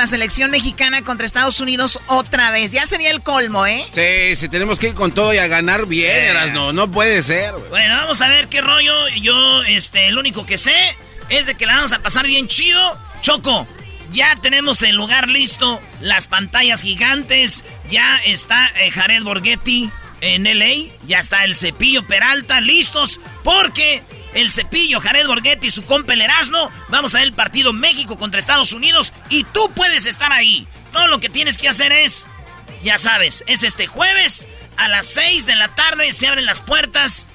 La selección mexicana contra Estados Unidos otra vez. Ya sería el colmo, ¿eh? Sí, sí, tenemos que ir con todo y a ganar bien, Erasno. No puede ser. güey. Bueno, vamos a ver qué rollo. Yo, este, el único que sé es de que la vamos a pasar bien chido. Choco, ya tenemos el lugar listo, las pantallas gigantes, ya está eh, Jared Borghetti en LA, ya está el Cepillo Peralta listos, porque el Cepillo, Jared Borghetti y su compa el Erasmo, vamos a ver el partido México contra Estados Unidos y tú puedes estar ahí. Todo lo que tienes que hacer es, ya sabes, es este jueves a las 6 de la tarde, se abren las puertas.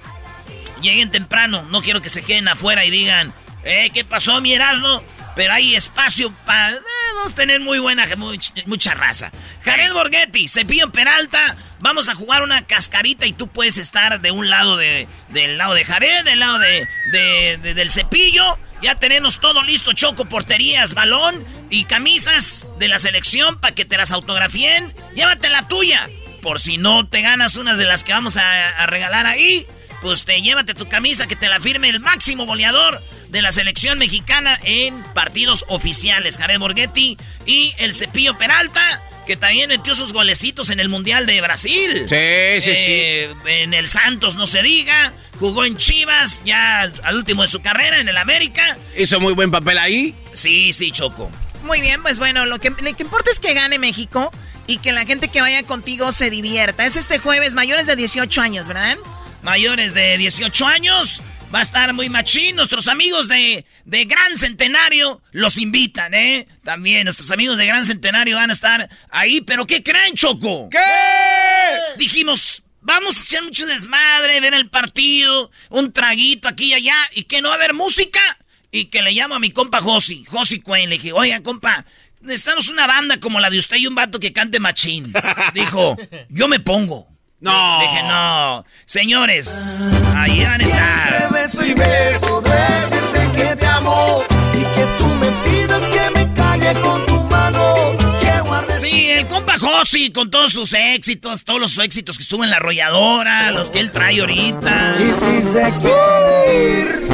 Lleguen temprano, no quiero que se queden afuera y digan, eh, ¿qué pasó, mi Erasmo? Pero hay espacio para... vamos a tener muy buena, much- mucha raza. Jared Borghetti, Cepillo Peralta, vamos a jugar una cascarita y tú puedes estar de un lado de, del lado de Jared, del lado de, de- de- del Cepillo. Ya tenemos todo listo, Choco, porterías, balón y camisas de la selección para que te las autografíen. Llévate la tuya. Por si no te ganas unas de las que vamos a, a regalar ahí, pues te llévate tu camisa que te la firme el máximo goleador de la selección mexicana en partidos oficiales. Jared Borghetti y el Cepillo Peralta. Que también metió sus golecitos en el Mundial de Brasil. Sí, sí, Eh, En el Santos, no se diga. Jugó en Chivas, ya al último de su carrera, en el América. Hizo muy buen papel ahí. Sí, sí, Choco. Muy bien, pues bueno, lo que, lo que importa es que gane México y que la gente que vaya contigo se divierta. Es este jueves, mayores de 18 años, ¿verdad? Mayores de 18 años. Va a estar muy machín. Nuestros amigos de, de Gran Centenario los invitan, ¿eh? También nuestros amigos de Gran Centenario van a estar ahí. ¿Pero qué creen, Choco? ¿Qué? Dijimos, vamos a echar mucho desmadre, ver el partido, un traguito aquí y allá, y que no va a haber música. Y que le llamo a mi compa Josi, Josi Cuen. Le dije, oiga, compa, necesitamos una banda como la de usted y un vato que cante machín. Dijo, yo me pongo. No. Dije, no. Señores, ahí van a estar. Beso y beso, decirte que te amo y que tú me pidas que me calle con tu mano. Sí, el compa Josi con todos sus éxitos, todos los éxitos que estuvo en la arrolladora, los que él trae ahorita. Y si se quiere ir,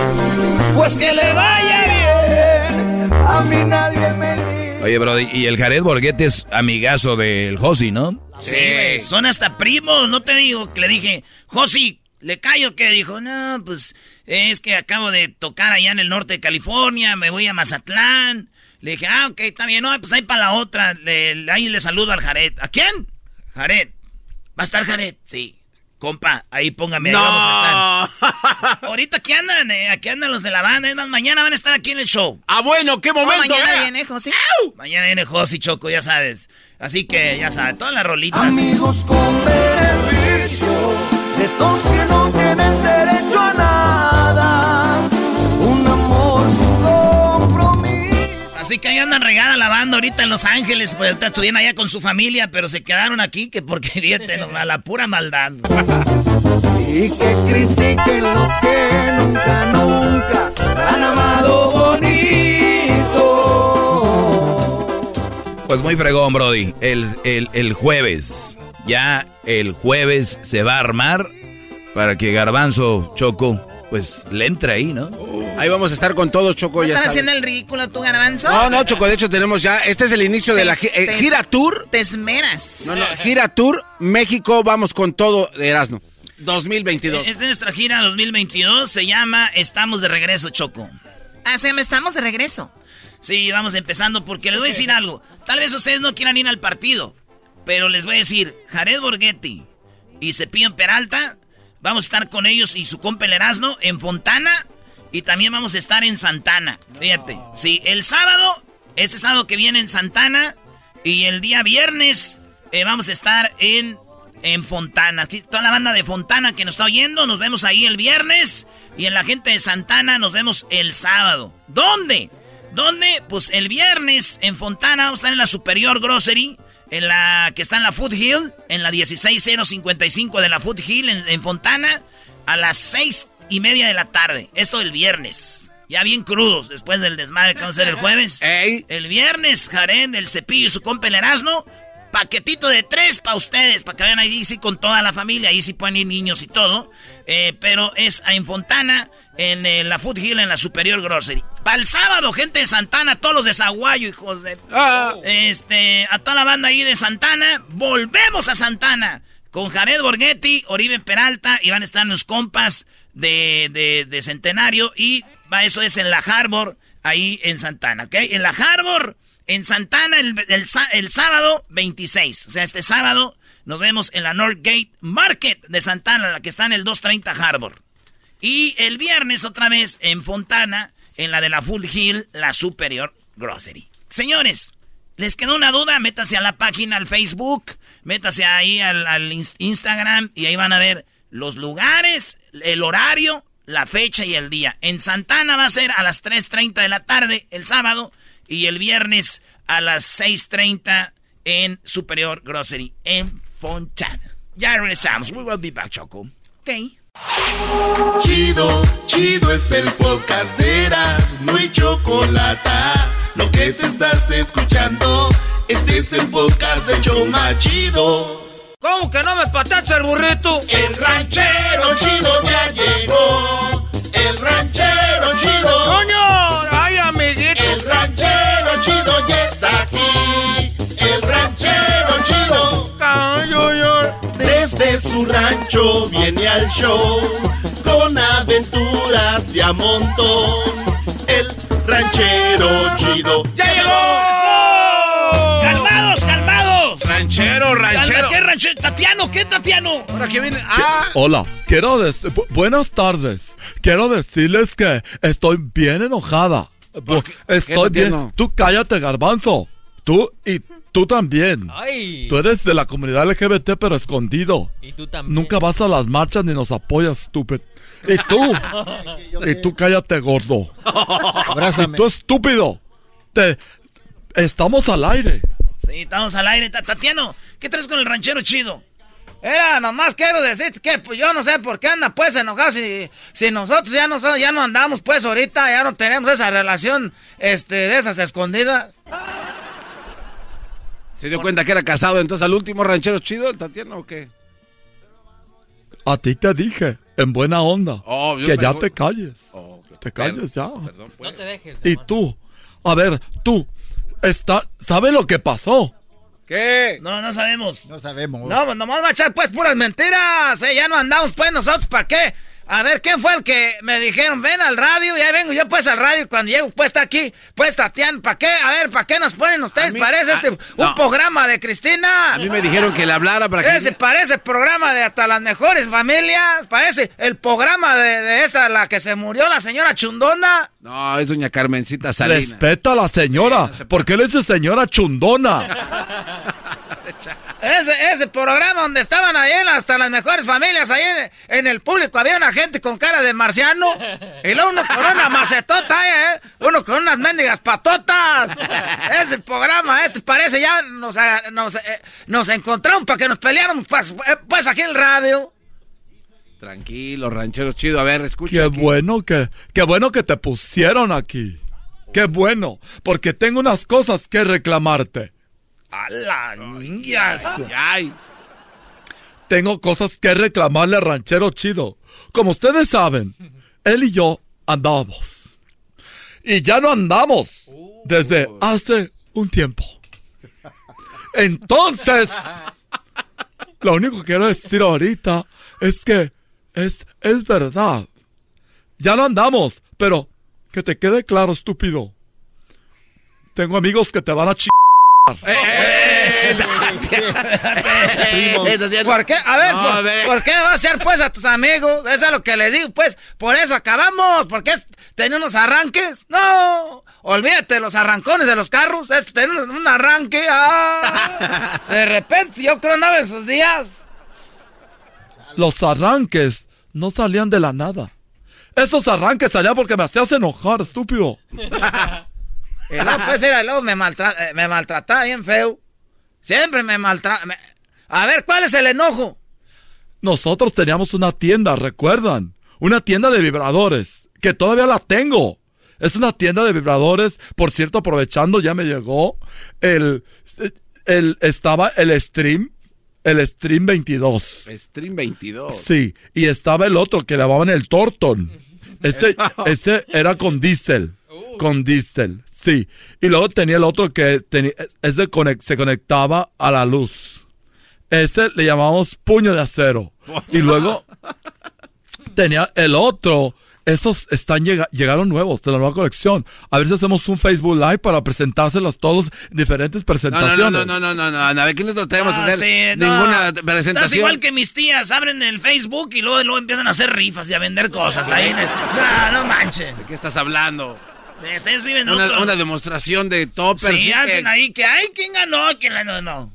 pues que le vaya bien. A mí nadie me Oye, Brody, y el Jared Borghetti es amigazo del Josi, ¿no? Sí, güey, son hasta primos, no te digo que le dije, Josi, ¿le callo que Dijo, no, pues es que acabo de tocar allá en el norte de California, me voy a Mazatlán. Le dije, ah, ok, está bien, no, pues ahí para la otra, le- ahí le saludo al Jared. ¿A quién? Jared. ¿Va a estar Jared? Sí. Compa, ahí póngame, ahí No. vamos a estar. Ahorita aquí andan, eh, aquí andan los de la banda, es más, mañana van a estar aquí en el show. Ah, bueno, qué momento. mañana viene José. Mañana viene Josi Choco, ya sabes. Así que, ya sabes, todas las rolitas. Amigos con beneficio, esos que no tienen derecho a nada. Así que ahí andan regada la banda ahorita en Los Ángeles, pues estuvieron allá con su familia, pero se quedaron aquí que porque no, a la pura maldad. Y que critiquen los que nunca, nunca han amado bonito. Pues muy fregón, Brody. El, el, el jueves, ya el jueves se va a armar para que Garbanzo Choco, pues le entre ahí, ¿no? Ahí vamos a estar con todo, Choco. Ya ¿Estás sabes. haciendo el ridículo tú, Garbanzo? No, no, Choco, de hecho tenemos ya, este es el inicio de la eh, Te- gira tour. Te esmeras. No, no, gira tour, México, vamos con todo de Erasmo. 2022. Es de nuestra gira 2022, se llama Estamos de regreso, Choco. Ah, se me estamos de regreso. Sí, vamos empezando porque les voy a decir algo. Tal vez ustedes no quieran ir al partido, pero les voy a decir, Jared Borghetti y Cepillo Peralta, vamos a estar con ellos y su compa el Erasmo en Fontana y también vamos a estar en Santana. Fíjate, sí, el sábado, este sábado que viene en Santana y el día viernes eh, vamos a estar en, en Fontana. Aquí toda la banda de Fontana que nos está oyendo, nos vemos ahí el viernes y en la gente de Santana nos vemos el sábado. ¿Dónde? ¿Dónde? Pues el viernes en Fontana vamos a estar en la Superior Grocery, en la que está en la Food Hill, en la 16055 de la Food Hill en, en Fontana, a las seis y media de la tarde. Esto el viernes. Ya bien crudos después del desmadre que vamos a hacer el jueves. El viernes, Jaren, el cepillo y su compa el Erasmo. Paquetito de tres para ustedes, para que vayan ahí sí con toda la familia. Ahí sí pueden ir niños y todo. Eh, pero es en Fontana, en eh, la Food Hill, en la Superior Grocery. Para el sábado, gente de Santana, todos los de Zaguayo, hijos de... Este, a toda la banda ahí de Santana. Volvemos a Santana. Con Jared Borghetti, Oribe Peralta, y van a estar los compas de, de, de Centenario. Y va, eso es en la Harbor, ahí en Santana, ¿ok? En la Harbor, en Santana, el, el el sábado 26. O sea, este sábado nos vemos en la Northgate Market de Santana, la que está en el 230 Harbor. Y el viernes otra vez en Fontana, en la de la Full Hill, la Superior Grocery. Señores, ¿les quedó una duda? Métase a la página, al Facebook, métase ahí al, al ins- Instagram y ahí van a ver los lugares, el horario, la fecha y el día. En Santana va a ser a las 3.30 de la tarde el sábado y el viernes a las 6.30 en Superior Grocery en Fontana. Ya regresamos. We will be back, Choco. Ok. Chido, chido es el podcast de Eras, no hay chocolate. Lo que te estás escuchando, este es el podcast de Choma Chido. ¿Cómo que no me patacha el burrito? El ranchero chido ya llegó. El ranchero chido. ¡Coño! Ranchero chido ranchero su rancho viene al show con aventuras de a montón. El ranchero chido ¡Ya llegó! ¡Calmados, calmados! Ranchero, ranchero. ¿Qué ranchero? ¿Tatiano? ¿Qué Tatiano? Ahora que viene. Ah, Hola, quiero decir, bu- buenas tardes. Quiero decirles que estoy bien enojada. Estoy ¿Qué, bien. Tú cállate, garbanzo. Tú y tú también. Ay. Tú eres de la comunidad LGBT pero escondido. Y tú también. Nunca vas a las marchas ni nos apoyas, estúpido. Y tú. y tú cállate, gordo. Abrázame. Y tú estúpido. Te estamos al aire. Sí, estamos al aire. Ta- Tatiano, ¿qué traes con el ranchero chido? Era, nomás quiero decir que pues yo no sé por qué anda pues enojado si, si nosotros ya no, ya no andamos pues ahorita, ya no tenemos esa relación este, de esas escondidas. ¿Se dio cuenta que era casado entonces al último ranchero chido, el Tatiano, o qué? A ti te dije, en buena onda, Oh, que ya te calles. Oh, te calles ya. No te dejes. Y tú, a ver, tú, está, ¿sabes lo que pasó? ¿Qué? No, no sabemos. No sabemos. No, pues nomás va a echar pues puras mentiras. eh, Ya no andamos pues nosotros, ¿para qué? A ver, ¿quién fue el que me dijeron, ven al radio? Y ahí vengo yo pues al radio. y Cuando llego pues está aquí, pues Tatiana, ¿para qué? A ver, ¿para qué nos ponen ustedes? mí- parece este a- un no. programa de Cristina. A mí me dijeron que le hablara para que... Ese parece programa de hasta las mejores familias. Parece el programa de, de esta, la que se murió, la señora Chundona. No, es doña Carmencita Salinas. Respeta a la señora. ¿Por qué le dice señora chundona? Ese, ese programa donde estaban ahí en hasta las mejores familias, ahí en, en el público había una gente con cara de marciano. Y luego uno con una macetota, ¿eh? Uno con unas mendigas patotas. Ese programa, este parece ya nos, nos, eh, nos encontraron para que nos peleáramos pues, eh, pues aquí en el radio. Tranquilo, ranchero chido. A ver, escucha. Qué aquí. bueno que, qué bueno que te pusieron aquí. Qué bueno, porque tengo unas cosas que reclamarte. A la niñas. Ay, Tengo cosas que reclamarle al ranchero chido. Como ustedes saben, él y yo andamos. Y ya no andamos desde hace un tiempo. Entonces, lo único que quiero decir ahorita es que es, es verdad. Ya no andamos, pero que te quede claro, estúpido. Tengo amigos que te van a ch... ¿Por qué? A ver, No, por, a ver. ¿por qué me vas a hacer pues a tus amigos? Eso es lo que les digo, pues. Por eso acabamos. Porque es tener unos arranques. No. Olvídate de los arrancones de los carros. Es tener un arranque. Ah. De repente, yo creo andaba en sus días. Los arranques no salían de la nada. Esos arranques salían porque me hacías enojar, estúpido. Pues, era, me, maltra- eh, me maltrataba bien feo. Siempre me maltrata. A ver, ¿cuál es el enojo? Nosotros teníamos una tienda, ¿recuerdan? Una tienda de vibradores, que todavía la tengo. Es una tienda de vibradores, por cierto, aprovechando, ya me llegó el, el estaba el Stream, el Stream 22. Stream 22. Sí, y estaba el otro que llamaban el Torton. Ese, ese era con diésel, con diésel, sí. Y luego tenía el otro que tenía, ese conec- se conectaba a la luz. Ese le llamamos puño de acero. Y luego tenía el otro. Estos están llega- llegaron nuevos de la nueva colección. A ver si hacemos un Facebook Live para presentárselos todos en diferentes No, presentaciones. no, no, no, no, no, no, no, a ver, ¿qué nos lo tenemos a Ah, hacer? sí, no. Ninguna Estás presentación. igual que mis tías, abren el Facebook y luego, luego empiezan a hacer rifas y a vender cosas ahí en el... No, no manchen. ¿De qué estás hablando? Ustedes viven Una, otro- una demostración de toppers. Sí, sí, hacen que- ahí que, ay, ¿quién ganó? ¿Quién ganó? No.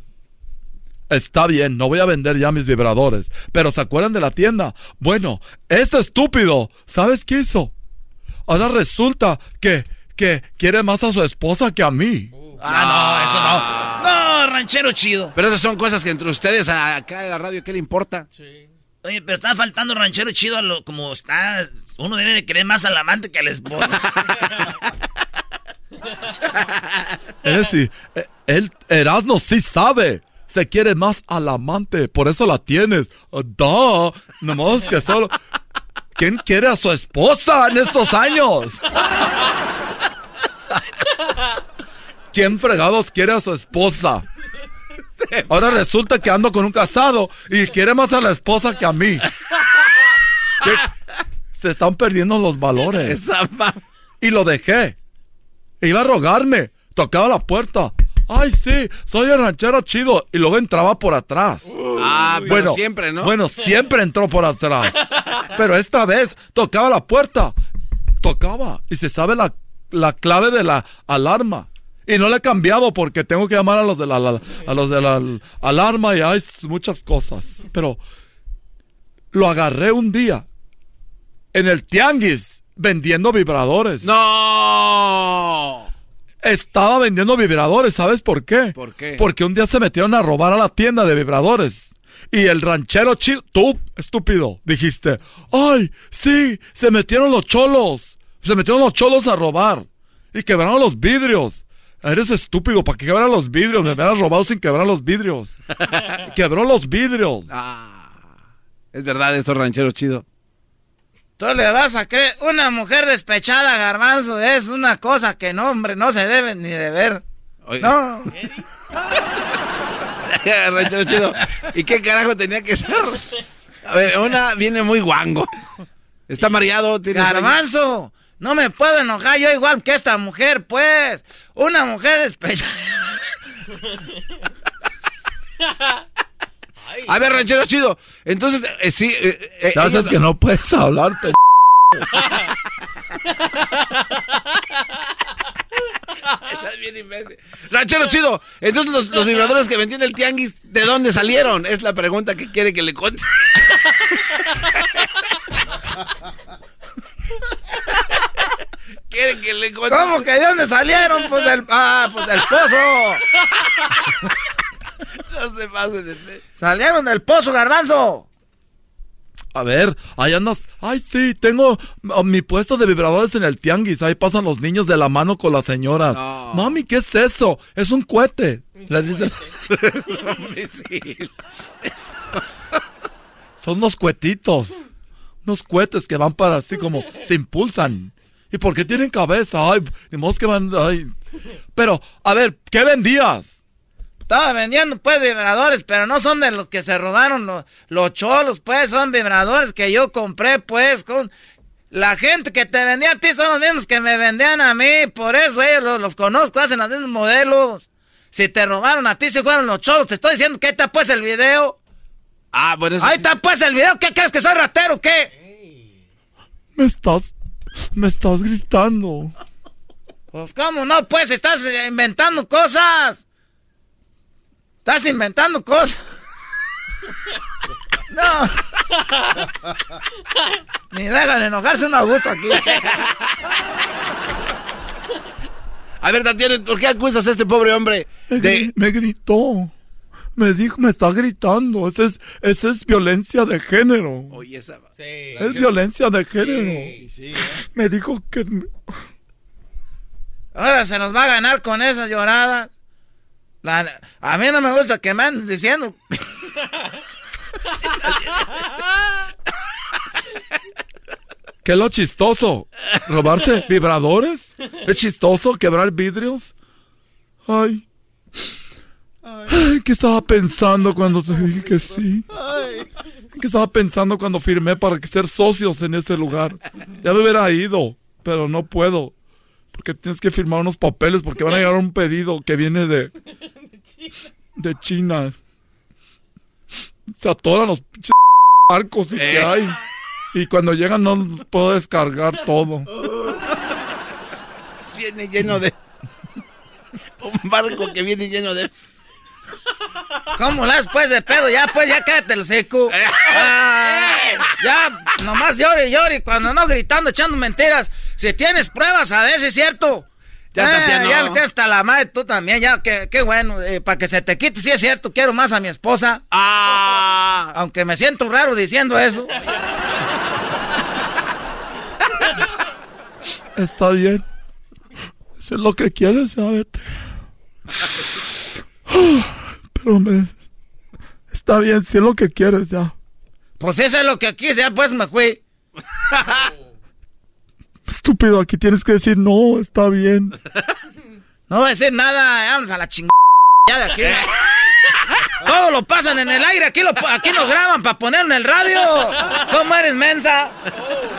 Está bien, no voy a vender ya mis vibradores. Pero ¿se acuerdan de la tienda? Bueno, este estúpido, ¿sabes qué hizo? Ahora resulta que, que quiere más a su esposa que a mí. Ah, no, eso no. No, ranchero chido. Pero esas son cosas que entre ustedes a- acá en la radio, ¿qué le importa? Oye, pero está faltando ranchero chido a lo como está. Uno debe de querer más al amante que a la esposa. Es decir, eh, él, Erasmo sí sabe. Se quiere más al amante, por eso la tienes. Ah, Da, nomás que solo... ¿Quién quiere a su esposa en estos años? ¿Quién fregados quiere a su esposa? Ahora resulta que ando con un casado y quiere más a la esposa que a mí. ¿Qué? Se están perdiendo los valores. Y lo dejé. Iba a rogarme. Tocaba la puerta. Ay, sí, soy el ranchero chido. Y luego entraba por atrás. Ah, pero siempre, ¿no? Bueno, siempre entró por atrás. Pero esta vez tocaba la puerta. Tocaba. Y se sabe la, la clave de la alarma. Y no le he cambiado porque tengo que llamar a los de la, la- a los de la alarma y hay muchas cosas. Pero lo agarré un día en el tianguis vendiendo vibradores. ¡No! Estaba vendiendo vibradores, ¿sabes por qué? ¿Por qué? Porque un día se metieron a robar a la tienda de vibradores. Y el ranchero chido, tú, estúpido, dijiste, ay, sí, se metieron los cholos. Se metieron los cholos a robar. Y quebraron los vidrios. Eres estúpido, ¿para qué quebrar los vidrios? Me hubieras robado sin quebrar los vidrios. Quebró los vidrios. Es verdad, esto ranchero chido. Tú le vas a creer, una mujer despechada, garbanzo, es una cosa que no, hombre, no se debe ni de ver. No. ranchero chido. ¿Y qué carajo tenía que ser? A ver, una viene muy guango. Está mareado, tiene sueño. No me puedo enojar yo igual que esta mujer, pues. Una mujer despechada. A ver, ranchero chido. Entonces, eh, sí. eh, eh, Ya sabes ellos- que no puedes hablar, pe- Estás bien imbécil. Ranchero chido. Entonces, los, los vibradores que vendí en el tianguis, ¿de dónde salieron? Es la pregunta que quiere que le cuente. Quiere que le cuente. ¿Cómo que de dónde salieron? Pues del, ah, pues del pozo. No se pasen de Salieron del pozo, garbanzo. A ver, ahí andas. Ay, sí, tengo oh, mi puesto de vibradores en el tianguis. Ahí pasan los niños de la mano con las señoras. Mami, ¿qué es eso? Es un cohete. Le dice. Son unos cuetitos. Unos cohetes que van para así como se impulsan. ¿Y por qué tienen cabeza? Ay, ni modo que van. Ay. Pero, a ver, ¿qué vendías? Estaba vendiendo pues vibradores, pero no son de los que se robaron los, los cholos, pues son vibradores que yo compré pues con... La gente que te vendía a ti son los mismos que me vendían a mí, por eso ellos los, los conozco, hacen los mismos modelos. Si te robaron a ti, si fueron los cholos, te estoy diciendo que ahí está pues el video. Ah, bueno, eso Ahí sí. está pues el video, ¿qué crees que soy ratero o qué? Me estás. Me estás gritando. Pues cómo no, pues estás eh, inventando cosas. Estás inventando cosas. No. Ni dejan enojarse uno a gusto aquí. A ver, Tatiana, ¿por qué acusas a este pobre hombre de... me gritó. Me dijo, me está gritando. Esa es, esa es violencia de género. Oye, esa... Es violencia de género. ¿eh? Me dijo que. Ahora se nos va a ganar con esas lloradas. La- a mí no me gusta que me anden diciendo. ¿Qué es lo chistoso? ¿Robarse vibradores? ¿Es chistoso quebrar vidrios? Ay. Ay, ¿qué estaba pensando cuando te dije que sí? ¿Qué estaba pensando cuando firmé para que ser socios en ese lugar? Ya me hubiera ido, pero no puedo. Porque tienes que firmar unos papeles porque van a llegar un pedido que viene de... De China. Se atoran los barcos y que Eh. hay. Y cuando llegan no puedo descargar todo. Viene lleno de... Un barco que viene lleno de... ¿Cómo las pues de pedo? Ya pues, ya cállate el seco. Ah, ya, nomás llore y llore. Cuando no gritando, echando mentiras. Si tienes pruebas, a ver si es cierto. Ya, Eh, ya me hasta la madre tú también. Ya, qué, qué bueno. eh, para que se te quite, si es cierto. Quiero más a mi esposa. Ah. Aunque me siento raro diciendo eso. Está bien. Si es lo que quieres, ya vete. Pero me... Está bien, si es lo que quieres, ya. Pues eso es lo que quise, ya pues me fui. Estúpido, aquí tienes que decir, no, está bien. No voy a decir nada, vamos a la chingada ya de aquí. Todo lo pasan en el aire, aquí, lo, aquí nos graban para poner en el radio. ¿Cómo eres, mensa?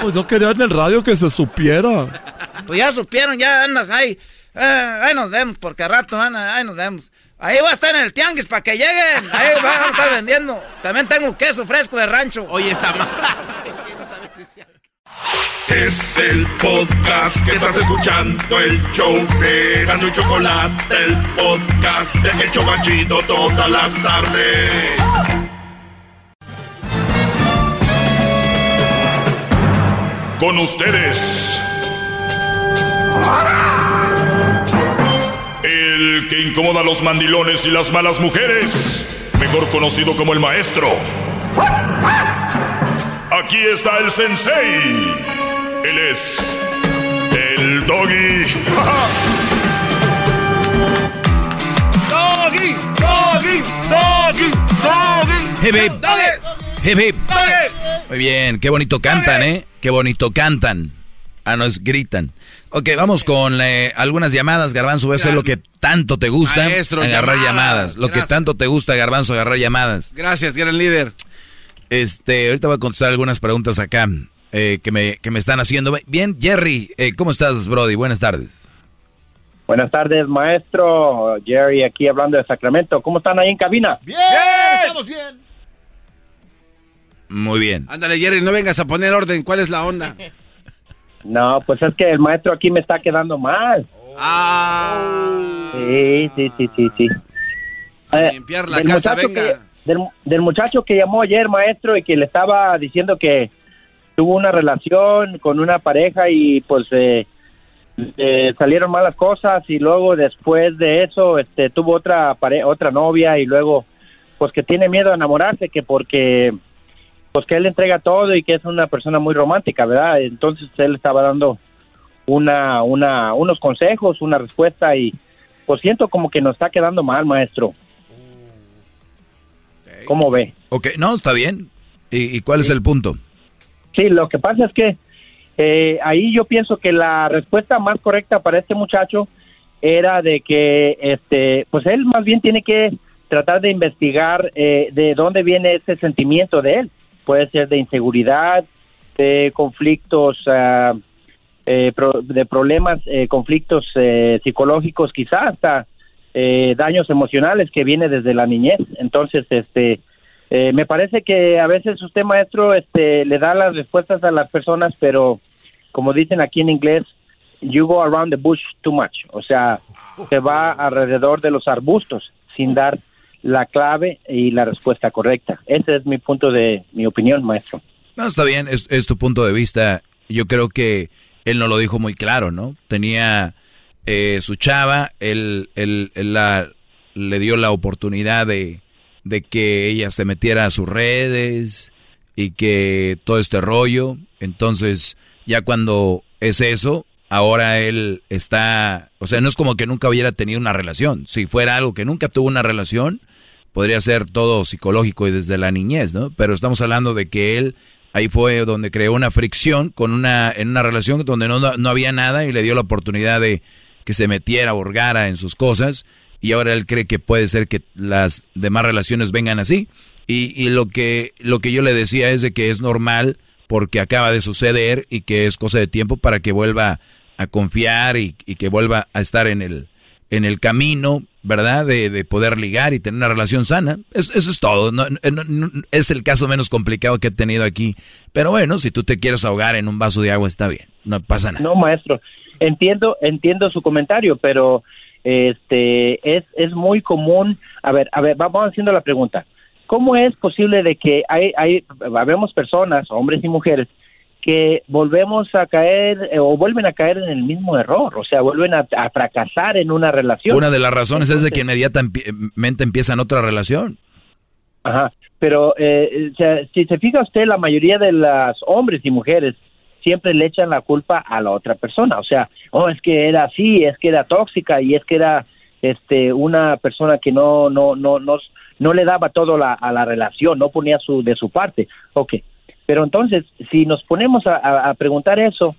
Pues yo quería en el radio que se supiera. Pues ya supieron, ya andas ahí. Eh, ahí nos vemos, porque a rato, Ana, ahí nos vemos. Ahí va a estar en el tianguis para que lleguen. Ahí van a estar vendiendo. También tengo queso fresco de rancho. Oye, esa Es el podcast que estás escuchando, el show de Gano y Chocolate, el podcast de El Chocachito todas las tardes. Con ustedes. El que incomoda a los mandilones y las malas mujeres, mejor conocido como el maestro. Aquí está el sensei. Él es el doggy. Doggy, doggy, doggy, doggy. Hip, hip. Hip, hip. Muy bien, qué bonito cantan, ¿eh? Qué bonito cantan. Ah, no, es gritan. Ok, vamos con eh, algunas llamadas, Garbanzo. Eso es lo que tanto te gusta, Maestro, agarrar llamadas. llamadas. Lo que Gracias. tanto te gusta, Garbanzo, agarrar llamadas. Gracias, gran líder. Este, ahorita voy a contestar algunas preguntas acá eh, que, me, que me están haciendo. Bien, Jerry, eh, ¿cómo estás, Brody? Buenas tardes. Buenas tardes, maestro. Jerry aquí hablando de Sacramento. ¿Cómo están ahí en cabina? Bien, estamos bien. Muy bien. Ándale, Jerry, no vengas a poner orden. ¿Cuál es la onda? No, pues es que el maestro aquí me está quedando mal. Ah. Sí, sí, sí, sí, sí. Eh, limpiar la del casa, muchacho venga. que- del, del muchacho que llamó ayer, maestro, y que le estaba diciendo que tuvo una relación con una pareja y pues eh, eh, salieron malas cosas y luego después de eso este tuvo otra pare otra novia y luego pues que tiene miedo a enamorarse que porque pues que él entrega todo y que es una persona muy romántica, ¿verdad? Entonces él estaba dando una una unos consejos, una respuesta y pues siento como que nos está quedando mal, maestro. ¿Cómo ve? Ok, no, está bien. ¿Y, y cuál es el punto? Sí, lo que pasa es que eh, ahí yo pienso que la respuesta más correcta para este muchacho era de que, este, pues él más bien tiene que tratar de investigar eh, de dónde viene ese sentimiento de él. Puede ser de inseguridad, de conflictos, ah, eh, de problemas, eh, conflictos eh, psicológicos, quizás hasta eh, daños emocionales que viene desde la niñez. Entonces, este, eh, me parece que a veces usted, maestro, este, le da las respuestas a las personas, pero como dicen aquí en inglés, you go around the bush too much. O sea, se va alrededor de los arbustos sin dar la clave y la respuesta correcta. Ese es mi punto de mi opinión, maestro. No, está bien, es, tu punto de vista. Yo creo que él no lo dijo muy claro, ¿no? Tenía eh, su chava, él, él- él la, le dio la oportunidad de, de que ella se metiera a sus redes y que todo este rollo. Entonces, ya cuando es eso, ahora él está, o sea, no es como que nunca hubiera tenido una relación. Si fuera algo que nunca tuvo una relación, podría ser todo psicológico y desde la niñez, ¿no? Pero estamos hablando de que él ahí fue donde creó una fricción con una en una relación donde no, no había nada y le dio la oportunidad de que se metiera, borgara en sus cosas y ahora él cree que puede ser que las demás relaciones vengan así y, y lo que lo que yo le decía es de que es normal porque acaba de suceder y que es cosa de tiempo para que vuelva a confiar y, y que vuelva a estar en el en el camino, ¿verdad? De, de poder ligar y tener una relación sana. Es- eso es todo. No- no- no- es el caso menos complicado que he tenido aquí. Pero bueno, si tú te quieres ahogar en un vaso de agua, está bien. No pasa nada. No, maestro, entiendo, entiendo su comentario, pero este es, es muy común. A ver, a ver, vamos haciendo la pregunta. ¿Cómo es posible de que hay, hay, habemos personas, hombres y mujeres, que volvemos a caer eh, o vuelven a caer en el mismo error? O sea, vuelven a, a fracasar en una relación. Una de las razones es de que inmediatamente empiezan otra relación. Ajá, pero eh, sea, si se fija usted, la mayoría de los hombres y mujeres siempre le echan la culpa a la otra persona. O sea, oh, es que era así, es que era tóxica y es que era este una persona que no no no no, no le daba todo la, a la relación, no ponía su de su parte. Ok, pero entonces si nos ponemos a, preguntar eso,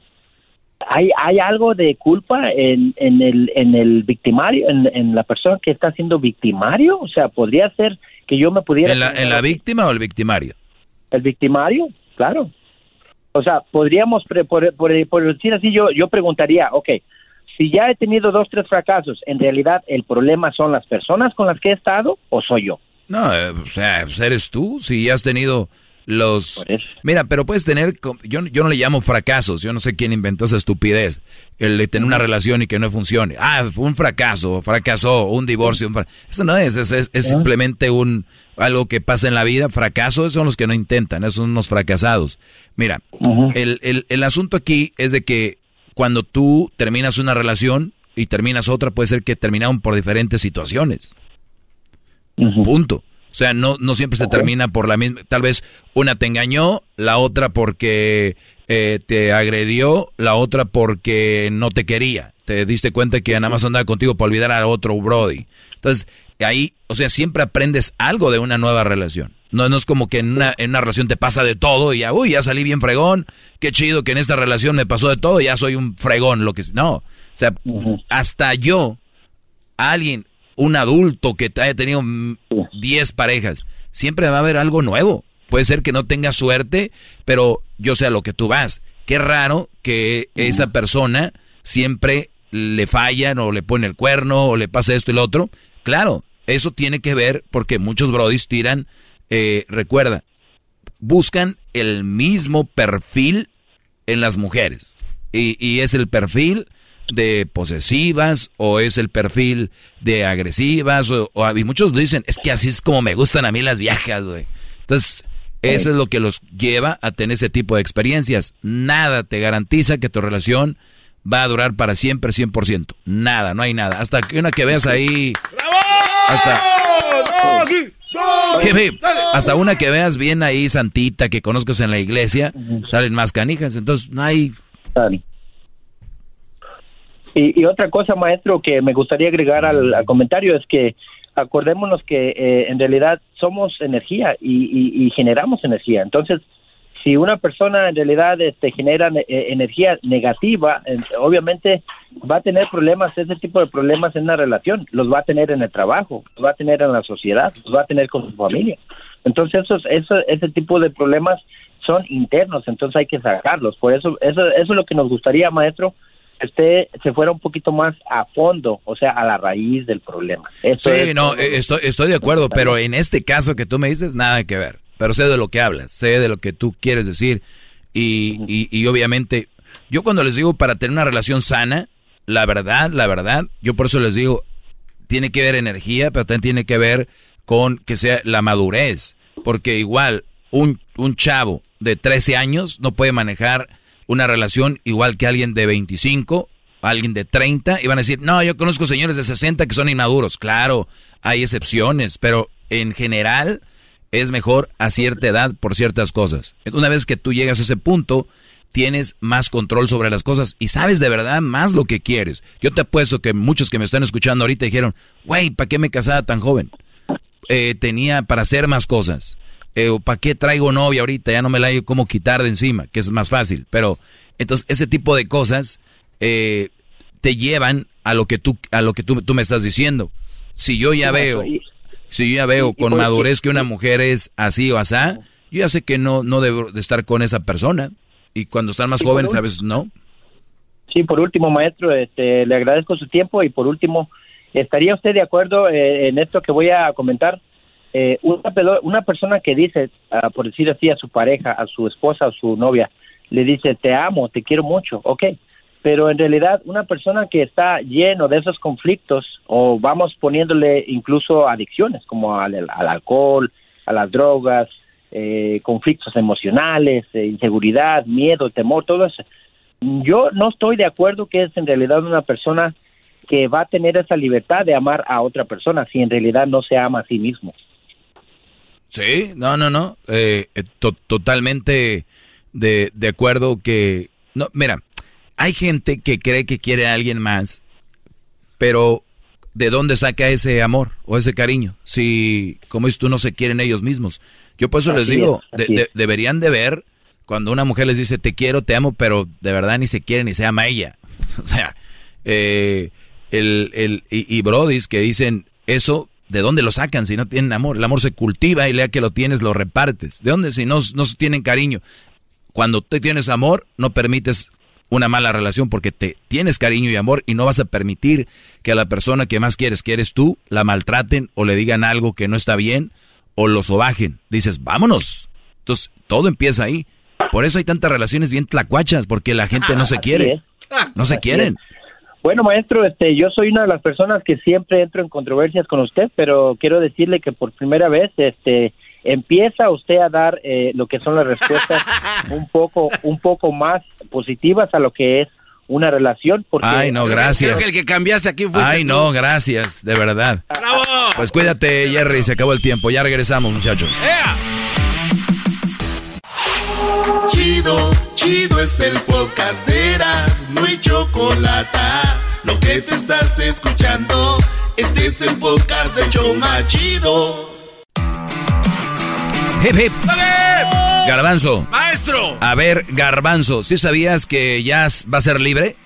hay hay algo de culpa en, en el en el victimario, en, en la persona que está siendo victimario. O sea, podría ser que yo me pudiera... ¿En la, en la víctima o el victimario? El victimario, claro. O sea, podríamos, por, por, por, decir así, yo, yo preguntaría, ok, si ya he tenido dos, tres fracasos, ¿en realidad el problema son las personas con las que he estado o soy yo? No, eh, o sea, pues eres tú, si ya has tenido los... Mira, pero puedes tener, yo, yo no le llamo fracasos, yo no sé quién inventó esa estupidez, el de tener una relación y que no funcione. Ah, fue un fracaso, fracasó, un divorcio, eso no es, es, es, simplemente un algo que pasa en la vida, fracasos son los que no intentan, esos son unos fracasados. Mira, el, el, el asunto aquí es de que cuando tú terminas una relación y terminas otra, puede ser que terminaron por diferentes situaciones. Punto. O sea, no, no siempre se termina por la misma. Tal vez una te engañó, la otra porque eh, te agredió, la otra porque no te quería. Te diste cuenta que nada más andaba contigo para olvidar a otro Brody. Entonces, ahí, o sea, siempre aprendes algo de una nueva relación. No, no es como que en una, en una relación te pasa de todo y ya, uy, ya salí bien fregón. Qué chido que en esta relación me pasó de todo, ya soy un fregón, lo que No, o sea, hasta yo, alguien, un adulto que haya tenido 10 parejas, siempre va a haber algo nuevo. Puede ser que no tenga suerte, pero yo sé a lo que tú vas. Qué raro que esa persona siempre le fallan o le pone el cuerno o le pasa esto y lo otro. Claro, eso tiene que ver porque muchos brodis tiran, eh, recuerda, buscan el mismo perfil en las mujeres. Y, y es el perfil de posesivas o es el perfil de agresivas o, y muchos dicen es que así es como me gustan a mí las viejas güey entonces eso es lo que los lleva a tener ese tipo de experiencias. Nada te garantiza que tu relación va a durar para siempre 100% nada no hay nada. Hasta que una que veas ahí. Hasta hasta una que veas bien ahí santita que conozcas en la iglesia salen más canijas. Entonces no hay y, otra cosa, maestro, que me gustaría agregar al, comentario es que acordémonos que eh, en realidad somos energía y, generamos energía. Entonces, si una persona en realidad este, genera eh, energía negativa, obviamente va a tener problemas, ese tipo de problemas en una relación, los va a tener en el trabajo, los va a tener en la sociedad, los va a tener con su familia. Entonces, esos, eso, ese tipo de problemas son internos, entonces hay que sacarlos. Por eso, eso, eso es lo que nos gustaría, maestro, usted se fuera un poquito más a fondo, o sea, a la raíz del problema. sí, no, eh, estoy, estoy de acuerdo, pero en este caso que tú me dices, nada que ver. Pero sé de lo que hablas, sé de lo que tú quieres decir. Y, y, y obviamente, yo cuando les digo para tener una relación sana, la verdad, la verdad, yo por eso les digo, tiene que ver energía, pero también tiene que ver con que sea la madurez. Porque igual, un, un chavo de 13 años no puede manejar una relación igual que alguien de 25, alguien de 30, y van a decir, no, yo conozco señores de 60 que son inmaduros. Claro, hay excepciones, pero en general es mejor a cierta edad por ciertas cosas. Una vez que tú llegas a ese punto, tienes más control sobre las cosas y sabes de verdad más lo que quieres. Yo te apuesto que muchos que me están escuchando ahorita dijeron, güey, ¿para qué me casaba tan joven? Eh, tenía para hacer más cosas. Eh, ¿para qué traigo novia ahorita? Ya no me la hay como quitar de encima, que es más fácil. Pero entonces ese tipo de cosas eh, te llevan a lo que tú a lo que tú, tú me estás diciendo. Si yo ya veo, si yo ya veo con madurez que una mujer es así o asá, yo ya sé que no no debo de estar con esa persona. Y cuando están más jóvenes, a veces no. Sí, por último, maestro, este, le agradezco su tiempo y por último, ¿estaría usted de acuerdo eh, en esto que voy a comentar? Eh, una, una persona que dice, uh, por decir así, a su pareja, a su esposa, a su novia, le dice, te amo, te quiero mucho, ok, pero en realidad una persona que está lleno de esos conflictos o vamos poniéndole incluso adicciones como al, al alcohol, a las drogas, eh, conflictos emocionales, eh, inseguridad, miedo, temor, todo eso. Yo no estoy de acuerdo que es en realidad una persona que va a tener esa libertad de amar a otra persona si en realidad no se ama a sí mismo. Sí, no, no, no. Eh, eh totalmente de, de acuerdo que... No, mira, hay gente que cree que quiere a alguien más, pero ¿de dónde saca ese amor o ese cariño? Si, como es tú, no se quieren ellos mismos. Yo por eso les digo, deberían de ver cuando una mujer les dice te quiero, te amo, pero de verdad ni se quiere ni se ama ella. O sea, eh, el, el, y, y brodis que dicen eso ¿de dónde lo sacan si no tienen amor? El amor se cultiva y lea que lo tienes, lo repartes. ¿De dónde? Si no, no tienen cariño. Cuando te tienes amor, no permites una mala relación porque te tienes cariño y amor y no vas a permitir que a la persona que más quieres, que eres tú, la maltraten o le digan algo que no está bien o lo sobajen. Dices, vámonos. Entonces, todo empieza ahí. Por eso hay tantas relaciones bien tlacuachas, porque la gente no se quiere. No se quieren. Bueno, maestro, este, yo soy una de las personas que siempre entro en controversias con usted, pero quiero decirle que por primera vez, este, empieza usted a dar eh, lo que son las respuestas un poco, un poco más positivas a lo que es una relación. Porque Ay, no, gracias. Creo que el que cambiaste aquí fue. Ay, no, gracias, de verdad. ¡Bravo! Pues cuídate, Jerry, se acabó el tiempo. Ya regresamos, muchachos. Chido, chido es el podcast de Eras, no hay chocolate. Lo que te estás escuchando, este es el podcast de Choma Chido. Hip, hip. Garbanzo. ¡Maestro! A ver, Garbanzo, ¿sí sabías que ya va a ser libre?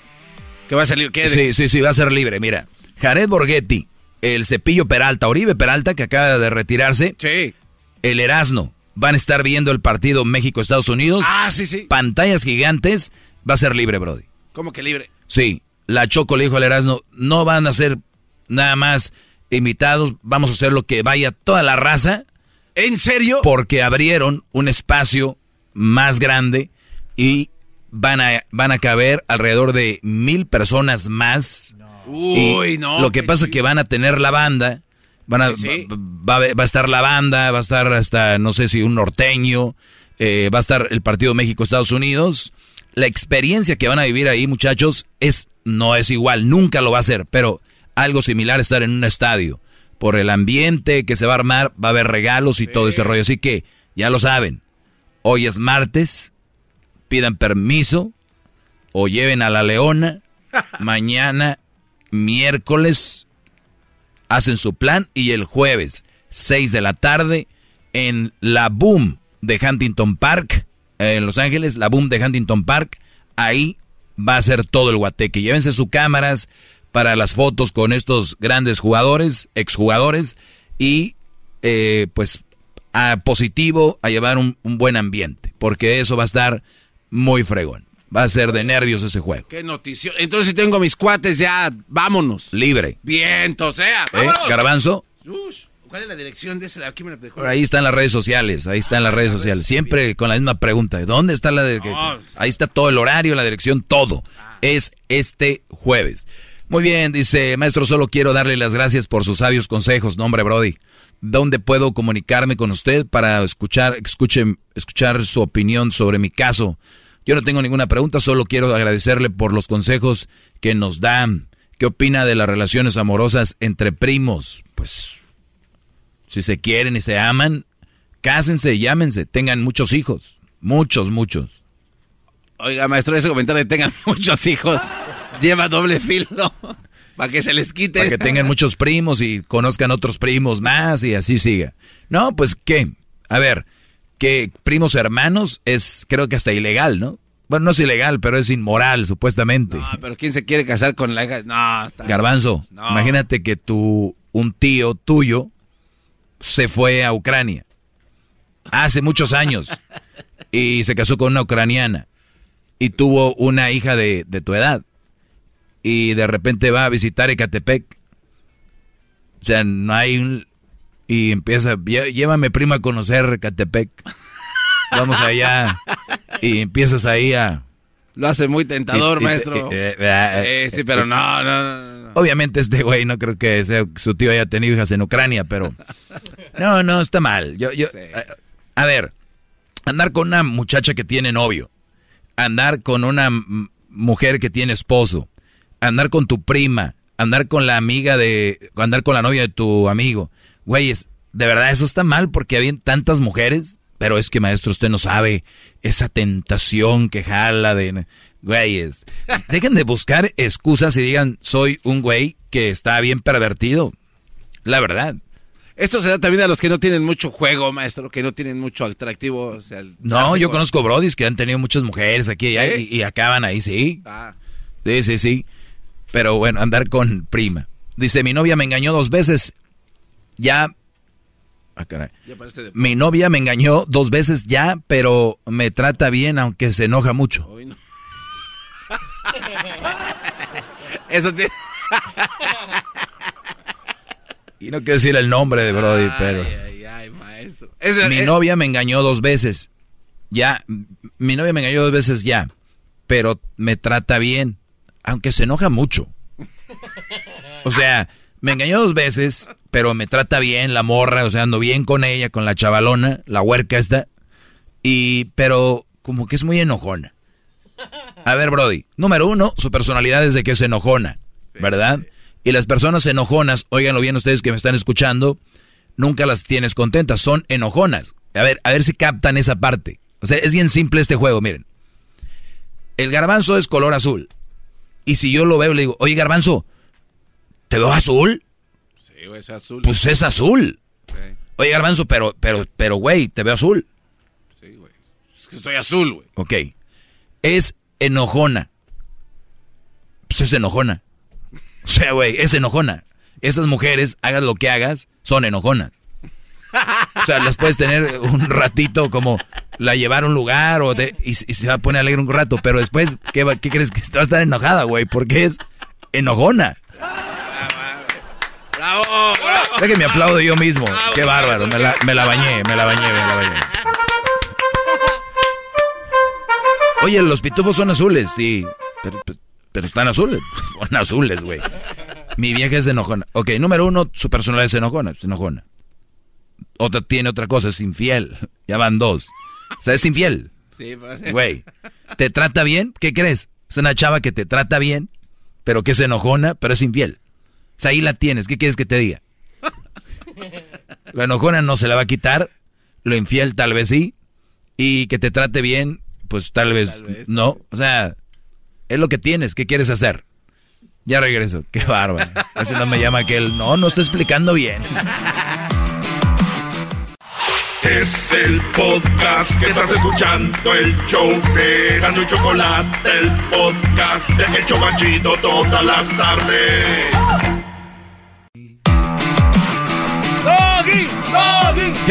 ¿Que va a ser libre? ¿Qué? Sí, sí, sí, va a ser libre. Mira, Jared Borghetti, el Cepillo Peralta, Oribe Peralta, que acaba de retirarse. Sí. El Erasno. Van a estar viendo el partido México-Estados Unidos. Ah, sí, sí. Pantallas gigantes. Va a ser libre, Brody. ¿Cómo que libre? Sí. La Choco le dijo al Erasno, no van a ser nada más invitados, vamos a hacer lo que vaya toda la raza. ¿En serio? Porque abrieron un espacio más grande y van a, van a caber alrededor de mil personas más. Uy, no. Lo que pasa es que van a tener la banda, van a, Sí. va, va- va a estar la banda, va a estar hasta, no sé si un norteño, eh, va a estar el partido México-Estados Unidos. La experiencia que van a vivir ahí, muchachos, es no es igual, nunca lo va a ser, pero algo similar estar en un estadio. Por el ambiente que se va a armar, va a haber regalos y todo este rollo. Así que, ya lo saben, hoy es martes, pidan permiso o lleven a la leona. Mañana, miércoles, hacen su plan y el jueves, 6 de la tarde, en la Boom de Huntington Park, eh, en Los Ángeles, la Boom de Huntington Park, ahí va a ser todo el guateque. Llévense sus cámaras para las fotos con estos grandes jugadores, exjugadores, y eh, pues a positivo, a llevar un, un buen ambiente, porque eso va a estar muy fregón. Va a ser de nervios ese juego. Qué noticia. Entonces si tengo mis cuates ya, vámonos. Libre. Bien, o sea, ¿Eh? vámonos. Garbanzo, Ush, ¿Cuál es la dirección de ese? Aquí me la dejó. por ahí están las redes sociales, ahí están las redes sociales. Siempre con la misma pregunta, ¿de dónde está la No. Ahí está todo el horario, la dirección, todo. Es este jueves. Muy bien, dice, maestro, solo quiero darle las gracias por sus sabios consejos. Nombre, Brody. ¿Dónde puedo comunicarme con usted para escuchar, escuche, escuchar su opinión sobre mi caso? Yo no tengo ninguna pregunta, solo quiero agradecerle por los consejos que nos dan. ¿Qué opina de las relaciones amorosas entre primos? Pues, si se quieren y se aman, cásense, llámense, tengan muchos hijos. Muchos, muchos. Oiga, maestro, ese comentario de tengan muchos hijos lleva doble filo para que se les quite. Para que tengan muchos primos y conozcan otros primos más y así siga. No, pues qué. A ver, que primos hermanos es creo que hasta ilegal, ¿no? Bueno, no es ilegal, pero es inmoral, supuestamente. No, pero ¿quién se quiere casar con la hija? No, está- Garbanzo, No. imagínate que tu, un tío tuyo se fue a Ucrania hace muchos años y se casó con una ucraniana y tuvo una hija de, de tu edad y de repente va a visitar Ecatepec. O sea, no hay un... Y empieza, "Lle- llévame prima a conocer Ecatepec. Vamos allá. Y empiezas ahí a... Lo hace muy tentador, Y- y- maestro. y- sí, pero no, no. Obviamente este güey no creo que sea- su tío haya tenido hijas en Ucrania, pero... No, no, está mal. Yo, yo, a, a ver, andar con una muchacha que tiene novio, andar con una mujer que tiene esposo, andar con tu prima, andar con la amiga de... andar con la novia de tu amigo. Güeyes, de verdad eso está mal porque había tantas mujeres, pero es que maestro usted no sabe esa tentación que jala de... Güeyes, dejen de buscar excusas y digan soy un güey que está bien pervertido. La verdad. Esto se da también a los que no tienen mucho juego, maestro, que no tienen mucho atractivo. O sea, el No, yo con- conozco brodis que han tenido muchas mujeres aquí y, allá ¿Sí? y, y acaban ahí, sí. Ah. Sí, sí, sí. Pero bueno, andar con prima. Dice, mi novia me engañó dos veces ya... Ah, caray. Mi novia me engañó dos veces ya, pero me trata bien aunque se enoja mucho. Eso tiene... y no quiero decir el nombre de Brody, pero... Ay, ay, maestro. mi es- novia me engañó dos veces. Ya, mi novia me engañó dos veces ya, pero me trata bien, aunque se enoja mucho. O sea, me engañó dos veces, pero me trata bien la morra, o sea, ando bien con ella, con la chavalona, la huerca esta, y, pero como que es muy enojona. A ver, Brody, número uno, su personalidad es de que es enojona, ¿verdad? Y las personas enojonas, óiganlo bien ustedes que me están escuchando, nunca las tienes contentas, son enojonas. A ver, a ver si captan esa parte. O sea, es bien simple este juego, miren. El garbanzo es color azul. Y si yo lo veo, le digo, oye garbanzo, ¿te veo azul? Sí, güey, es azul. Pues es azul. Oye garbanzo, pero, pero, pero, güey, te veo azul. Es que soy azul, güey. Ok. Es enojona. Pues es enojona. O sea, güey, es enojona. Esas mujeres, hagas lo que hagas, son enojonas. O sea, las puedes tener un ratito como la llevar a un lugar o de- y, y se va a poner alegre un rato, pero después, ¿qué, qué crees que va a estar enojada, güey? Porque es enojona. Deja que me aplaudo yo mismo. Qué bárbaro. Me la, me la bañé, me la bañé, me la bañé. Oye, los pitufos son azules, sí. Pero, pero están azules. Son azules, güey. Mi vieja es enojona. Ok, número uno, su personalidad es enojona. Es enojona. Otra tiene otra cosa, es infiel. Ya van dos. O sea, es infiel. Sí, pues. Güey. ¿Te trata bien? ¿Qué crees? Es una chava que te trata bien, pero que es enojona, pero es infiel. O sea, ahí la tienes. ¿Qué quieres que te diga? La enojona no se la va a quitar. Lo infiel tal vez sí. Y que te trate bien, pues tal vez, no. O sea, es lo que tienes. ¿Qué quieres hacer? Ya regreso. Qué bárbaro. Así no me llama aquel. No, no estoy explicando bien. Es el podcast que estás escuchando, el show de Gano y Chocolate, el podcast de El Chobachito todas las tardes.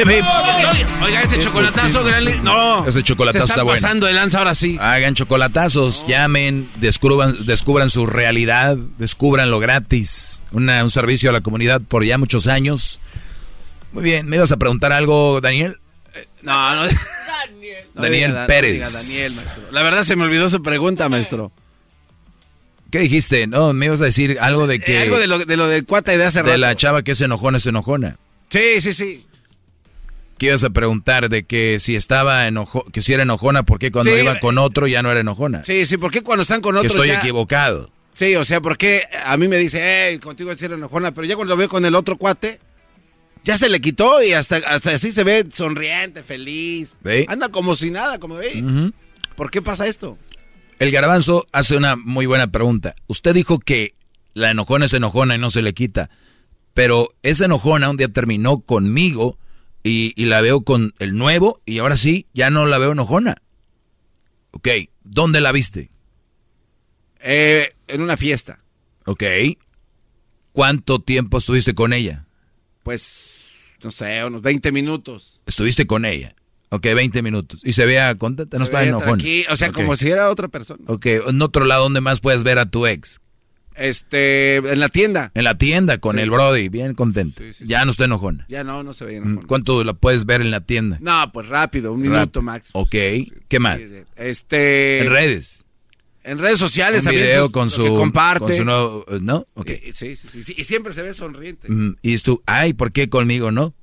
Oiga, ese este, chocolatazo, este, gran No. Ese chocolatazo está, bueno. pasando de lanza ahora sí. Hagan chocolatazos, llamen, descubran, descubran su realidad, descubran lo gratis. Un servicio a la comunidad por ya muchos años. Muy bien, ¿me ibas a preguntar algo, Daniel? Eh, no, no. Daniel. Daniel Pérez. La verdad se me olvidó su pregunta, maestro. ¿Qué dijiste? No, me ibas a decir algo de eh, que... Algo de lo, de lo del de hace rato. De la chava que es enojona, es enojona. Sí, sí, sí. ¿Qué ibas a preguntar? De que si estaba enojo, que si era enojona, ¿por qué cuando Sí. iba con otro ya no era enojona? Sí, sí, ¿por qué cuando están con que otros estoy ya- equivocado. Sí, o sea, ¿por qué a mí me dice, hey, contigo es enojona, pero ya cuando lo veo con el otro cuate, ya se le quitó y hasta, hasta así se ve sonriente, feliz. Anda como si nada, como ve. ¿Por qué pasa esto? El garbanzo hace una muy buena pregunta. Usted dijo que la enojona es enojona y no se le quita. Pero esa enojona un día terminó conmigo y, y la veo con el nuevo y ahora sí, ya no la veo enojona. Ok, ¿dónde la viste? Eh, en una fiesta. Ok. ¿Cuánto tiempo estuviste con ella? Pues, no sé, unos 20 minutos. Estuviste con ella. Ok, 20 minutos. Y se veía contenta, no Se estaba veía enojona. O sea, Ok. como si era otra persona. Ok, en otro lado, ¿dónde más puedes ver a tu ex? Este, en la tienda. En la tienda con Sí, el sí. Brody, bien contento. ya no está enojona. Ya no, no se veía Mm, enojona. ¿Cuánto la puedes ver en la tienda? No, pues rápido, un minuto máximo. Ok, ¿qué más? Este. En redes. En redes sociales Un también. video sus- con su, comparte. con su nuevo, ¿no? Ok. Sí, sí, sí, Y siempre se ve sonriente. Mm, Y tú, ay, ¿por qué conmigo no?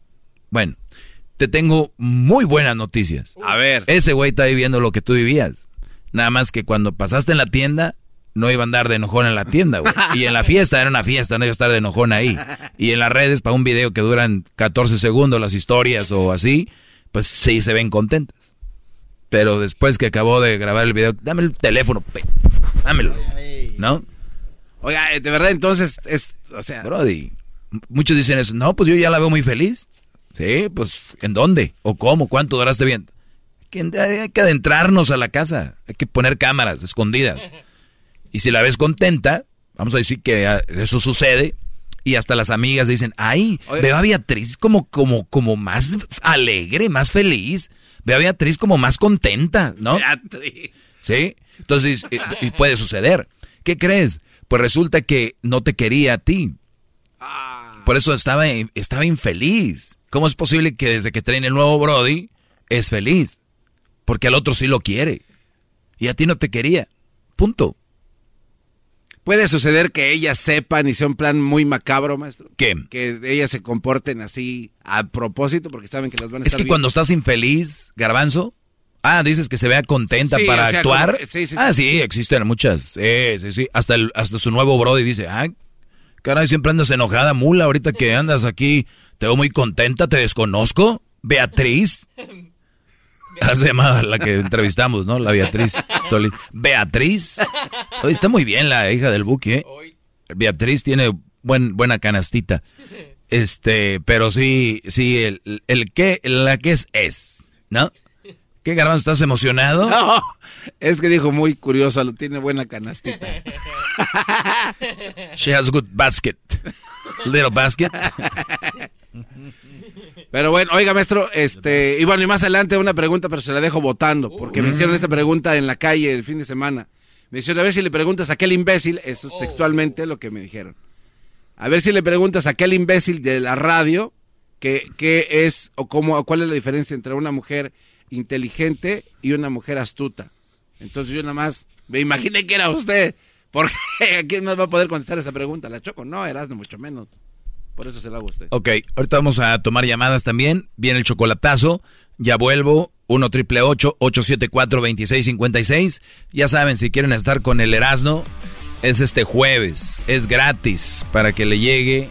Bueno, te tengo muy buenas noticias. A ver. Ese güey está viviendo lo que tú vivías. Nada más que cuando pasaste en la tienda, no iba a andar de enojón en la tienda, güey. Y en la fiesta era una fiesta, no iba a estar de enojón ahí. Y en las redes, para un video que duran 14 segundos, las historias o así, pues sí se ven contentas. Pero después que acabó de grabar el video, dame el teléfono, pe- dámelo. ¿No? Oiga, eh, de verdad, entonces, es, o sea. Brody, muchos dicen eso. No, pues yo ya la veo muy feliz. Sí, pues, ¿en dónde? ¿O cómo? ¿Cuánto duraste bien? Hay que adentrarnos a la casa. Hay que poner cámaras escondidas. Y si la ves contenta, vamos a decir que ah, eso sucede, Y hasta las amigas dicen, ay, veo a Beatriz como, como, como más alegre, más feliz. Veo a Beatriz como más contenta, ¿no? Beatriz. ¿Sí? Entonces, y, y puede suceder. ¿Qué crees? Pues resulta que no te quería a ti. Por eso estaba, estaba infeliz. ¿Cómo es posible que desde que traen el nuevo Brody es feliz? Porque al otro sí lo quiere. Y a ti no te quería. Punto. Puede suceder que ellas sepan y sea un plan muy macabro, maestro. ¿Qué? Que ellas se comporten así a propósito porque saben que las van a Es estar que cuando estás infeliz, garbanzo, ah, dices que se vea contenta Sí, para o sea, actuar. como- sí, sí, ah, sí. sí, existen muchas. Sí, sí, sí. Hasta, el, hasta su nuevo Brody dice, ah, caray, siempre andas enojada, mula, ahorita que andas aquí, te veo muy contenta, te desconozco. Beatriz. Se llama la que entrevistamos, ¿no? La Beatriz Solís. Beatriz. Oye, está muy bien la hija del Buki, ¿eh? Beatriz tiene buen, buena canastita. Este, pero sí, sí, el, el que, la que es, es, ¿no? ¿Qué garbanzo? ¿Estás emocionado? No, es que dijo muy curiosa, lo tiene buena canastita. She has a good basket. Little basket. Pero bueno, oiga, maestro, este, y bueno, y más adelante una pregunta, pero se la dejo votando, porque me hicieron esta pregunta en la calle el fin de semana. Me dijeron, a ver si le preguntas a aquel imbécil, eso es textualmente lo que me dijeron. A ver si le preguntas a aquel imbécil de la radio qué qué es o cómo, cuál es la diferencia entre una mujer inteligente y una mujer astuta. Entonces yo nada más me imaginé que era usted, porque ¿quién más va a poder contestar esa pregunta? ¿La Choco? No, eras mucho menos. Por eso se la hago a usted. Ok, ahorita vamos a tomar llamadas también. Viene el chocolatazo. Ya vuelvo. 1 triple 874 2656. Ya saben, si quieren estar con el Erasno, es este jueves. Es gratis para que le llegue.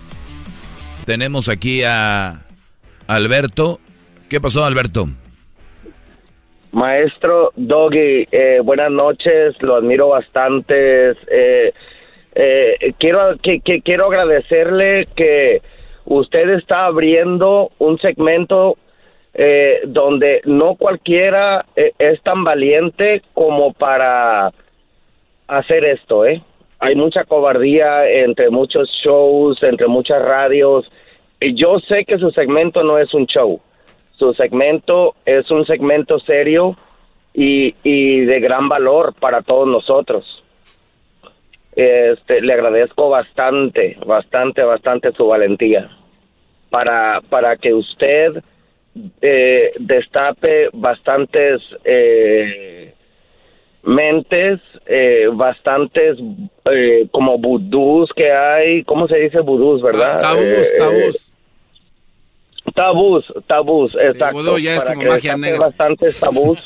Tenemos aquí a Alberto. ¿Qué pasó, Alberto? Maestro Doggy, eh, buenas noches, lo admiro bastante. Eh, eh, quiero, que, que- quiero agradecerle que usted está abriendo un segmento eh, donde no cualquiera eh, es tan valiente como para hacer esto, ¿eh? Hay mucha cobardía entre muchos shows, entre muchas radios. Y yo sé que su segmento no es un show. Su segmento es un segmento serio y, y de gran valor para todos nosotros. Este, le agradezco bastante, bastante, bastante su valentía para, para que usted eh, destape bastantes eh, mentes, eh, bastantes eh, como vudús que hay, ¿cómo se dice vudús, verdad? tabús, Eh, tabús. Tabús, tabús, exacto. vudú ya es para como que magia negra. bastantes tabús.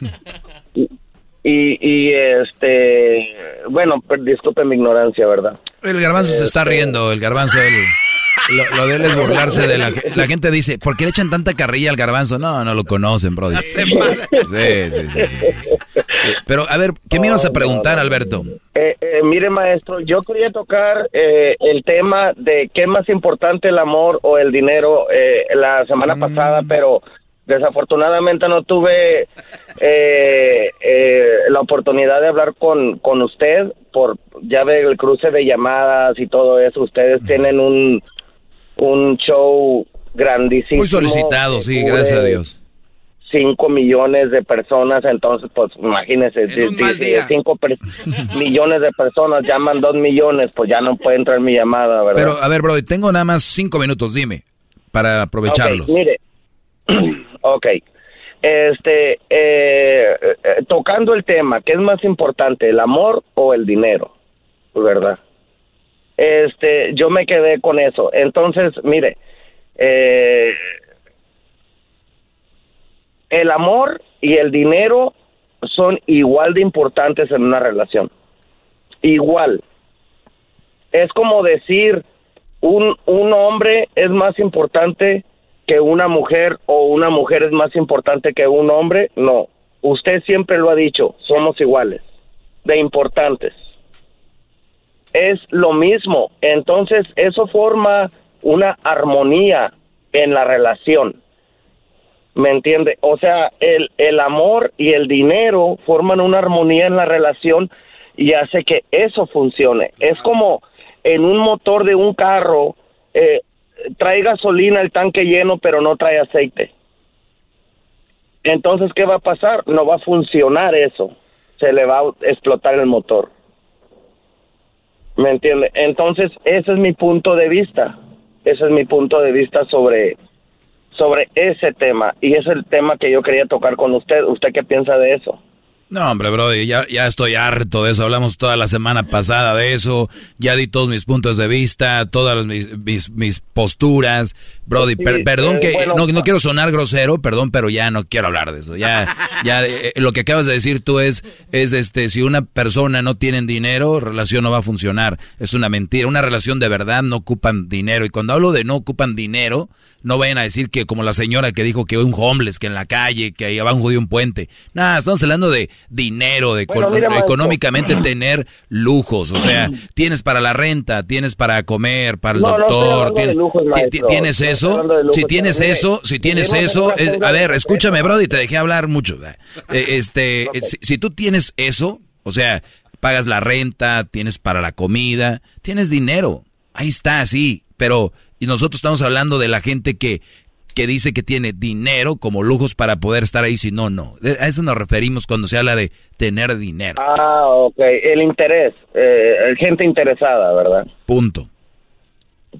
y, y, este, bueno, per- disculpe mi ignorancia, ¿verdad? El garbanzo se está riendo. El garbanzo, el- lo, lo de él es burlarse de la, la gente. dice, ¿por qué le echan tanta carrilla al garbanzo? No, no lo conocen, brother. Sí, sí, sí, Pero, a ver, ¿qué me ibas a preguntar, Alberto? Eh, eh, mire, maestro, yo quería tocar eh, el tema de qué es más importante, el amor o el dinero, eh, la semana pasada, pero desafortunadamente no tuve eh, eh, la oportunidad de hablar con, con usted por, ya ve, el cruce de llamadas y todo eso. Ustedes tienen un, un show grandísimo. Muy solicitado, sí, que gracias a Dios. 5 millones de personas, entonces pues imagínense, si, si- si 5 millones de personas llaman 2 millones, pues ya no puede entrar mi llamada, ¿verdad? Pero, a ver, Brody, tengo nada más cinco minutos, dime, para aprovecharlos. Mire, ok, este, eh, eh, tocando el tema, ¿qué es más importante, el amor o el dinero? ¿Verdad? Este, yo me quedé con eso. Entonces, mire, eh, el amor y el dinero son igual de importantes en una relación. Igual. Es como decir, un, un hombre es más importante que una mujer o una mujer es más importante que un hombre. No. Usted siempre lo ha dicho, somos iguales, de importantes. Es lo mismo. Entonces, eso forma una armonía en la relación. ¿Me entiende? O sea, el, el amor y el dinero forman una armonía en la relación y hace que eso funcione. Es como en un motor de un carro eh, trae gasolina el tanque lleno, pero no trae aceite. Entonces, ¿qué va a pasar? No va a funcionar eso. Se le va a explotar el motor. ¿Me entiende? Entonces, ese es mi punto de vista. Ese es mi punto de vista sobre, sobre ese tema. Y es el tema que yo quería tocar con usted. ¿Usted qué piensa de eso? No, hombre, Brody, ya, ya estoy harto de eso. Hablamos toda la semana pasada de eso. Ya di todos mis puntos de vista, todas mis, mis, mis posturas. Brody, perdón que no, no, quiero sonar grosero, perdón, pero ya no quiero hablar de eso. Ya, ya eh, lo que acabas de decir tú es, es este, si una persona no tiene dinero, relación no va a funcionar. Es una mentira. Una relación de verdad no ocupan dinero. Y cuando hablo de no ocupan dinero, no vayan a decir que como la señora que dijo que un homeless, que en la calle, que ahí abajo de un puente. Nada, estamos hablando de dinero, de económicamente tener lujos. O sea, tienes para la renta, tienes para comer, para el doctor, tienes, eso. Si tienes eso, si tienes eso, a ver, escúchame, Brody, te dejé hablar mucho. Eh, este, si tú tienes eso, o sea, pagas la renta, tienes para la comida, tienes dinero. Ahí está, sí, pero y nosotros estamos hablando de la gente que, que dice que tiene dinero como lujos para poder estar ahí, si no, no. A eso nos referimos cuando se habla de tener dinero. Ah, ok. El interés, eh, gente interesada, ¿verdad? Punto.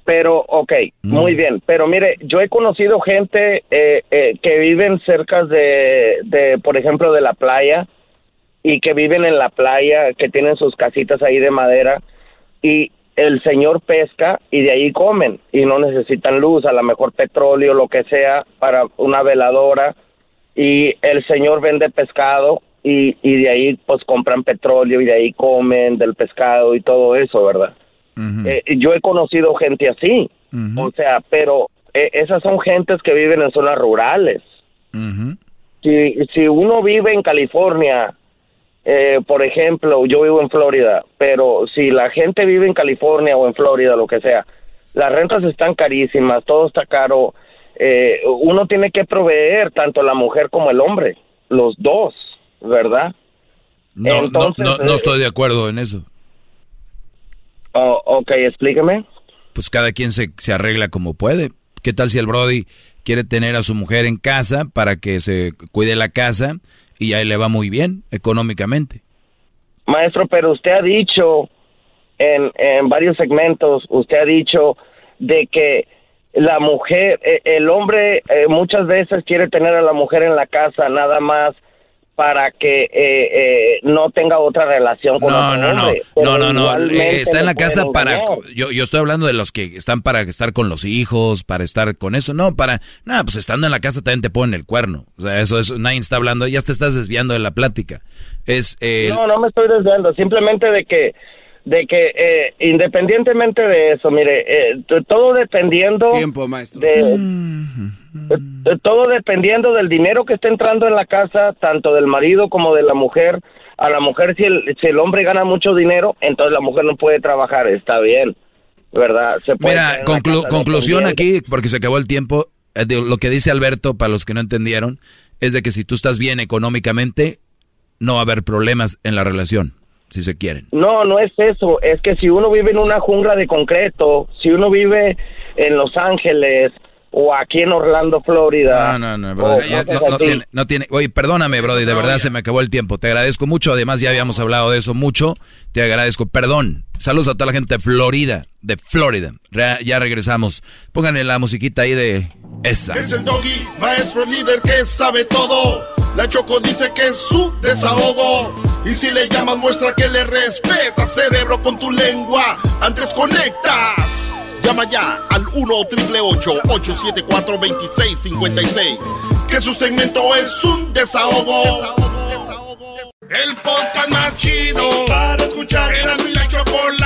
Pero, ok, mm. muy bien. Pero mire, yo he conocido gente eh, eh, que viven cerca de, de, por ejemplo, de la playa y que viven en la playa, que tienen sus casitas ahí de madera y el señor pesca y de ahí comen y no necesitan luz, a lo mejor petróleo, lo que sea, para una veladora y el señor vende pescado y, y de ahí pues compran petróleo y de ahí comen del pescado y todo eso, ¿verdad? Eh, yo he conocido gente así, o sea, pero eh, esas son gentes que viven en zonas rurales. si, si uno vive en California eh, por ejemplo, yo vivo en Florida, pero si la gente vive en California o en Florida, lo que sea, las rentas están carísimas, todo está caro. Eh, uno tiene que proveer tanto la mujer como el hombre, los dos, ¿verdad? No, no, no, eh, estoy de acuerdo en eso. Oh, ok, explíqueme. Pues cada quien se, se arregla como puede. ¿Qué tal si el Brody quiere tener a su mujer en casa para que se cuide la casa y ahí le va muy bien económicamente. Maestro, pero usted ha dicho en, en varios segmentos, usted ha dicho de que la mujer, eh, el hombre eh, muchas veces quiere tener a la mujer en la casa nada más para que eh, eh, no tenga otra relación con no, no, hombre. No, no, no, no, está en la casa para... Yo, yo estoy hablando de los que están para estar con los hijos, para estar con eso. No, para... Nada, pues estando en la casa también te ponen el cuerno. O sea, eso es... Nadie está hablando, ya te estás desviando de la plática. Es... No, no me estoy desviando, simplemente de que de que eh, independientemente de eso, mire, eh, todo dependiendo Tiempo, maestro. de, todo dependiendo del dinero que esté entrando en la casa, tanto del marido como de la mujer. A la mujer si el, si el hombre gana mucho dinero, entonces la mujer no puede trabajar, está bien, ¿verdad? Se Mira, conclusión aquí, porque se acabó el tiempo, eh, lo que dice Alberto, para los que no entendieron, es de que si tú estás bien económicamente, no va a haber problemas en la relación si se quieren. No, no es eso, es que si uno vive en una jungla de concreto, si uno vive en Los Ángeles o aquí en Orlando, Florida. No, no, no, no, tiene, no, tiene, Oye, perdóname, Brody, de verdad se me acabó el tiempo. Te agradezco mucho, además ya habíamos hablado de eso mucho. Te agradezco, perdón. Saludos a toda la gente de Florida, de Florida. ya regresamos. Pónganle la musiquita ahí de esa. Es el doggy, maestro líder que sabe todo. La Choco dice que es su desahogo. Y si le llamas, muestra que le respeta, cerebro, con tu lengua. Antes conectas. Llama ya al 1-888-874-2656. Que su segmento es un desahogo. El podcast más chido para escuchar. Era mi la chocolata